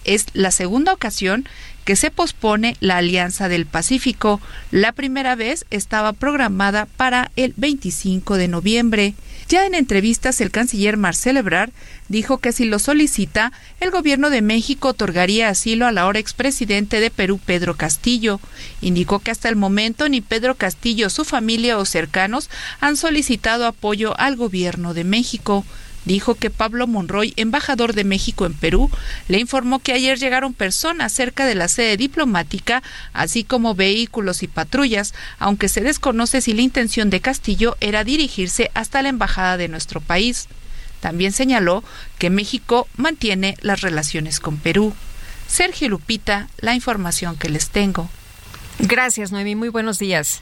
Es la segunda ocasión que se pospone la Alianza del Pacífico. La primera vez estaba programada para el 25 de noviembre. Ya en entrevistas, el canciller Marcel Ebrard dijo que si lo solicita, el gobierno de México otorgaría asilo al ahora expresidente de Perú, Pedro Castillo. Indicó que hasta el momento ni Pedro Castillo, su familia o cercanos han solicitado apoyo al gobierno de México dijo que Pablo Monroy, embajador de México en Perú, le informó que ayer llegaron personas cerca de la sede diplomática, así como vehículos y patrullas, aunque se desconoce si la intención de Castillo era dirigirse hasta la embajada de nuestro país. También señaló que México mantiene las relaciones con Perú. Sergio Lupita, la información que les tengo. Gracias, Noemí. Muy buenos días.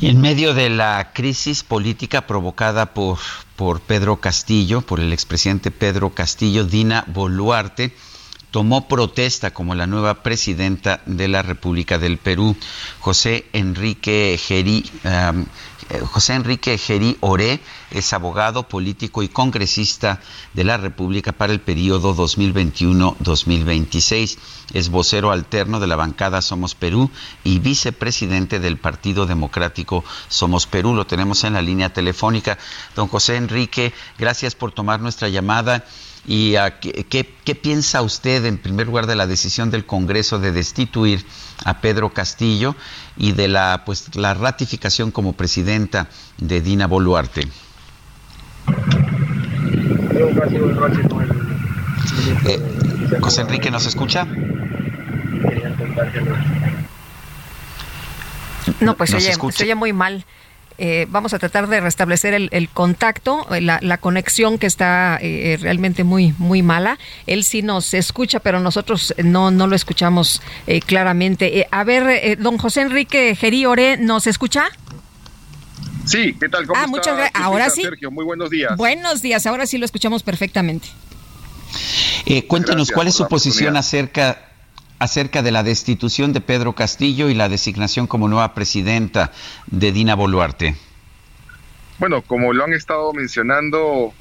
Y en medio de la crisis política provocada por, por Pedro Castillo, por el expresidente Pedro Castillo, Dina Boluarte tomó protesta como la nueva presidenta de la República del Perú. José Enrique Gerí, José Enrique Gerí Oré es abogado, político y congresista de la República para el periodo 2021-2026. Es vocero alterno de la bancada Somos Perú y vicepresidente del Partido Democrático Somos Perú. Lo tenemos en la línea telefónica. Don José Enrique, gracias por tomar nuestra llamada. ¿Y a qué, qué, qué, piensa usted, en primer lugar, de la decisión del Congreso de destituir a Pedro Castillo y de la, pues, la ratificación como presidenta de Dina Boluarte? Eh, José Enrique, ¿nos escucha? No, pues se oye, se oye muy mal. Eh, vamos a tratar de restablecer el, el contacto, la, la, conexión que está eh, realmente muy muy mala. Él sí nos escucha, pero nosotros no no lo escuchamos eh, claramente. a ver, don José Enrique Geríore, ¿nos escucha? Sí, ¿qué tal? ¿Cómo ah, muchas gracias. Ahora sí. Sergio, muy buenos días. Buenos días, ahora sí lo escuchamos perfectamente. cuéntenos, gracias ¿cuál es su posición acerca acerca de la destitución de Pedro Castillo y la designación como nueva presidenta de Dina Boluarte? Bueno, como lo han estado mencionando,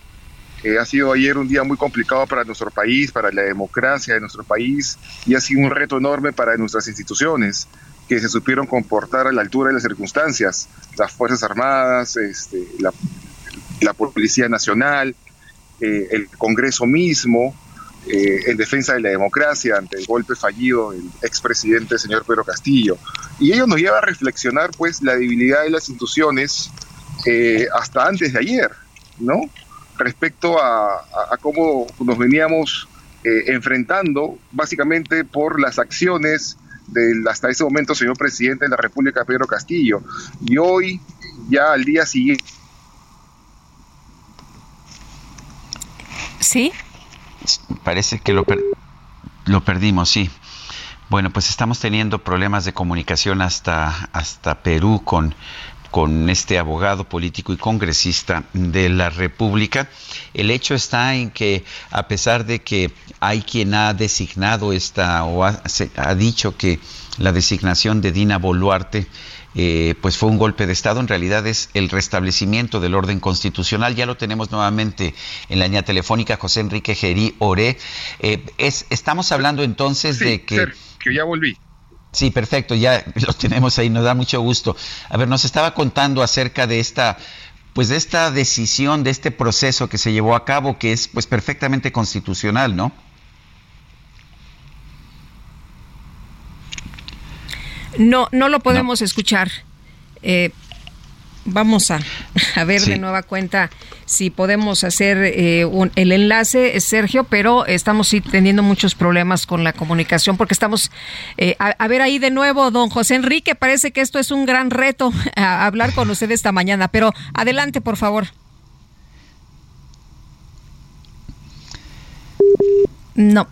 eh, ha sido ayer un día muy complicado para nuestro país, para la democracia de nuestro país, y ha sido un reto enorme para nuestras instituciones que se supieron comportar a la altura de las circunstancias, las Fuerzas Armadas, este, la, Policía Nacional, eh, el Congreso mismo, eh, en defensa de la democracia ante el golpe fallido del expresidente señor Pedro Castillo. Y ello nos lleva a reflexionar pues la debilidad de las instituciones eh, hasta antes de ayer, ¿no? Respecto a, cómo nos veníamos eh, enfrentando básicamente por las acciones del hasta ese momento señor presidente de la República Pedro Castillo. Y hoy, ya al día siguiente... Sí, parece que lo, per lo perdimos, sí. Bueno, pues estamos teniendo problemas de comunicación hasta, hasta Perú con, con este abogado político y congresista de la República. El hecho está en que a pesar de que hay quien ha designado esta o ha, dicho que la designación de Dina Boluarte eh, pues fue un golpe de Estado, en realidad es el restablecimiento del orden constitucional. Ya lo tenemos nuevamente en la línea telefónica, José Enrique Gerí Oré. Eh, es, estamos hablando entonces sí, de que... que ya volví. Sí, perfecto, ya lo tenemos ahí, nos da mucho gusto. A ver, nos estaba contando acerca de esta pues de esta decisión, de este proceso que se llevó a cabo, que es pues perfectamente constitucional, ¿no? No, no lo podemos no. escuchar. Eh, vamos a, a ver sí. de nueva cuenta si podemos hacer eh, un, el enlace, Sergio, pero estamos sí teniendo muchos problemas con la comunicación porque estamos, eh, a, a, ver ahí de nuevo, don José Enrique, parece que esto es un gran reto a hablar con usted esta mañana, pero adelante, por favor. No,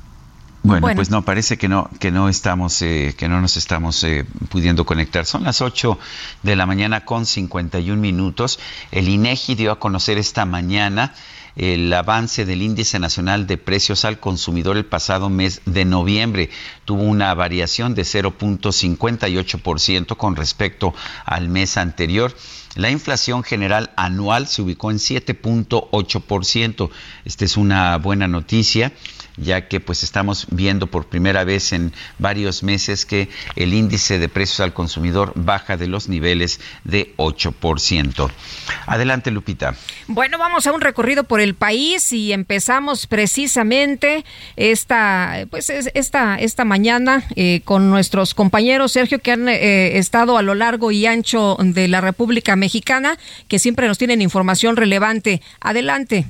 bueno, bueno, pues no, parece que no, que no estamos, eh, que no nos estamos eh, pudiendo conectar. Son las 8 de la mañana con 51 minutos. El INEGI dio a conocer esta mañana el avance del índice nacional de precios al consumidor el pasado mes de noviembre. Tuvo una variación de 0.58% con respecto al mes anterior. La inflación general anual se ubicó en 7.8%. Esta es una buena noticia ya que pues estamos viendo por primera vez en varios meses que el índice de precios al consumidor baja de los niveles de 8%. Adelante, Lupita. Bueno, vamos a un recorrido por el país y empezamos precisamente esta, pues esta, esta mañana eh, con nuestros compañeros Sergio que han eh, estado a lo largo y ancho de la República Mexicana, que siempre nos tienen información relevante. Adelante.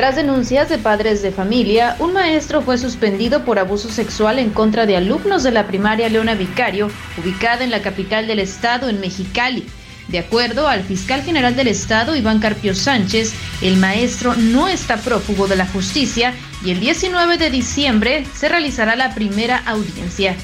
Tras denuncias de padres de familia, un maestro fue suspendido por abuso sexual en contra de alumnos de la primaria Leona Vicario, ubicada en la capital del estado, en Mexicali. De acuerdo al fiscal general del estado, Iván Carpio Sánchez, el maestro no está prófugo de la justicia y el 19 de diciembre se realizará la primera audiencia.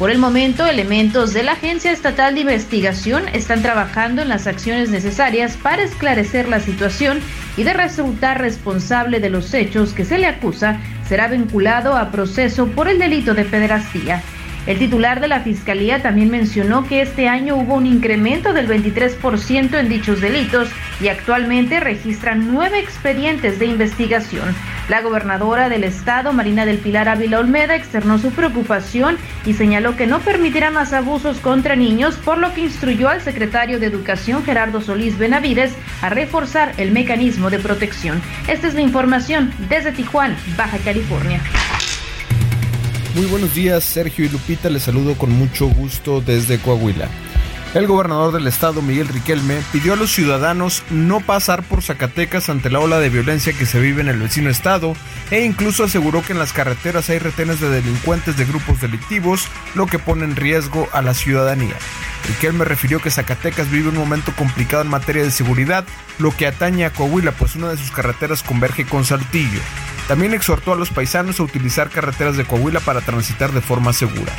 Por el momento, elementos de la Agencia Estatal de Investigación están trabajando en las acciones necesarias para esclarecer la situación y de resultar responsable de los hechos que se le acusa, será vinculado a proceso por el delito de pederastía. El titular de la Fiscalía también mencionó que este año hubo un incremento del 23% en dichos delitos y actualmente registran nueve expedientes de investigación. La gobernadora del estado, Marina del Pilar Ávila Olmeda, externó su preocupación y señaló que no permitirá más abusos contra niños, por lo que instruyó al secretario de Educación, Gerardo Solís Benavides, a reforzar el mecanismo de protección. Esta es la información desde Tijuana, Baja California. Muy buenos días, Sergio y Lupita, les saludo con mucho gusto desde Coahuila. El gobernador del estado, Miguel Riquelme, pidió a los ciudadanos no pasar por Zacatecas ante la ola de violencia que se vive en el vecino estado e incluso aseguró que en las carreteras hay retenes de delincuentes de grupos delictivos, lo que pone en riesgo a la ciudadanía. Riquelme refirió que Zacatecas vive un momento complicado en materia de seguridad, lo que atañe a Coahuila, pues una de sus carreteras converge con Saltillo. También exhortó a los paisanos a utilizar carreteras de Coahuila para transitar de forma segura.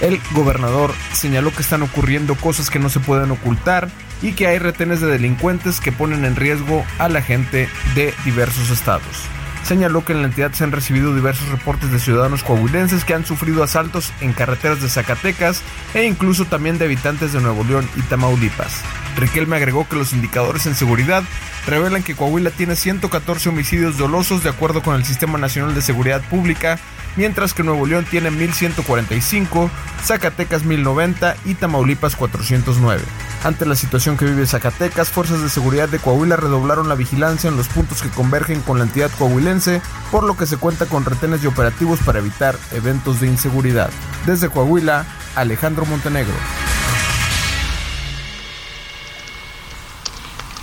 El gobernador señaló que están ocurriendo cosas que no se pueden ocultar y que hay retenes de delincuentes que ponen en riesgo a la gente de diversos estados. Señaló que en la entidad se han recibido diversos reportes de ciudadanos coahuilenses que han sufrido asaltos en carreteras de Zacatecas e incluso también de habitantes de Nuevo León y Tamaulipas. Riquelme agregó que los indicadores en seguridad revelan que Coahuila tiene 114 homicidios dolosos de acuerdo con el Sistema Nacional de Seguridad Pública, mientras que Nuevo León tiene 1145, Zacatecas 1090 y Tamaulipas 409. Ante la situación que vive Zacatecas, fuerzas de seguridad de Coahuila redoblaron la vigilancia en los puntos que convergen con la entidad coahuilense, por lo que se cuenta con retenes y operativos para evitar eventos de inseguridad. Desde Coahuila, Alejandro Montenegro.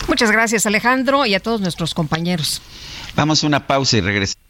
Muchas gracias Alejandro y a todos nuestros compañeros. Vamos a una pausa y regresamos.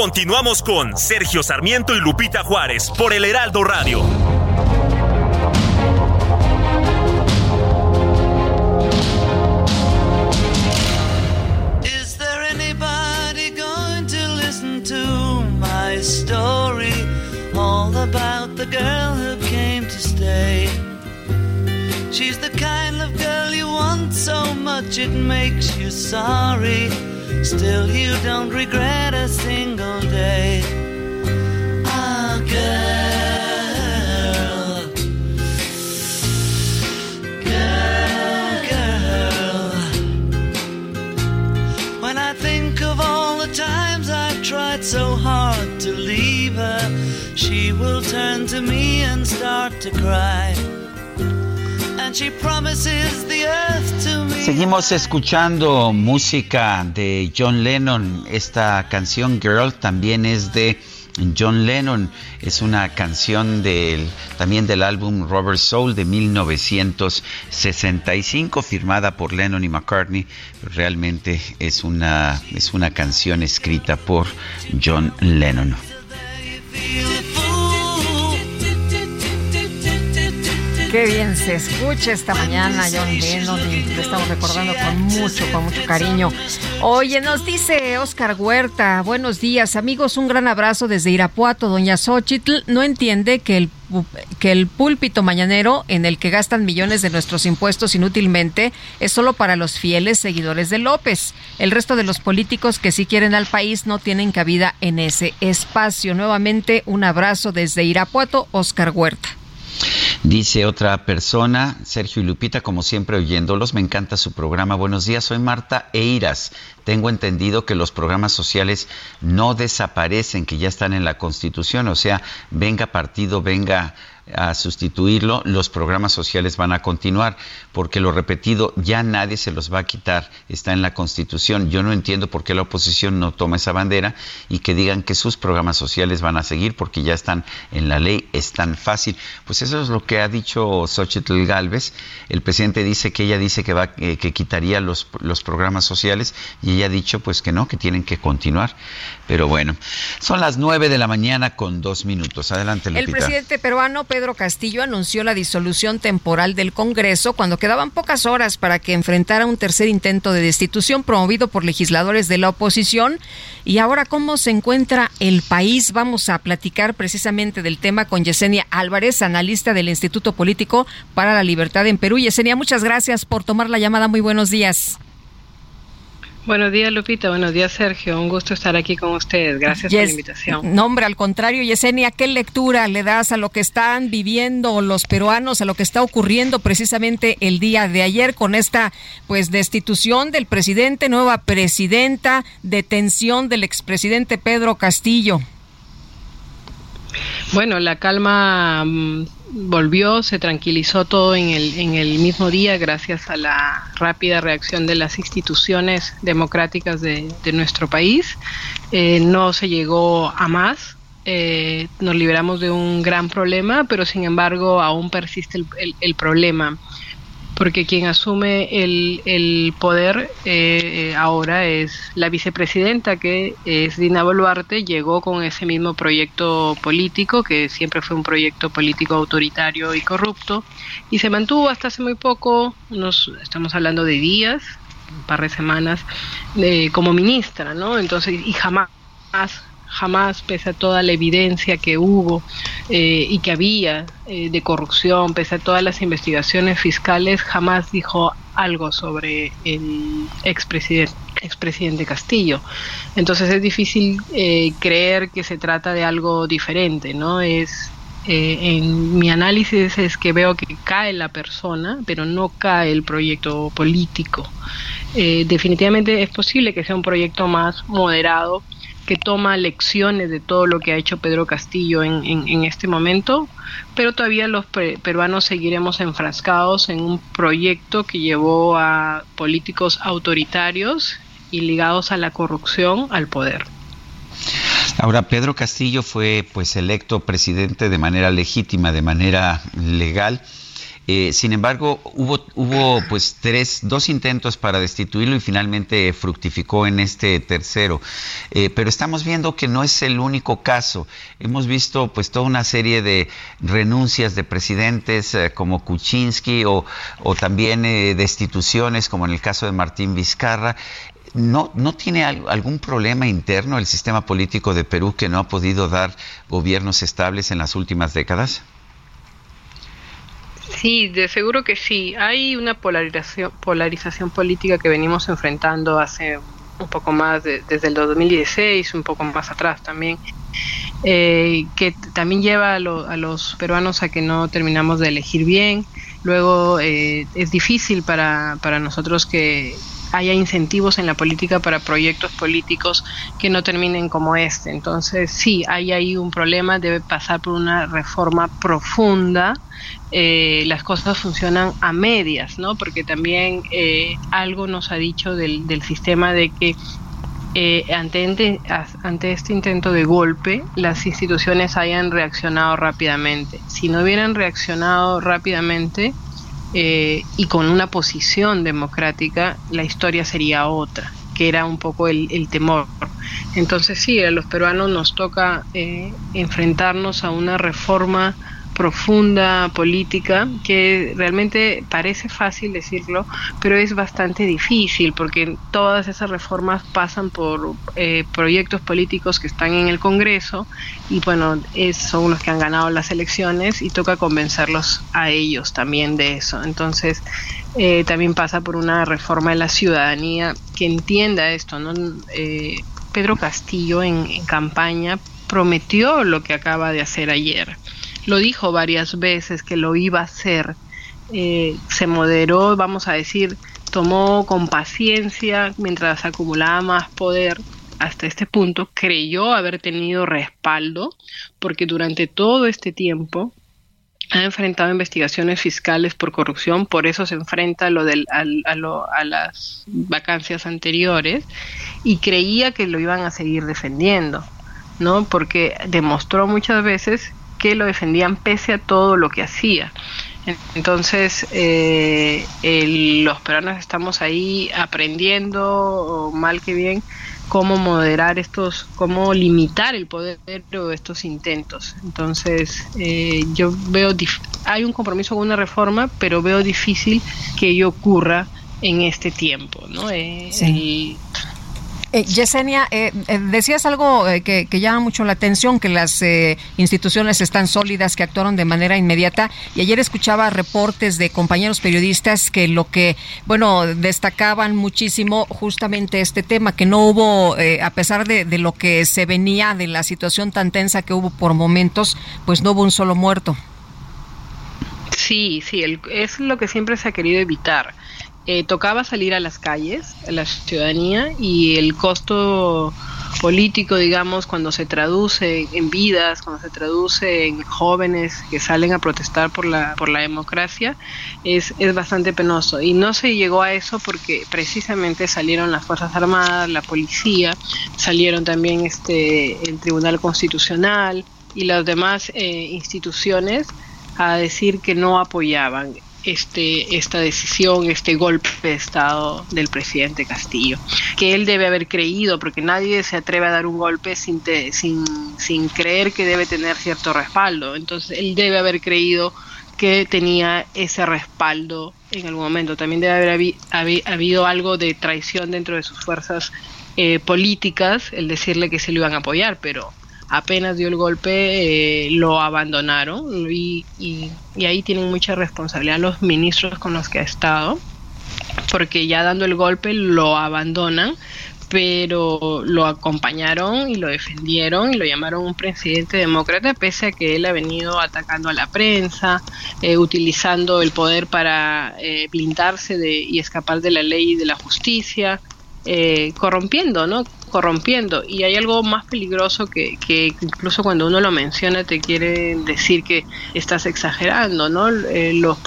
Continuamos con Sergio Sarmiento y Lupita Juárez por el Heraldo Radio. Is there anybody going to listen to my story? All about the girl who came to stay. She's the kind of girl you want so much it makes you sorry. Still, you don't regret a single day. Ah, girl. Girl, girl. When I think of all the times I've tried so hard to leave her, she will turn to me and start to cry. Seguimos escuchando música de John Lennon. Esta canción Girl también es de John Lennon. Es una canción del, también del álbum Robert Soul de 1965, firmada por Lennon y McCartney. Realmente es una, es una canción escrita por John Lennon. Qué bien se escucha esta mañana John Lennon y estamos recordando con mucho, con mucho cariño. Oye, nos dice Oscar Huerta, buenos días amigos, un gran abrazo desde Irapuato. Doña Xochitl no entiende que el, que el púlpito mañanero en el que gastan millones de nuestros impuestos inútilmente es solo para los fieles seguidores de López. El resto de los políticos que sí quieren al país no tienen cabida en ese espacio. Nuevamente, un abrazo desde Irapuato, Oscar Huerta. Dice otra persona, Sergio y Lupita, como siempre oyéndolos, me encanta su programa. Buenos días, soy Marta Eiras. Tengo entendido que los programas sociales no desaparecen, que ya están en la Constitución, o sea, venga partido, venga a sustituirlo, los programas sociales van a continuar, porque lo repetido, ya nadie se los va a quitar, está en la Constitución. Yo no entiendo por qué la oposición no toma esa bandera y que digan que sus programas sociales van a seguir porque ya están en la ley, es tan fácil. Pues eso es lo que ha dicho Xochitl Galvez. El presidente dice que ella dice que va eh, que quitaría los, los programas sociales y ella ha dicho pues que no, que tienen que continuar. Pero bueno, son las nueve de la mañana con dos minutos. Adelante, Lupita. El presidente peruano Pedro Castillo anunció la disolución temporal del Congreso cuando quedaban pocas horas para que enfrentara un tercer intento de destitución promovido por legisladores de la oposición. Y ahora, ¿cómo se encuentra el país? Vamos a platicar precisamente del tema con Yesenia Álvarez, analista del Instituto Político para la Libertad en Perú. Yesenia, muchas gracias por tomar la llamada. Muy buenos días. Buenos días, Lupita. Buenos días, Sergio. Un gusto estar aquí con ustedes. Gracias por la invitación. No, hombre, al contrario, Yesenia, ¿qué lectura le das a lo que están viviendo los peruanos, a lo que está ocurriendo precisamente el día de ayer con esta pues destitución del presidente, nueva presidenta, detención del expresidente Pedro Castillo? Bueno, la calma mm, volvió, se tranquilizó todo en el, en el mismo día gracias a la rápida reacción de las instituciones democráticas de, de nuestro país. Eh, no se llegó a más. eh, nos liberamos de un gran problema, pero sin embargo aún persiste el, el- el problema. Porque quien asume el, el poder eh, ahora es la vicepresidenta, que es Dina Boluarte, llegó con ese mismo proyecto político, que siempre fue un proyecto político autoritario y corrupto, y se mantuvo hasta hace muy poco, unos, estamos hablando de días, un par de semanas, eh, como ministra, ¿no? Entonces, y jamás jamás, pese a toda la evidencia que hubo eh, y que había eh, de corrupción, pese a todas las investigaciones fiscales, jamás dijo algo sobre el expresidente, expresidente Castillo. Entonces es difícil eh, creer que se trata de algo diferente, ¿no? Es eh, en mi análisis es que veo que cae la persona, pero no cae el proyecto político. Eh, definitivamente es posible que sea un proyecto más moderado, que toma lecciones de todo lo que ha hecho Pedro Castillo en, este momento, pero todavía los pe- peruanos seguiremos enfrascados en un proyecto que llevó a políticos autoritarios y ligados a la corrupción al poder. Ahora, Pedro Castillo fue pues electo presidente de manera legítima, de manera legal. Eh, sin embargo, hubo, hubo pues tres, dos intentos para destituirlo y finalmente fructificó en este tercero. Eh, pero estamos viendo que no es el único caso. Hemos visto pues toda una serie de renuncias de presidentes eh, como Kuczynski o, también eh, destituciones como en el caso de Martín Vizcarra. ¿No, ¿No tiene al- algún problema interno el sistema político de Perú que no ha podido dar gobiernos estables en las últimas décadas? Sí, de seguro que sí. Hay una polarización, polarización política que venimos enfrentando hace un poco más, de- desde el 2016, un poco más atrás también, eh, que también lleva a los peruanos a que no terminamos de elegir bien. Luego eh, es difícil para, para nosotros que haya incentivos en la política para proyectos políticos que no terminen como este. Entonces, sí, hay ahí un problema, debe pasar por una reforma profunda. Eh, las cosas funcionan a medias, ¿no? Porque también eh, algo nos ha dicho del, sistema de que eh, ante, ante este intento de golpe, las instituciones hayan reaccionado rápidamente. Si no hubieran reaccionado rápidamente eh, y con una posición democrática, la historia sería otra, que era un poco el, el temor. Entonces sí, a los peruanos nos toca eh, enfrentarnos a una reforma profunda política que realmente parece fácil decirlo, pero es bastante difícil porque todas esas reformas pasan por eh, proyectos políticos que están en el Congreso y bueno, es, son los que han ganado las elecciones y toca convencerlos a ellos también de eso. Entonces, eh, también pasa por una reforma de la ciudadanía que entienda esto, ¿no? Eh, Pedro Castillo en, en campaña prometió lo que acaba de hacer ayer. Lo dijo varias veces que lo iba a hacer. Eh, se moderó, vamos a decir, tomó con paciencia mientras acumulaba más poder hasta este punto, creyó haber tenido respaldo, porque durante todo este tiempo ha enfrentado investigaciones fiscales por corrupción, por eso se enfrenta a, lo del, a, lo- a las vacancias anteriores y creía que lo iban a seguir defendiendo, ¿no? Porque demostró muchas veces que lo defendían pese a todo lo que hacía. En- Entonces, eh, el- los peruanos estamos ahí aprendiendo, mal que bien, cómo moderar estos, cómo limitar el poder de estos intentos. Entonces, eh, yo veo, hay un compromiso con una reforma, pero veo difícil que ello ocurra en este tiempo, ¿no? Eh, Sí. Eh, Yesenia, eh, eh, decías algo eh, que, que llama mucho la atención, que las eh, instituciones están sólidas, que actuaron de manera inmediata. Y ayer escuchaba reportes de compañeros periodistas que lo que, bueno, destacaban muchísimo justamente este tema, que no hubo, a pesar de, de lo que se venía de la situación tan tensa que hubo por momentos, pues no hubo un solo muerto. Sí, sí, el- es lo que siempre se ha querido evitar. Eh, tocaba salir a las calles, a la ciudadanía, y el costo político, digamos, cuando se traduce en vidas, cuando se traduce en jóvenes que salen a protestar por la, por la democracia, es, es bastante penoso. Y no se llegó a eso porque precisamente salieron las Fuerzas Armadas, la policía, salieron también este, el Tribunal Constitucional y las demás eh, instituciones a decir que no apoyaban este esta decisión, este golpe de estado del presidente Castillo, que él debe haber creído, porque nadie se atreve a dar un golpe sin te- sin sin creer que debe tener cierto respaldo. Entonces él debe haber creído que tenía ese respaldo en algún momento. También debe haber habi- habi- habido algo de traición dentro de sus fuerzas eh, políticas, el decirle que se lo iban a apoyar, pero apenas dio el golpe eh, lo abandonaron y, y, ahí tienen mucha responsabilidad los ministros con los que ha estado porque ya dando el golpe lo abandonan pero lo acompañaron y lo defendieron y lo llamaron un presidente demócrata pese a que él ha venido atacando a la prensa, eh, utilizando el poder para eh, blindarse de, y escapar de la ley y de la justicia, eh, corrompiendo, ¿no? Corrompiendo. Y hay algo más peligroso que, que incluso cuando uno lo menciona te quiere decir que estás exagerando, ¿no? Eh, los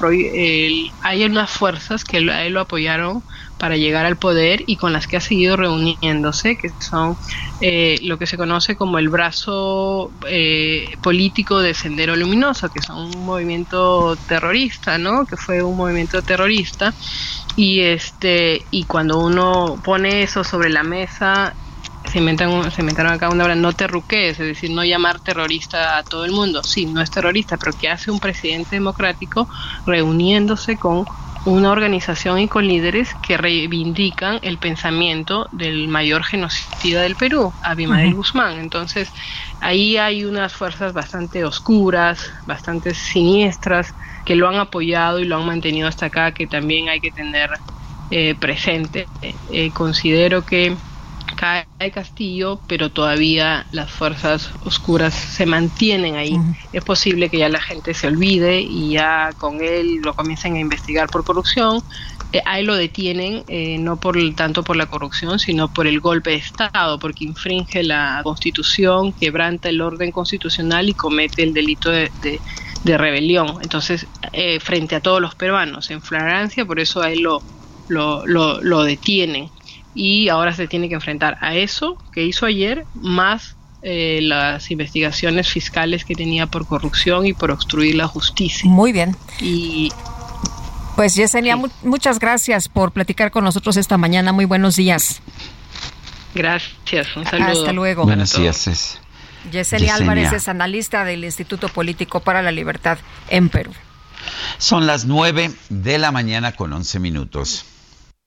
hay unas fuerzas que a él lo apoyaron para llegar al poder y con las que ha seguido reuniéndose, que son eh, lo que se conoce como el brazo eh, político de Sendero Luminoso, que son un movimiento terrorista, ¿no? Que fue un movimiento terrorista y este y cuando uno pone eso sobre la mesa se inventan se inventaron acá una palabra no terruquees, es decir, no llamar terrorista a todo el mundo. Sí, no es terrorista, pero ¿qué hace un presidente democrático reuniéndose con una organización y con líderes que reivindican el pensamiento del mayor genocida del Perú, Abimael. Guzmán? Entonces, ahí hay unas fuerzas bastante oscuras, bastante siniestras, que lo han apoyado y lo han mantenido hasta acá, que también hay que tener eh, presente. Eh, considero que cae Castillo, pero todavía las fuerzas oscuras se mantienen ahí. Es posible que ya la gente se olvide y ya con él lo comiencen a investigar por corrupción. Eh, a él lo detienen eh, no por tanto por la corrupción, sino por el golpe de Estado, porque infringe la Constitución, quebranta el orden constitucional y comete el delito de, de- de rebelión. Entonces, eh, frente a todos los peruanos, en flagrancia, por eso a él lo, lo, lo, lo detienen y ahora se tiene que enfrentar a eso que hizo ayer más eh, las investigaciones fiscales que tenía por corrupción y por obstruir la justicia. Muy bien. Y Pues Yesenia, mu- muchas gracias por platicar con nosotros esta mañana. Muy buenos días. gracias, un saludo. Hasta luego. Buenos días. es- Yesenia Yesenia. Álvarez es analista del Instituto Político para la Libertad en Perú. Son las 9 de la mañana con 11 minutos.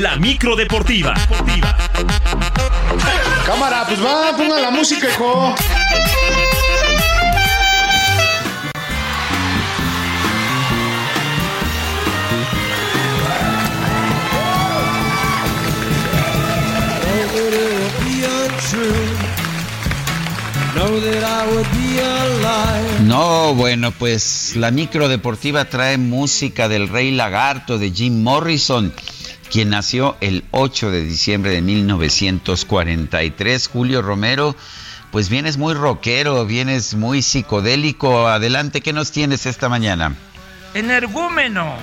La micro deportiva. Cámara, pues va, ponga la música, hijo. No, bueno, pues la micro deportiva trae música del Rey Lagarto de Jim Morrison, quien nació el 8 de diciembre de 1943. Julio Romero, pues vienes muy rockero, vienes muy psicodélico. Adelante, ¿qué nos tienes esta mañana? Energúmeno.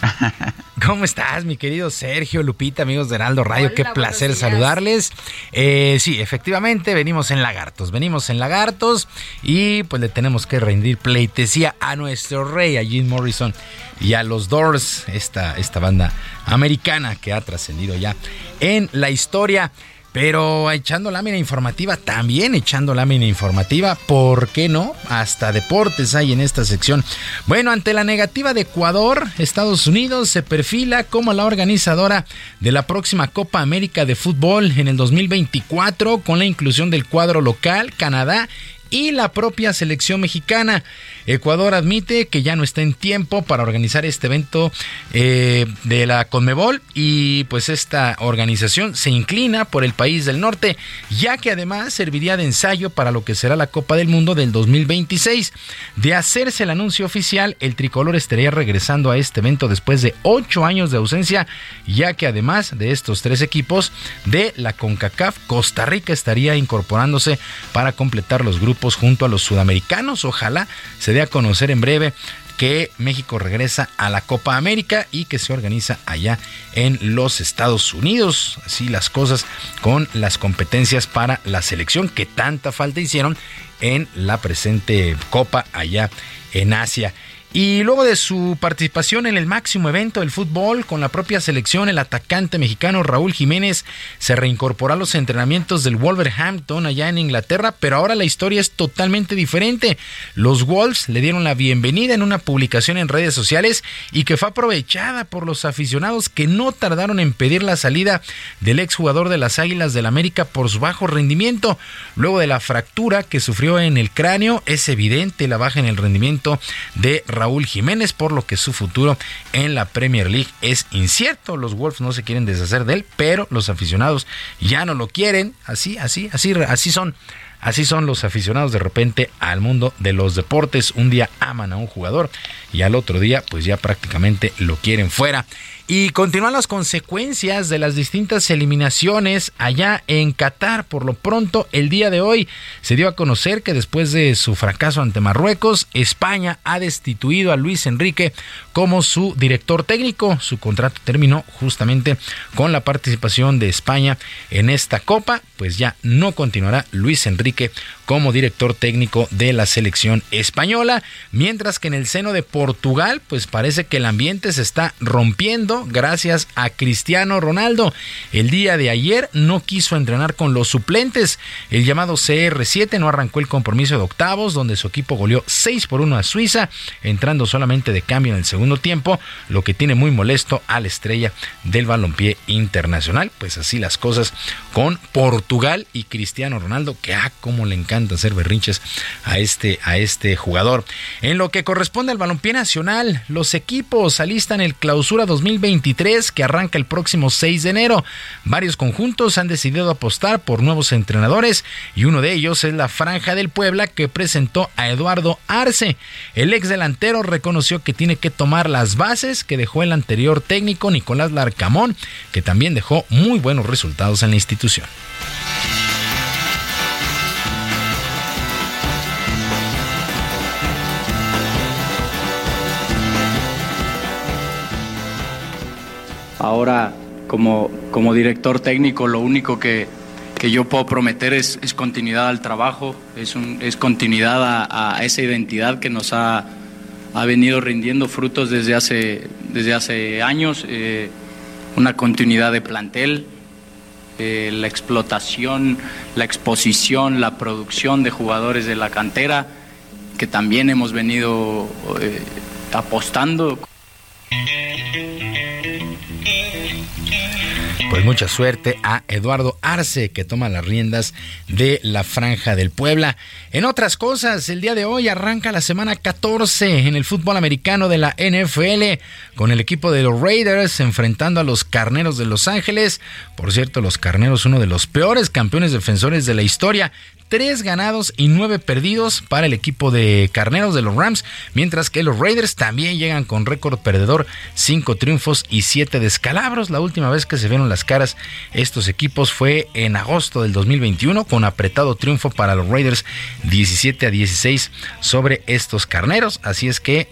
¿Cómo estás, mi querido Sergio, Lupita, amigos de Heraldo Radio? Hola, Qué placer saludarles. Eh, sí, efectivamente, venimos en lagartos, venimos en lagartos y pues le tenemos que rendir pleitesía a nuestro rey, a Jim Morrison y a los Doors, esta, esta banda americana que ha trascendido ya en la historia. Pero echando lámina informativa, también echando lámina informativa, ¿por qué no? Hasta deportes hay en esta sección. Bueno, ante la negativa de Ecuador, Estados Unidos se perfila como la organizadora de la próxima Copa América de Fútbol en el 2024 con la inclusión del cuadro local, Canadá y la propia selección mexicana. Ecuador admite que ya no está en tiempo para organizar este evento eh, de la Conmebol y pues esta organización se inclina por el país del norte, ya que además serviría de ensayo para lo que será la Copa del Mundo del 2026. De hacerse el anuncio oficial, el tricolor estaría regresando a este evento después de ocho años de ausencia, ya que además de estos tres equipos de la CONCACAF, Costa Rica estaría incorporándose para completar los grupos junto a los sudamericanos. Ojalá se dé a conocer en breve que México regresa a la Copa América y que se organiza allá en los Estados Unidos. Así las cosas con las competencias para la selección que tanta falta hicieron en la presente Copa allá en Asia. Y luego de su participación en el máximo evento del fútbol con la propia selección, el atacante mexicano Raúl Jiménez se reincorporó a los entrenamientos del Wolverhampton allá en Inglaterra, pero ahora la historia es totalmente diferente. Los Wolves le dieron la bienvenida en una publicación en redes sociales y que fue aprovechada por los aficionados que no tardaron en pedir la salida del exjugador de las Águilas del América por su bajo rendimiento. Luego de la fractura que sufrió en el cráneo, es evidente la baja en el rendimiento de Raúl Jiménez, por lo que su futuro en la Premier League es incierto. Los Wolves no se quieren deshacer de él, pero los aficionados ya no lo quieren. Así, así, así, así son. Así son los aficionados de repente al mundo de los deportes. Un día aman a un jugador y al otro día pues ya prácticamente lo quieren fuera. Y continúan las consecuencias de las distintas eliminaciones allá en Qatar. Por lo pronto, el día de hoy se dio a conocer que después de su fracaso ante Marruecos, España ha destituido a Luis Enrique como su director técnico. Su contrato terminó justamente con la participación de España en esta copa. Pues ya no continuará Luis Enrique como director técnico de la selección española. Mientras que en el seno de Portugal, pues parece que el ambiente se está rompiendo gracias a Cristiano Ronaldo. El día de ayer no quiso entrenar con los suplentes. El llamado CR7 no arrancó el compromiso de octavos, donde su equipo goleó 6 por 1 a Suiza, entrando solamente de cambio en el segundo tiempo, lo que tiene muy molesto a la estrella del balompié internacional. Pues así las cosas con Portugal y Cristiano Ronaldo, que ah, cómo le encanta hacer berrinches a este, a este jugador. En lo que corresponde al balompié nacional, los equipos alistan el clausura 2023 que arranca el próximo 6 de enero. Varios conjuntos han decidido apostar por nuevos entrenadores y uno de ellos es la Franja del Puebla que presentó a Eduardo Arce. El ex delantero reconoció que tiene que tomar las bases que dejó el anterior técnico Nicolás Larcamón, que también dejó muy buenos resultados en la institución. Ahora, como, como director técnico, lo único que, que yo puedo prometer es, continuidad al trabajo, es, es continuidad a, a esa identidad que nos ha, ha venido rindiendo frutos desde hace, desde hace años, eh, una continuidad de plantel, eh, la explotación, la exposición, la producción de jugadores de la cantera, que también hemos venido eh, apostando. Pues mucha suerte a Eduardo Arce, que toma las riendas de la Franja del Puebla. En otras cosas, el día de hoy arranca la semana 14 en el fútbol americano de la NFL, con el equipo de los Raiders enfrentando a los Carneros de Los Ángeles. Por cierto, los Carneros, uno de los peores campeones defensores de la historia. Tres ganados y nueve perdidos para el equipo de Carneros de los Rams, mientras que los Raiders también llegan con récord perdedor, cinco triunfos y siete descalabros. La última vez que se vieron las caras estos equipos fue en agosto del 2021 con apretado triunfo para los Raiders 17 a 16 sobre estos Carneros. Así es que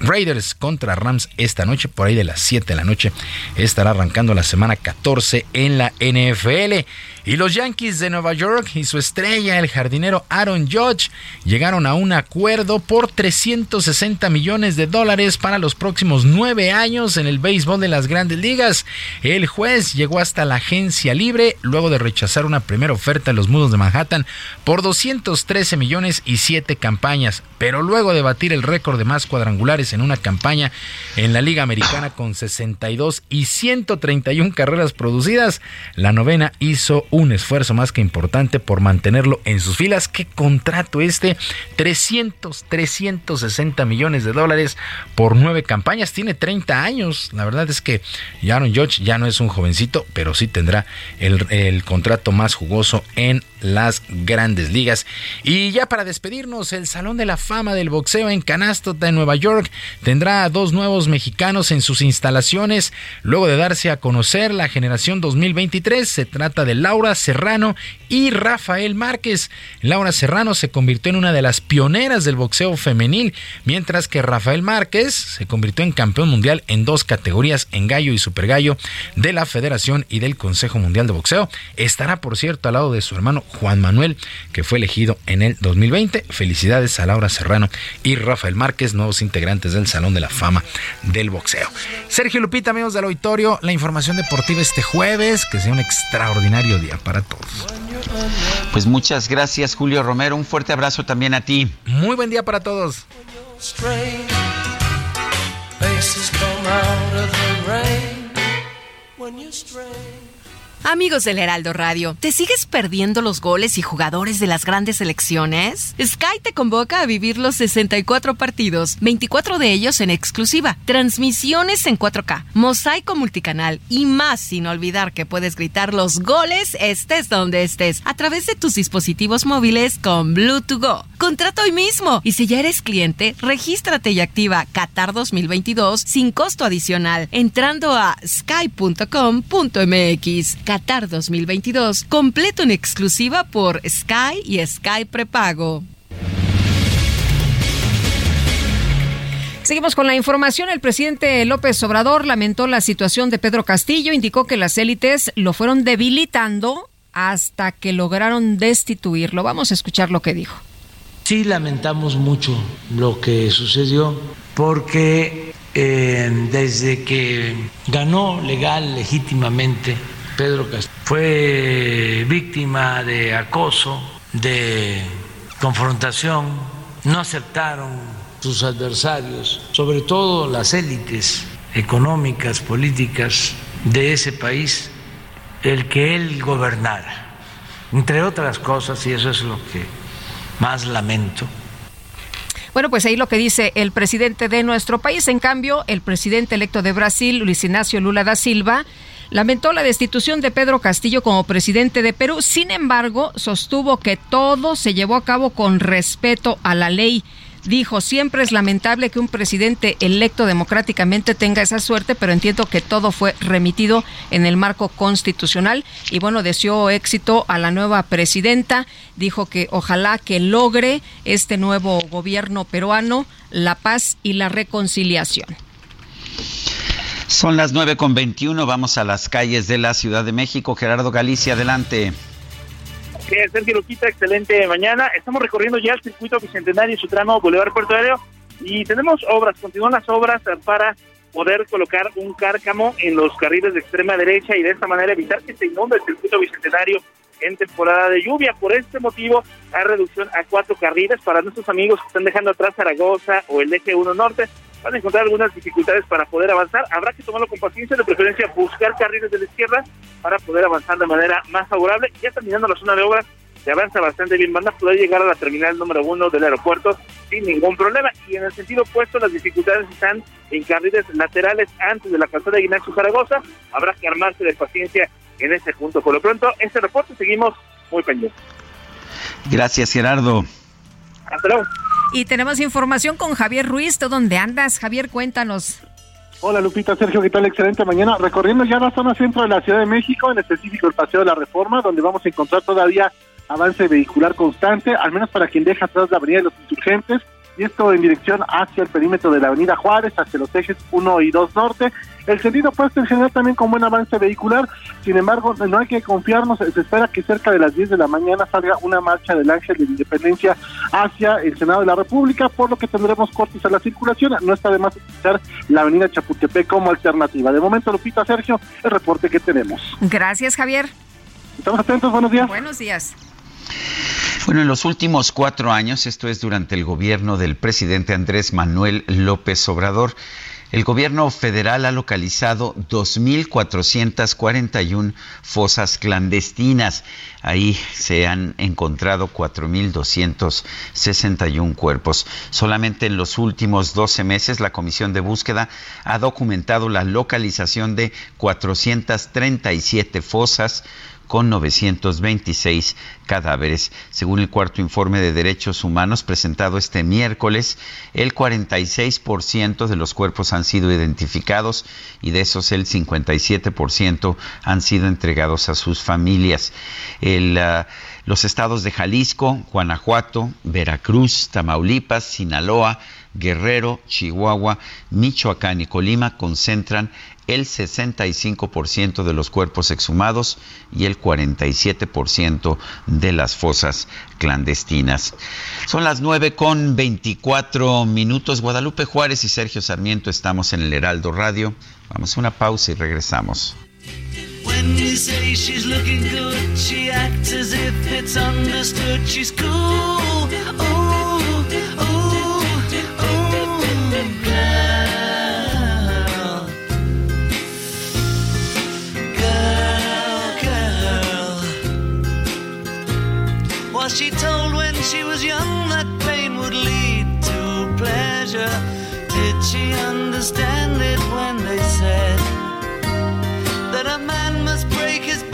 Raiders contra Rams esta noche, por ahí de las 7 de la noche, estará arrancando la semana 14 en la NFL. Y los Yankees de Nueva York y su estrella, el jardinero Aaron Judge, llegaron a un acuerdo por 360 millones de dólares para los próximos nueve años en el béisbol de las grandes ligas. El juez llegó hasta la agencia libre luego de rechazar una primera oferta de los Mudos de Manhattan por 213 millones y 7 campañas, pero luego de batir el récord de más cuadrangulares en una campaña en la Liga Americana con 62 y 131 carreras producidas, la novena hizo un esfuerzo más que importante por mantenerlo en sus filas. ¿Qué contrato este? 300, 360 millones de dólares por nueve campañas. Tiene 30 años. La verdad es que Aaron Judge ya no es un jovencito, pero sí tendrá el, contrato más jugoso en las grandes ligas. Y ya para despedirnos, el Salón de la Fama del Boxeo en Canastota, en Nueva York, tendrá a dos nuevos mexicanos en sus instalaciones. Luego de darse a conocer la generación 2023, se trata de Laura Serrano y Rafael Márquez. Laura Serrano se convirtió en una de las pioneras del boxeo femenil, mientras que Rafael Márquez se convirtió en campeón mundial en dos categorías, en gallo y super gallo, de la Federación y del Consejo Mundial de Boxeo. Estará, por cierto, al lado de su hermano Juan Manuel, que fue elegido en el 2020. Felicidades a Laura Serrano y Rafael Márquez, nuevos integrantes del Salón de la Fama del Boxeo. Sergio Lupita, amigos del auditorio, la información deportiva este jueves, que sea un extraordinario día para todos. Pues muchas gracias, Julio Romero. Un fuerte abrazo también a ti. Muy buen día para todos. Strange faces come out of the rain when you're strange. Amigos del Heraldo Radio, ¿te sigues perdiendo los goles y jugadores de las grandes selecciones? Sky te convoca a vivir los 64 partidos, 24 de ellos en exclusiva, transmisiones en 4K, mosaico multicanal y más sin olvidar que puedes gritar los goles estés donde estés a través de tus dispositivos móviles con Bluetooth Go. Contrata hoy mismo y si ya eres cliente, regístrate y activa Qatar 2022 sin costo adicional entrando a sky.com.mx. Qatar 2022, completo en exclusiva por Sky y Sky Prepago. Seguimos con la información. El presidente López Obrador lamentó la situación de Pedro Castillo, indicó que las élites lo fueron debilitando hasta que lograron destituirlo. Vamos a escuchar lo que dijo. Sí lamentamos mucho lo que sucedió porque eh, desde que ganó legal, legítimamente, Pedro Castillo fue víctima de acoso, de confrontación, no aceptaron sus adversarios, sobre todo las élites económicas, políticas de ese país, el que él gobernara, entre otras cosas, y eso es lo que más lamento. Bueno, pues ahí lo que dice el presidente de nuestro país. En cambio, el presidente electo de Brasil, Luis Ignacio Lula da Silva, lamentó la destitución de Pedro Castillo como presidente de Perú. Sin embargo, sostuvo que todo se llevó a cabo con respeto a la ley. Dijo, siempre es lamentable que un presidente electo democráticamente tenga esa suerte, pero entiendo que todo fue remitido en el marco constitucional. Y bueno, deseó éxito a la nueva presidenta. Dijo que ojalá que logre este nuevo gobierno peruano la paz y la reconciliación. Son las 9 con 21, vamos a las calles de la Ciudad de México. Gerardo Galicia, adelante. Sergio Lupita, excelente mañana. Estamos recorriendo ya el circuito bicentenario su tramo Boulevard Puerto Aéreo y tenemos obras, continúan las obras para poder colocar un cárcamo en los carriles de extrema derecha y de esta manera evitar que se inunde el circuito bicentenario en temporada de lluvia. Por este motivo, hay reducción a cuatro carriles para nuestros amigos que están dejando atrás Zaragoza o el eje 1 norte. Van a encontrar algunas dificultades para poder avanzar. Habrá que tomarlo con paciencia, de preferencia buscar carriles de la izquierda para poder avanzar de manera más favorable. Ya terminando la zona de obras, se avanza bastante bien. Van a poder llegar a la terminal número uno del aeropuerto sin ningún problema. Y en el sentido opuesto, las dificultades están en carriles laterales antes de la calzada de Ignacio Zaragoza. Habrá que armarse de paciencia en este punto. Por lo pronto, este reporte seguimos muy pendientes. Gracias, Gerardo. Hasta luego. Y tenemos información con Javier Ruiz. ¿Tú dónde andas? Javier, cuéntanos. Hola Lupita, Sergio, ¿qué tal? Excelente mañana. Recorriendo ya la zona centro de la Ciudad de México, en específico el Paseo de la Reforma, donde vamos a encontrar todavía avance vehicular constante, al menos para quien deja atrás la Avenida de los Insurgentes, y esto en dirección hacia el perímetro de la Avenida Juárez, hacia los ejes 1 y 2 norte. El sentido opuesto en general también con buen avance vehicular, sin embargo, no hay que confiarnos, se espera que cerca de las 10 de la mañana salga una marcha del Ángel de la Independencia hacia el Senado de la República, por lo que tendremos cortes a la circulación. No está de más utilizar la Avenida Chapultepec como alternativa. De momento, Lupita, Sergio, el reporte que tenemos. Gracias, Javier. Estamos atentos, buenos días. Buenos días. Bueno, en los últimos cuatro años, esto es durante el gobierno del presidente Andrés Manuel López Obrador, el gobierno federal ha localizado 2.441 fosas clandestinas. Ahí se han encontrado 4.261 cuerpos. Solamente en los últimos 12 meses la Comisión de Búsqueda ha documentado la localización de 437 fosas con 926 cadáveres. Según el cuarto informe de derechos humanos presentado este miércoles, el 46% de los cuerpos han sido identificados y de esos el 57% han sido entregados a sus familias. Uh, los estados de Jalisco, Guanajuato, Veracruz, Tamaulipas, Sinaloa, Guerrero, Chihuahua, Michoacán y Colima concentran el 65% de los cuerpos exhumados y el 47% de las fosas clandestinas. Son las 9 con 24 minutos. Guadalupe Juárez y Sergio Sarmiento estamos en el Heraldo Radio. Vamos a una pausa y regresamos. When you say she's looking good, she acts as if it's understood she's cool. Ooh, ooh, Was she told when she was young that pain would lead to pleasure? Did she understand it when they said? that a man must break his back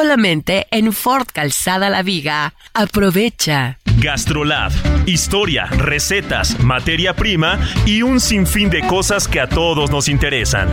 Solamente en Ford Calzada La Viga. Aprovecha. Gastrolab. Historia, recetas, materia prima y un sinfín de cosas que a todos nos interesan.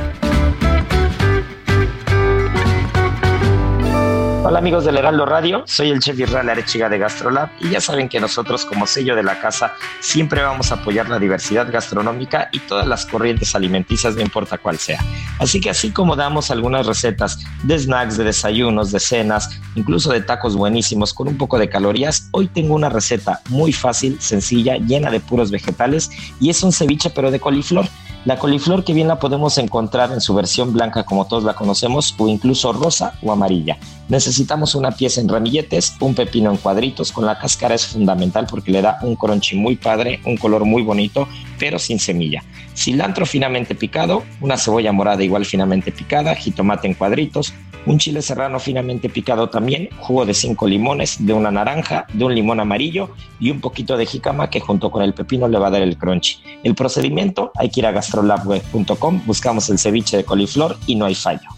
Hola amigos del Heraldo Radio, soy el chef Israel Arechiga de Gastrolab y ya saben que nosotros como sello de la casa siempre vamos a apoyar la diversidad gastronómica y todas las corrientes alimenticias, no importa cuál sea. Así que así como damos algunas recetas de snacks, de desayunos, de cenas, incluso de tacos buenísimos con un poco de calorías, hoy tengo una receta muy fácil, sencilla, llena de puros vegetales y es un ceviche pero de coliflor. La coliflor que bien la podemos encontrar en su versión blanca como todos la conocemos o incluso rosa o amarilla. Necesitamos una pieza en ramilletes, un pepino en cuadritos, con la cáscara es fundamental porque le da un crunchy muy padre, un color muy bonito, pero sin semilla. Cilantro finamente picado, una cebolla morada igual finamente picada, jitomate en cuadritos, un chile serrano finamente picado también, jugo de cinco limones, de una naranja, de un limón amarillo y un poquito de jícama que junto con el pepino le va a dar el crunchy. El procedimiento, hay que ir a gastrolabweb.com, buscamos el ceviche de coliflor y no hay fallo.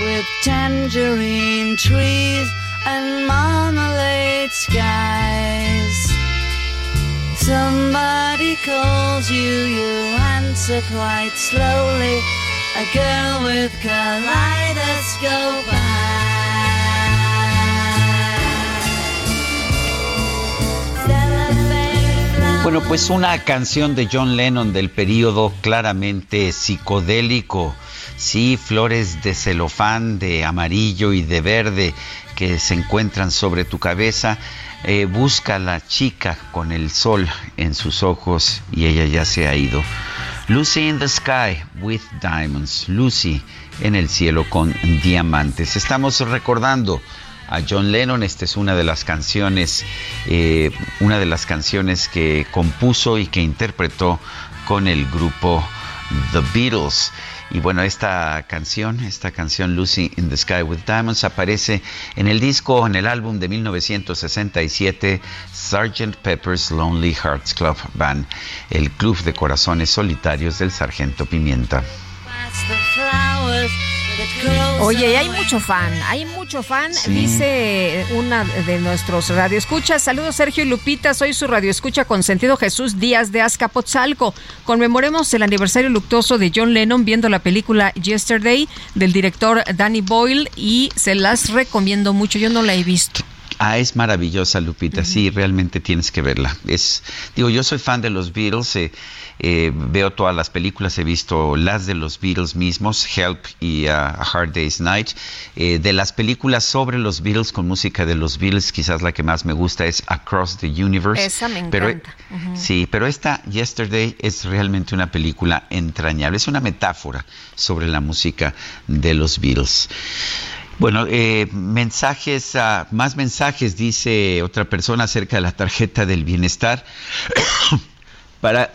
with tangerine trees and marmalade skies. Somebody calls you, you answer quite slowly. A girl with kaleidoscope Bueno, pues una canción de John Lennon del periodo claramente psicodélico. Sí, flores de celofán, de amarillo y de verde que se encuentran sobre tu cabeza. Eh, busca a la chica con el sol en sus ojos y ella ya se ha ido. Lucy in the sky with diamonds. Lucy en el cielo con diamantes. Estamos recordando a John Lennon. Esta es una de las canciones, eh, una de las canciones que compuso y que interpretó con el grupo The Beatles. Y bueno, esta canción, esta canción Lucy in the Sky with Diamonds aparece en el disco, en el álbum de 1967, Sgt. Pepper's Lonely Hearts Club Band, el club de corazones solitarios del Sargento Pimienta. Oye, y hay mucho fan, hay mucho fan, Sí. dice una de nuestros radioescuchas. Saludos Sergio y Lupita, soy su radioescucha con sentido Jesús Díaz de Azcapotzalco. Conmemoremos el aniversario luctuoso de John Lennon viendo la película Yesterday del director Danny Boyle y se las recomiendo mucho, yo no la he visto. Ah, es maravillosa, Lupita. Sí, realmente tienes que verla. Es, digo, yo soy fan de los Beatles. eh, eh, veo todas las películas, he visto las de los Beatles mismos, Help y uh, A Hard Day's Night. Eh, de las películas sobre los Beatles con música de los Beatles, quizás la que más me gusta es Across the Universe. Esa me Pero, encanta. Sí, pero esta Yesterday es realmente una película entrañable. Es una metáfora sobre la música de los Beatles. Bueno, eh, mensajes, ah, más mensajes, dice otra persona acerca de la tarjeta del bienestar. para,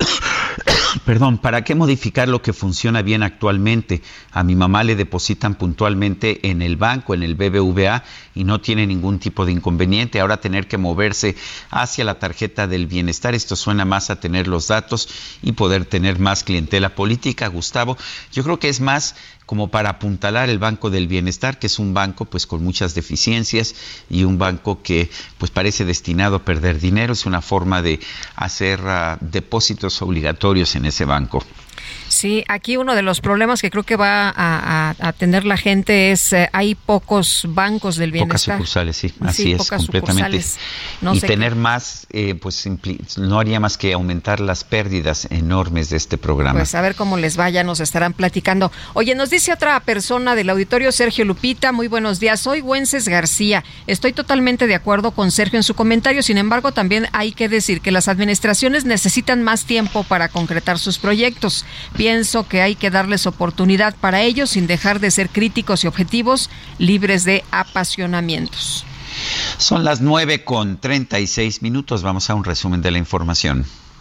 perdón, ¿para qué modificar lo que funciona bien actualmente? A mi mamá le depositan puntualmente en el banco, en el BBVA, y no tiene ningún tipo de inconveniente. Ahora tener que moverse hacia la tarjeta del bienestar, esto suena más a tener los datos y poder tener más clientela política. Gustavo, yo creo que es más como para apuntalar el Banco del Bienestar, que es un banco pues con muchas deficiencias y un banco que pues parece destinado a perder dinero, es una forma de hacer ah, depósitos obligatorios en ese banco. Sí, aquí uno de los problemas que creo que va a, a- a tener la gente es eh, hay pocos bancos del Pocas bienestar. sucursales, sí, Sí, así es, pocas completamente. No y tener más, eh, pues no haría más que aumentar las pérdidas enormes de este programa. Pues a ver cómo les vaya, nos estarán platicando. Oye, nos dice otra persona del auditorio, Sergio Lupita, muy buenos días. Soy Güences García. Estoy totalmente de acuerdo con Sergio en su comentario. Sin embargo, también hay que decir que las administraciones necesitan más tiempo para concretar sus proyectos. Pienso que hay que darles oportunidad para ellos sin dejar de ser críticos y objetivos, libres de apasionamientos. Son las 9 con 36 minutos, vamos a un resumen de la información.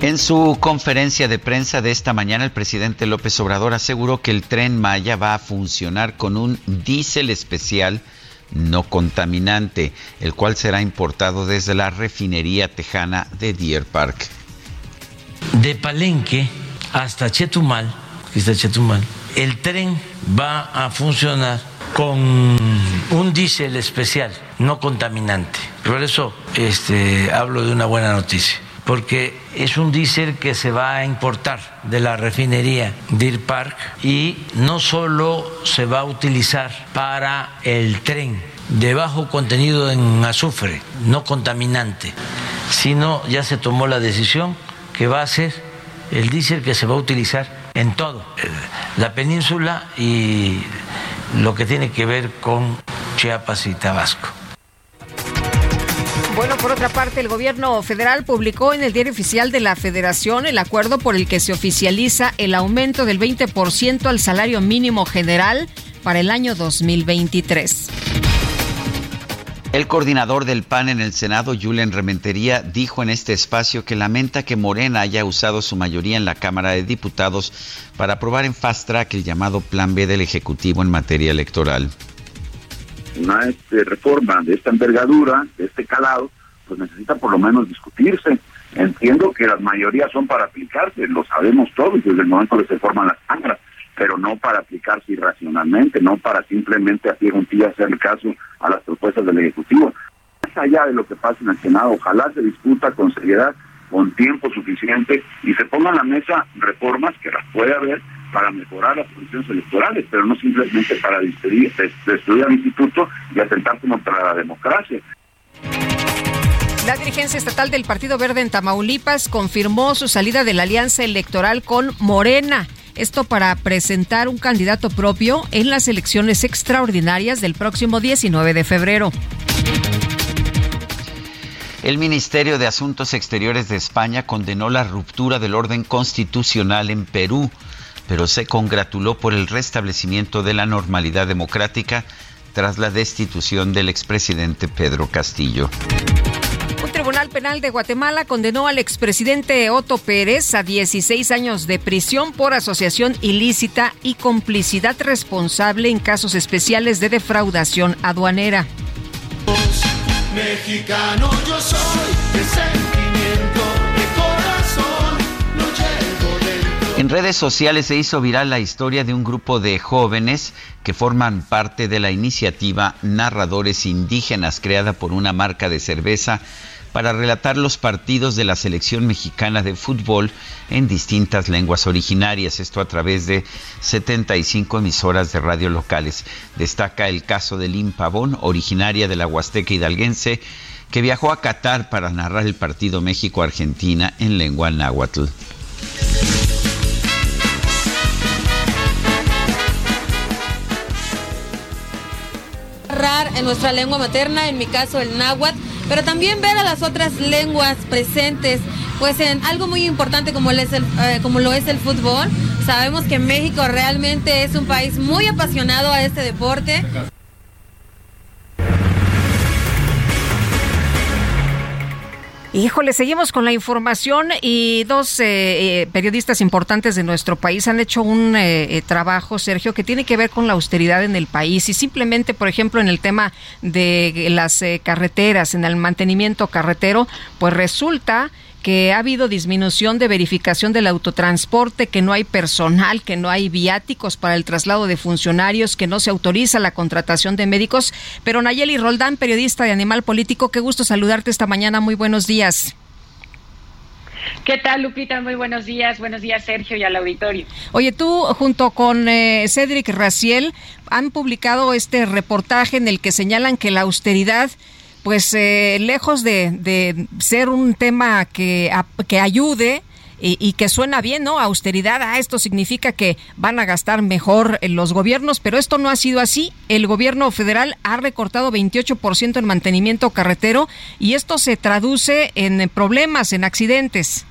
En su conferencia de prensa de esta mañana, el presidente López Obrador aseguró que el tren Maya va a funcionar con un diésel especial no contaminante, el cual será importado desde la refinería tejana de Deer Park. De Palenque hasta Chetumal, aquí Chetumal, el tren va a funcionar con un diésel especial, no contaminante. Por eso este, hablo de una buena noticia porque es un diésel que se va a importar de la refinería Deer Park y no solo se va a utilizar para el tren de bajo contenido en azufre, no contaminante, sino ya se tomó la decisión que va a ser el diésel que se va a utilizar en todo, la península y lo que tiene que ver con Chiapas y Tabasco. Bueno, por otra parte, el gobierno federal publicó en el diario oficial de la Federación el acuerdo por el que se oficializa el aumento del 20% al salario mínimo general para el año 2023. El coordinador del PAN en el Senado, Julen Rementería, dijo en este espacio que lamenta que Morena haya usado su mayoría en la Cámara de Diputados para aprobar en fast track el llamado Plan B del Ejecutivo en materia electoral una este, reforma de esta envergadura, de este calado, pues necesita por lo menos discutirse. Entiendo que las mayorías son para aplicarse, lo sabemos todos desde el momento que se forman las cámaras, pero no para aplicarse irracionalmente, no para simplemente a pie día hacer caso a las propuestas del Ejecutivo. Más allá de lo que pasa en el Senado, ojalá se discuta con seriedad, con tiempo suficiente y se pongan a la mesa reformas que las puede haber para mejorar las condiciones electorales, pero no simplemente para destruir, destruir al instituto y atentar contra la democracia. La dirigencia estatal del Partido Verde en Tamaulipas confirmó su salida de la alianza electoral con Morena. Esto para presentar un candidato propio en las elecciones extraordinarias del próximo 19 de febrero. El Ministerio de Asuntos Exteriores de España condenó la ruptura del orden constitucional en Perú pero se congratuló por el restablecimiento de la normalidad democrática tras la destitución del expresidente Pedro Castillo. Un tribunal penal de Guatemala condenó al expresidente Otto Pérez a 16 años de prisión por asociación ilícita y complicidad responsable en casos especiales de defraudación aduanera. Mexicano yo soy, En redes sociales se hizo viral la historia de un grupo de jóvenes que forman parte de la iniciativa Narradores Indígenas creada por una marca de cerveza para relatar los partidos de la selección mexicana de fútbol en distintas lenguas originarias, esto a través de 75 emisoras de radio locales. Destaca el caso de Lynn Pavón, originaria de la Huasteca hidalguense, que viajó a Qatar para narrar el partido México-Argentina en lengua náhuatl. En nuestra lengua materna, en mi caso el náhuatl, pero también ver a las otras lenguas presentes, pues en algo muy importante como, lo es el, eh, como lo es el fútbol. Sabemos que México realmente es un país muy apasionado a este deporte. Híjole, seguimos con la información y dos eh, eh, periodistas importantes de nuestro país han hecho un eh, eh, trabajo, Sergio, que tiene que ver con la austeridad en el país. Y simplemente, por ejemplo, en el tema de las eh, carreteras, en el mantenimiento carretero, pues resulta que ha habido disminución de verificación del autotransporte, que no hay personal, que no hay viáticos para el traslado de funcionarios, que no se autoriza la contratación de médicos. Pero Nayeli Roldán, periodista de Animal Político, qué gusto saludarte esta mañana. Muy buenos días. ¿Qué tal, Lupita? Muy buenos días. Buenos días, Sergio, y al auditorio. Oye, tú junto con eh, Cedric Raciel han publicado este reportaje en el que señalan que la austeridad pues eh, lejos de, de, ser un tema que, que ayude, y, que suena bien, ¿no? Austeridad, ah, esto significa que van a gastar mejor eh, los gobiernos, pero esto no ha sido así. El gobierno federal ha recortado 28% en mantenimiento carretero y esto se traduce en problemas, en accidentes.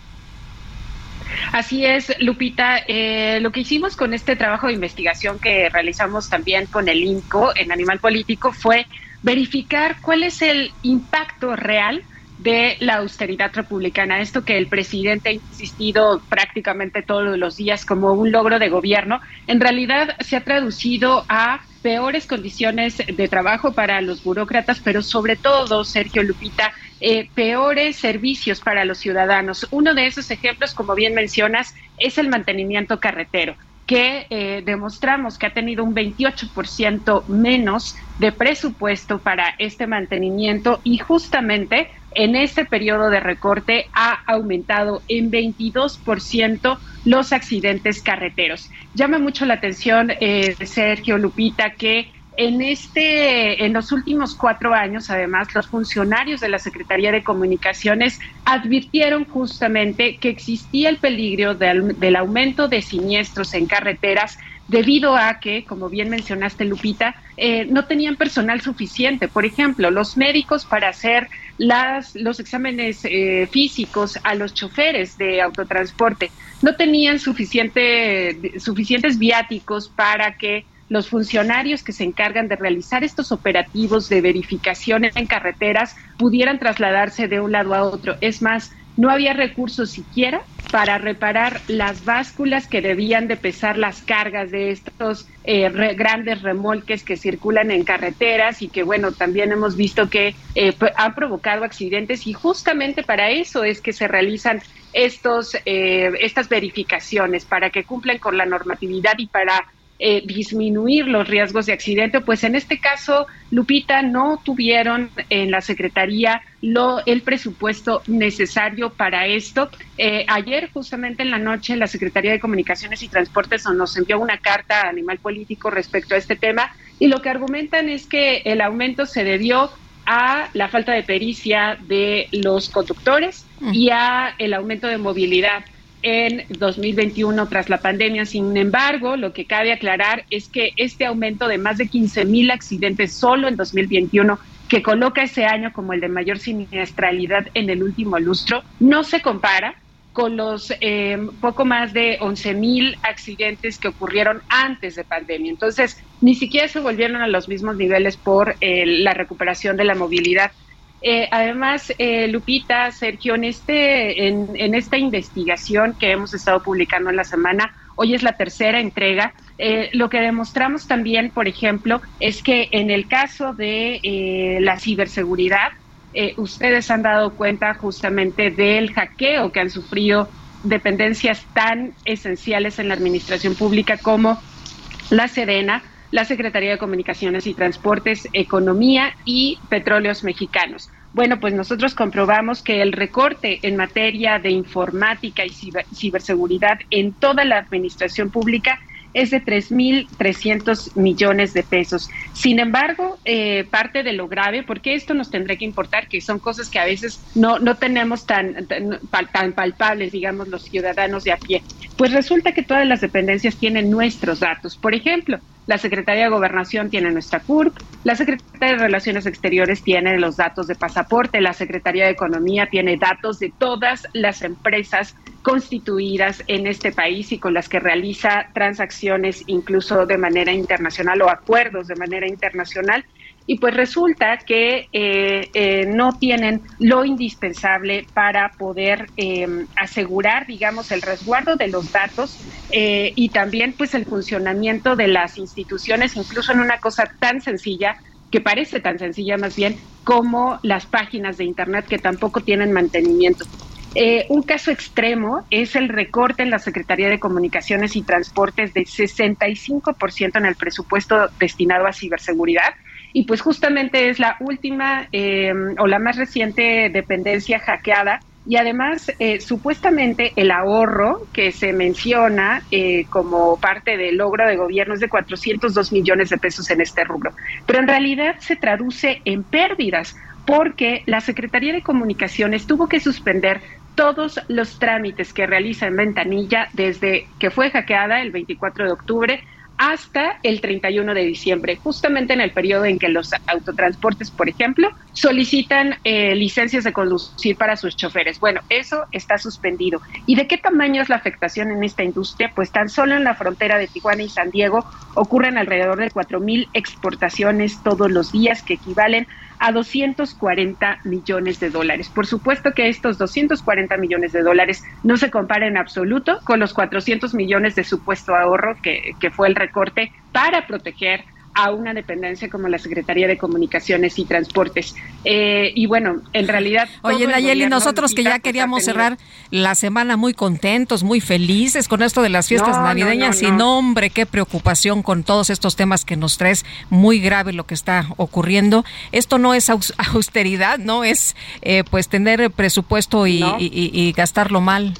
Así es, Lupita. Eh, lo que hicimos con este trabajo de investigación que realizamos también con el INCO en Animal Político fue verificar cuál es el impacto real de la austeridad republicana. Esto que el presidente ha insistido prácticamente todos los días como un logro de gobierno, en realidad se ha traducido a peores condiciones de trabajo para los burócratas, pero sobre todo, Sergio Lupita, eh, peores servicios para los ciudadanos. Uno de esos ejemplos, como bien mencionas, es el mantenimiento carretero que eh, demostramos que ha tenido un 28% menos de presupuesto para este mantenimiento y justamente en este periodo de recorte ha aumentado en 22% los accidentes carreteros. Llama mucho la atención, eh, Sergio Lupita, que en este, en los últimos cuatro años, además, los funcionarios de la Secretaría de Comunicaciones advirtieron justamente que existía el peligro del, aumento de siniestros en carreteras debido a que, como bien mencionaste, Lupita, eh, no tenían personal suficiente. Por ejemplo, los médicos para hacer las, los exámenes eh, físicos a los choferes de autotransporte no tenían suficiente, suficientes viáticos para que los funcionarios que se encargan de realizar estos operativos de verificación en carreteras pudieran trasladarse de un lado a otro. Es más, no había recursos siquiera para reparar las básculas que debían de pesar las cargas de estos eh, re- grandes remolques que circulan en carreteras y que bueno también hemos visto que eh, han provocado accidentes y justamente para eso es que se realizan estos eh, estas verificaciones para que cumplan con la normatividad y para eh, disminuir los riesgos de accidente, pues en este caso, Lupita, no tuvieron en la Secretaría lo, el presupuesto necesario para esto. Eh, ayer, justamente en la noche, la Secretaría de Comunicaciones y Transportes nos envió una carta a Animal Político respecto a este tema y lo que argumentan es que el aumento se debió a la falta de pericia de los conductores y a el aumento de movilidad en 2021 tras la pandemia. Sin embargo, lo que cabe aclarar es que este aumento de más de 15 mil accidentes solo en 2021 que coloca ese año como el de mayor siniestralidad en el último lustro, no se compara con los eh, poco más de 11 mil accidentes que ocurrieron antes de pandemia. Entonces, ni siquiera se volvieron a los mismos niveles por eh, la recuperación de la movilidad. Eh, además, eh, Lupita, Sergio, en, este, en, esta investigación que hemos estado publicando en la semana, hoy es la tercera entrega, eh, lo que demostramos también, por ejemplo, es que en el caso de eh, la ciberseguridad, eh, ustedes han dado cuenta justamente del hackeo que han sufrido dependencias tan esenciales en la administración pública como la Sedena, la Secretaría de Comunicaciones y Transportes, Economía y Petróleos Mexicanos. Bueno, pues nosotros comprobamos que el recorte en materia de informática y ciber ciberseguridad en toda la administración pública es de 3.300 millones de pesos. Sin embargo, eh, parte de lo grave, porque esto nos tendrá que importar, que son cosas que a veces no, no tenemos tan, tan, tan palpables, digamos, los ciudadanos de a pie. Pues resulta que todas las dependencias tienen nuestros datos. Por ejemplo, la Secretaría de Gobernación tiene nuestra CURP, la Secretaría de Relaciones Exteriores tiene los datos de pasaporte, la Secretaría de Economía tiene datos de todas las empresas constituidas en este país y con las que realiza transacciones incluso de manera internacional o acuerdos de manera internacional. Y pues resulta que eh, eh, no tienen lo indispensable para poder eh, asegurar, digamos, el resguardo de los datos eh, y también pues el funcionamiento de las instituciones, incluso en una cosa tan sencilla que parece tan sencilla más bien como las páginas de Internet que tampoco tienen mantenimiento. Eh, un caso extremo es el recorte en la Secretaría de Comunicaciones y Transportes de 65% en el presupuesto destinado a ciberseguridad. Y pues justamente es la última eh, o la más reciente dependencia hackeada. Y además, eh, supuestamente el ahorro que se menciona eh, como parte del logro de gobierno es de 402 millones de pesos en este rubro. Pero en realidad se traduce en pérdidas porque la Secretaría de Comunicaciones tuvo que suspender todos los trámites que realiza en Ventanilla desde que fue hackeada el 24 de octubre hasta el 31 de diciembre, justamente en el periodo en que los autotransportes, por ejemplo, solicitan eh, licencias de conducir para sus choferes. Bueno, eso está suspendido. ¿Y de qué tamaño es la afectación en esta industria? Pues tan solo en la frontera de Tijuana y San Diego ocurren alrededor de 4.000 exportaciones todos los días que equivalen a 240 millones de dólares. Por supuesto que estos 240 millones de dólares no se comparan en absoluto con los 400 millones de supuesto ahorro que, que fue el recorte para proteger a una dependencia como la Secretaría de Comunicaciones y Transportes. Eh, y bueno, en realidad... Oye, el Nayeli, nosotros que ya queríamos cerrar la semana muy contentos, muy felices con esto de las fiestas No, navideñas no, y no. hombre, qué preocupación con todos estos temas que nos traes, muy grave lo que está ocurriendo. Esto no es aus- austeridad, no es eh, pues tener presupuesto y, No. y- y- y gastarlo mal.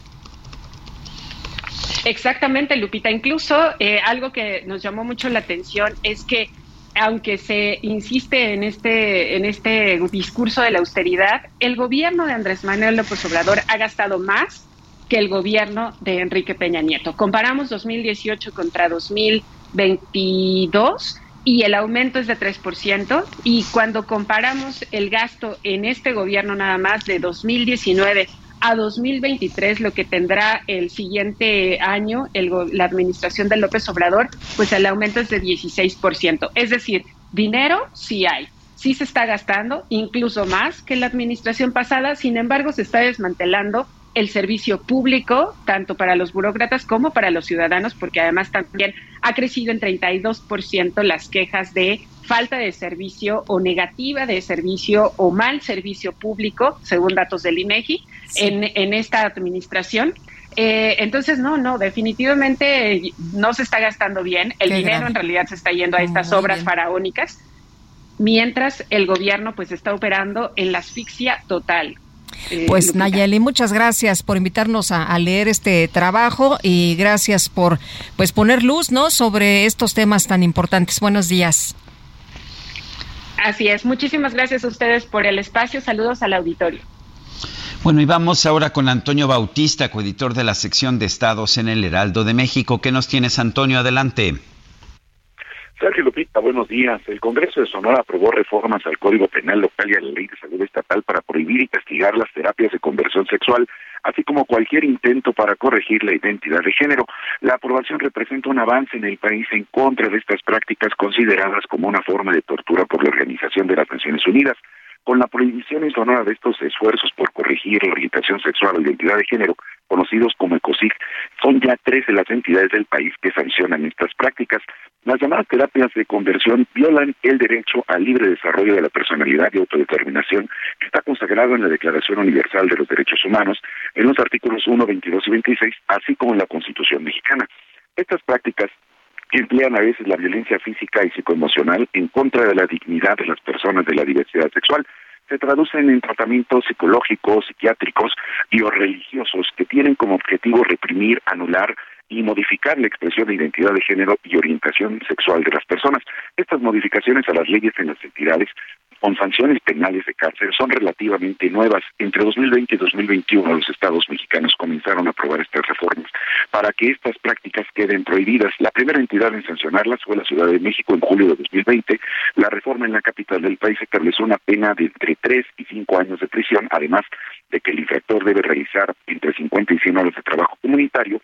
Exactamente, Lupita. Incluso eh, algo que nos llamó mucho la atención es que aunque se insiste en este en este discurso de la austeridad, el gobierno de Andrés Manuel López Obrador ha gastado más que el gobierno de Enrique Peña Nieto. Comparamos 2018 contra 2022 y el aumento es de 3%. Y cuando comparamos el gasto en este gobierno nada más de 2019 a 2023, lo que tendrá el siguiente año el la administración de López Obrador, pues el aumento es de 16%. Es decir, dinero sí hay. Sí se está gastando, incluso más que la administración pasada, sin embargo se está desmantelando el servicio público, tanto para los burócratas como para los ciudadanos, porque además también ha crecido en 32% las quejas de falta de servicio o negativa de servicio o mal servicio público, según datos del INEGI, en, en esta administración. Eh, entonces, no, no, definitivamente no se está gastando bien. El Qué dinero grave. en realidad se está yendo a estas Muy obras bien. faraónicas, mientras el gobierno pues está operando en la asfixia total. Eh, Pues Lupita. Nayeli, muchas gracias por invitarnos a, a leer este trabajo y gracias por pues poner luz, ¿no? sobre estos temas tan importantes. Buenos días. Así es. Muchísimas gracias a ustedes por el espacio. Saludos al auditorio. Bueno, y vamos ahora con Antonio Bautista, coeditor de la sección de estados en el Heraldo de México. ¿Qué nos tienes, Antonio? Adelante. Sergio Lupita, buenos días. El Congreso de Sonora aprobó reformas al Código Penal local y a la Ley de Salud Estatal para prohibir y castigar las terapias de conversión sexual, así como cualquier intento para corregir la identidad de género. La aprobación representa un avance en el país en contra de estas prácticas consideradas como una forma de tortura por la Organización de las Naciones Unidas. Con la prohibición en Sonora de estos esfuerzos por corregir la orientación sexual o identidad de género, conocidos como ECOSIG, son ya tres de las entidades del país que sancionan estas prácticas. Las llamadas terapias de conversión violan el derecho al libre desarrollo de la personalidad y autodeterminación que está consagrado en la Declaración Universal de los Derechos Humanos en los artículos 1, 22 y 26, así como en la Constitución mexicana. Estas prácticas que emplean a veces la violencia física y psicoemocional en contra de la dignidad de las personas de la diversidad sexual, se traducen en tratamientos psicológicos, psiquiátricos y o religiosos que tienen como objetivo reprimir, anular y modificar la expresión de identidad de género y orientación sexual de las personas. Estas modificaciones a las leyes en las entidades con sanciones penales de cárcel son relativamente nuevas. Entre 2020 y 2021 los estados mexicanos comenzaron a aprobar estas reformas para que estas prácticas queden prohibidas. La primera entidad en sancionarlas fue la Ciudad de México en julio de 2020. La reforma en la capital del país estableció una pena de entre 3 y 5 años de prisión, además de que el infractor debe realizar entre 50 y 100 horas de trabajo comunitario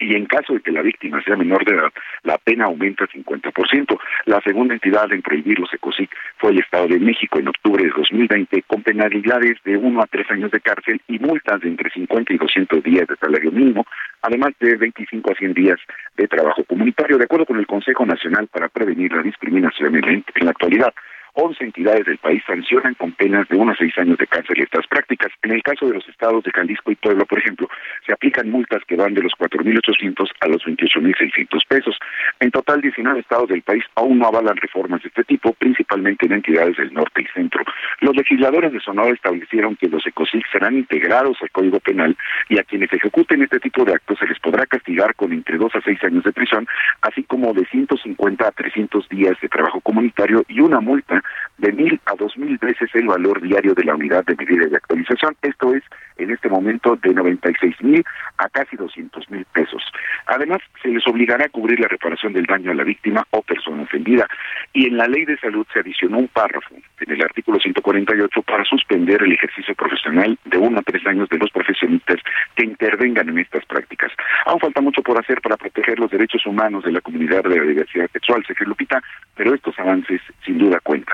y en caso de que la víctima sea menor de edad, la pena aumenta 50%. La segunda entidad en prohibir los ECOSIC fue el Estado de México en octubre de 2020, con penalidades de 1 a 3 años de cárcel y multas de entre 50 y 200 días de salario mínimo, además de 25 a 100 días de trabajo comunitario, de acuerdo con el Consejo Nacional para Prevenir la Discriminación en la actualidad. 11 entidades del país sancionan con penas de 1 a 6 años de cárcel estas prácticas. En el caso de los estados de Jalisco y Puebla, por ejemplo, se aplican multas que van de los 4.800 a los 28.600 pesos. En total, 19 estados del país aún no avalan reformas de este tipo, principalmente en entidades del norte y centro. Los legisladores de Sonora establecieron que los ECOSIC serán integrados al Código Penal y a quienes ejecuten este tipo de actos se les podrá castigar con entre 2 a 6 años de prisión, así como de 150 a 300 días de trabajo comunitario y una multa de mil a dos mil veces el valor diario de la unidad de medida de actualización. Esto es en este momento de 96 mil a casi 200 mil pesos. Además, se les obligará a cubrir la reparación del daño a la víctima o persona ofendida. Y en la ley de salud se adicionó un párrafo en el artículo 148 para suspender el ejercicio profesional de uno a tres años de los profesionistas que intervengan en estas prácticas. Aún falta mucho por hacer para proteger los derechos humanos de la comunidad de la diversidad sexual, Sergio Lupita, pero estos avances sin duda cuentan.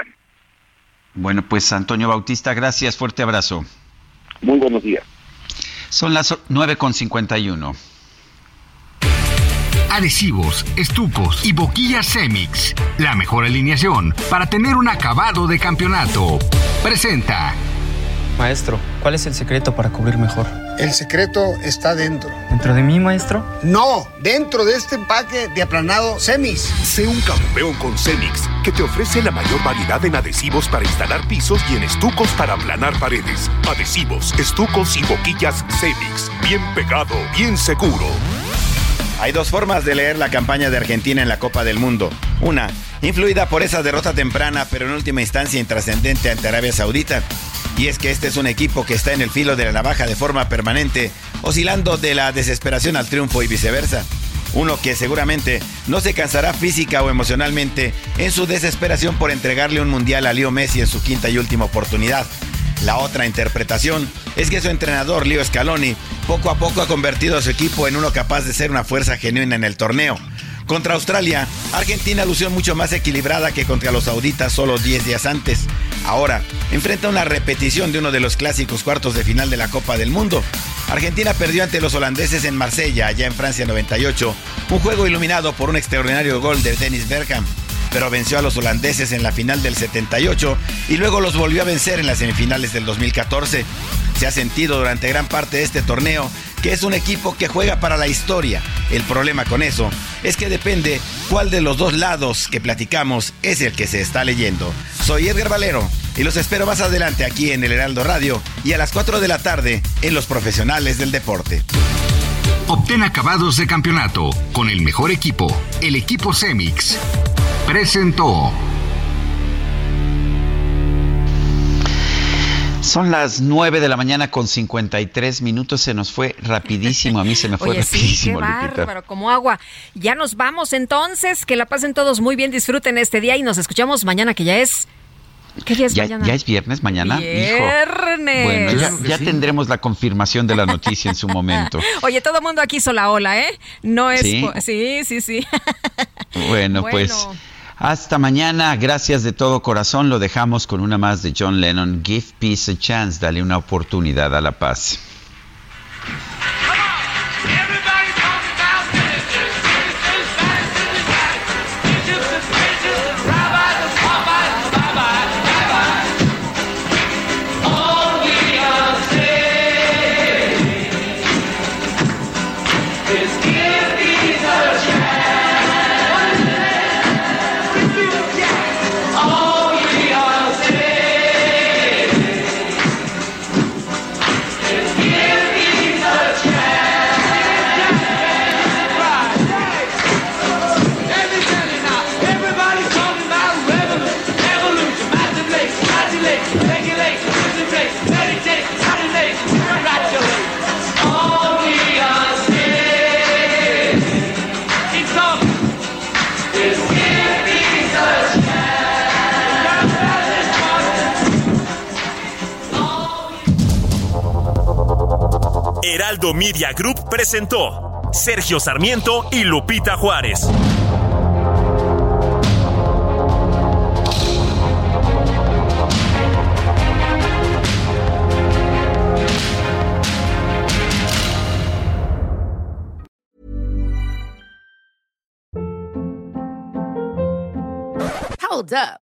Bueno, pues Antonio Bautista, gracias, fuerte abrazo. Muy buenos días. Son las 9.51. Adhesivos, estucos y boquillas Cemix. La mejor alineación para tener un acabado de campeonato. Presenta. Maestro, ¿cuál es el secreto para cubrir mejor? El secreto está dentro. ¿Dentro de mí, maestro? No, dentro de este empaque de aplanado Cemis. Sé un campeón con Cemix, que te ofrece la mayor variedad en adhesivos para instalar pisos y en estucos para aplanar paredes. Adhesivos, estucos y boquillas Cemix. Bien pegado, bien seguro. Hay dos formas de leer la campaña de Argentina en la Copa del Mundo. Una, influida por esa derrota temprana, pero en última instancia intrascendente ante Arabia Saudita. Y es que este es un equipo que está en el filo de la navaja de forma permanente, oscilando de la desesperación al triunfo y viceversa. Uno que seguramente no se cansará física o emocionalmente en su desesperación por entregarle un mundial a Leo Messi en su quinta y última oportunidad. La otra interpretación es que su entrenador, Leo Scaloni, poco a poco ha convertido a su equipo en uno capaz de ser una fuerza genuina en el torneo. Contra Australia, Argentina lució mucho más equilibrada que contra los sauditas solo 10 días antes. Ahora, enfrenta una repetición de uno de los clásicos cuartos de final de la Copa del Mundo. Argentina perdió ante los holandeses en Marsella, allá en Francia 98, un juego iluminado por un extraordinario gol de Dennis Bergkamp pero venció a los holandeses en la final del 78 y luego los volvió a vencer en las semifinales del 2014. Se ha sentido durante gran parte de este torneo que es un equipo que juega para la historia. El problema con eso es que depende cuál de los dos lados que platicamos es el que se está leyendo. Soy Edgar Valero y los espero más adelante aquí en el Heraldo Radio y a las 4 de la tarde en Los Profesionales del Deporte. Obtén acabados de campeonato con el mejor equipo, el equipo Cemix. Presentó. Son las 9 de la mañana con 53 minutos. Se nos fue rapidísimo. A mí se me fue Oye, rapidísimo, sí, qué Lupita. bárbaro, como agua. Ya nos vamos entonces. Que la pasen todos muy bien, disfruten este día y nos escuchamos mañana que ya es... ¿Qué día es ¿Ya, mañana? ya es viernes mañana? Hijo. Viernes. Bueno, ya, ya tendremos la confirmación de la noticia en su momento. Oye, todo el mundo aquí hizo la ola, ¿eh? No es... Sí, sí, sí. Bueno, pues hasta mañana. Gracias de todo corazón. Lo dejamos con una más de John Lennon. Give peace a chance. Dale una oportunidad a la paz. Heraldo Media Group presentó Sergio Sarmiento y Lupita Juárez. Hold up.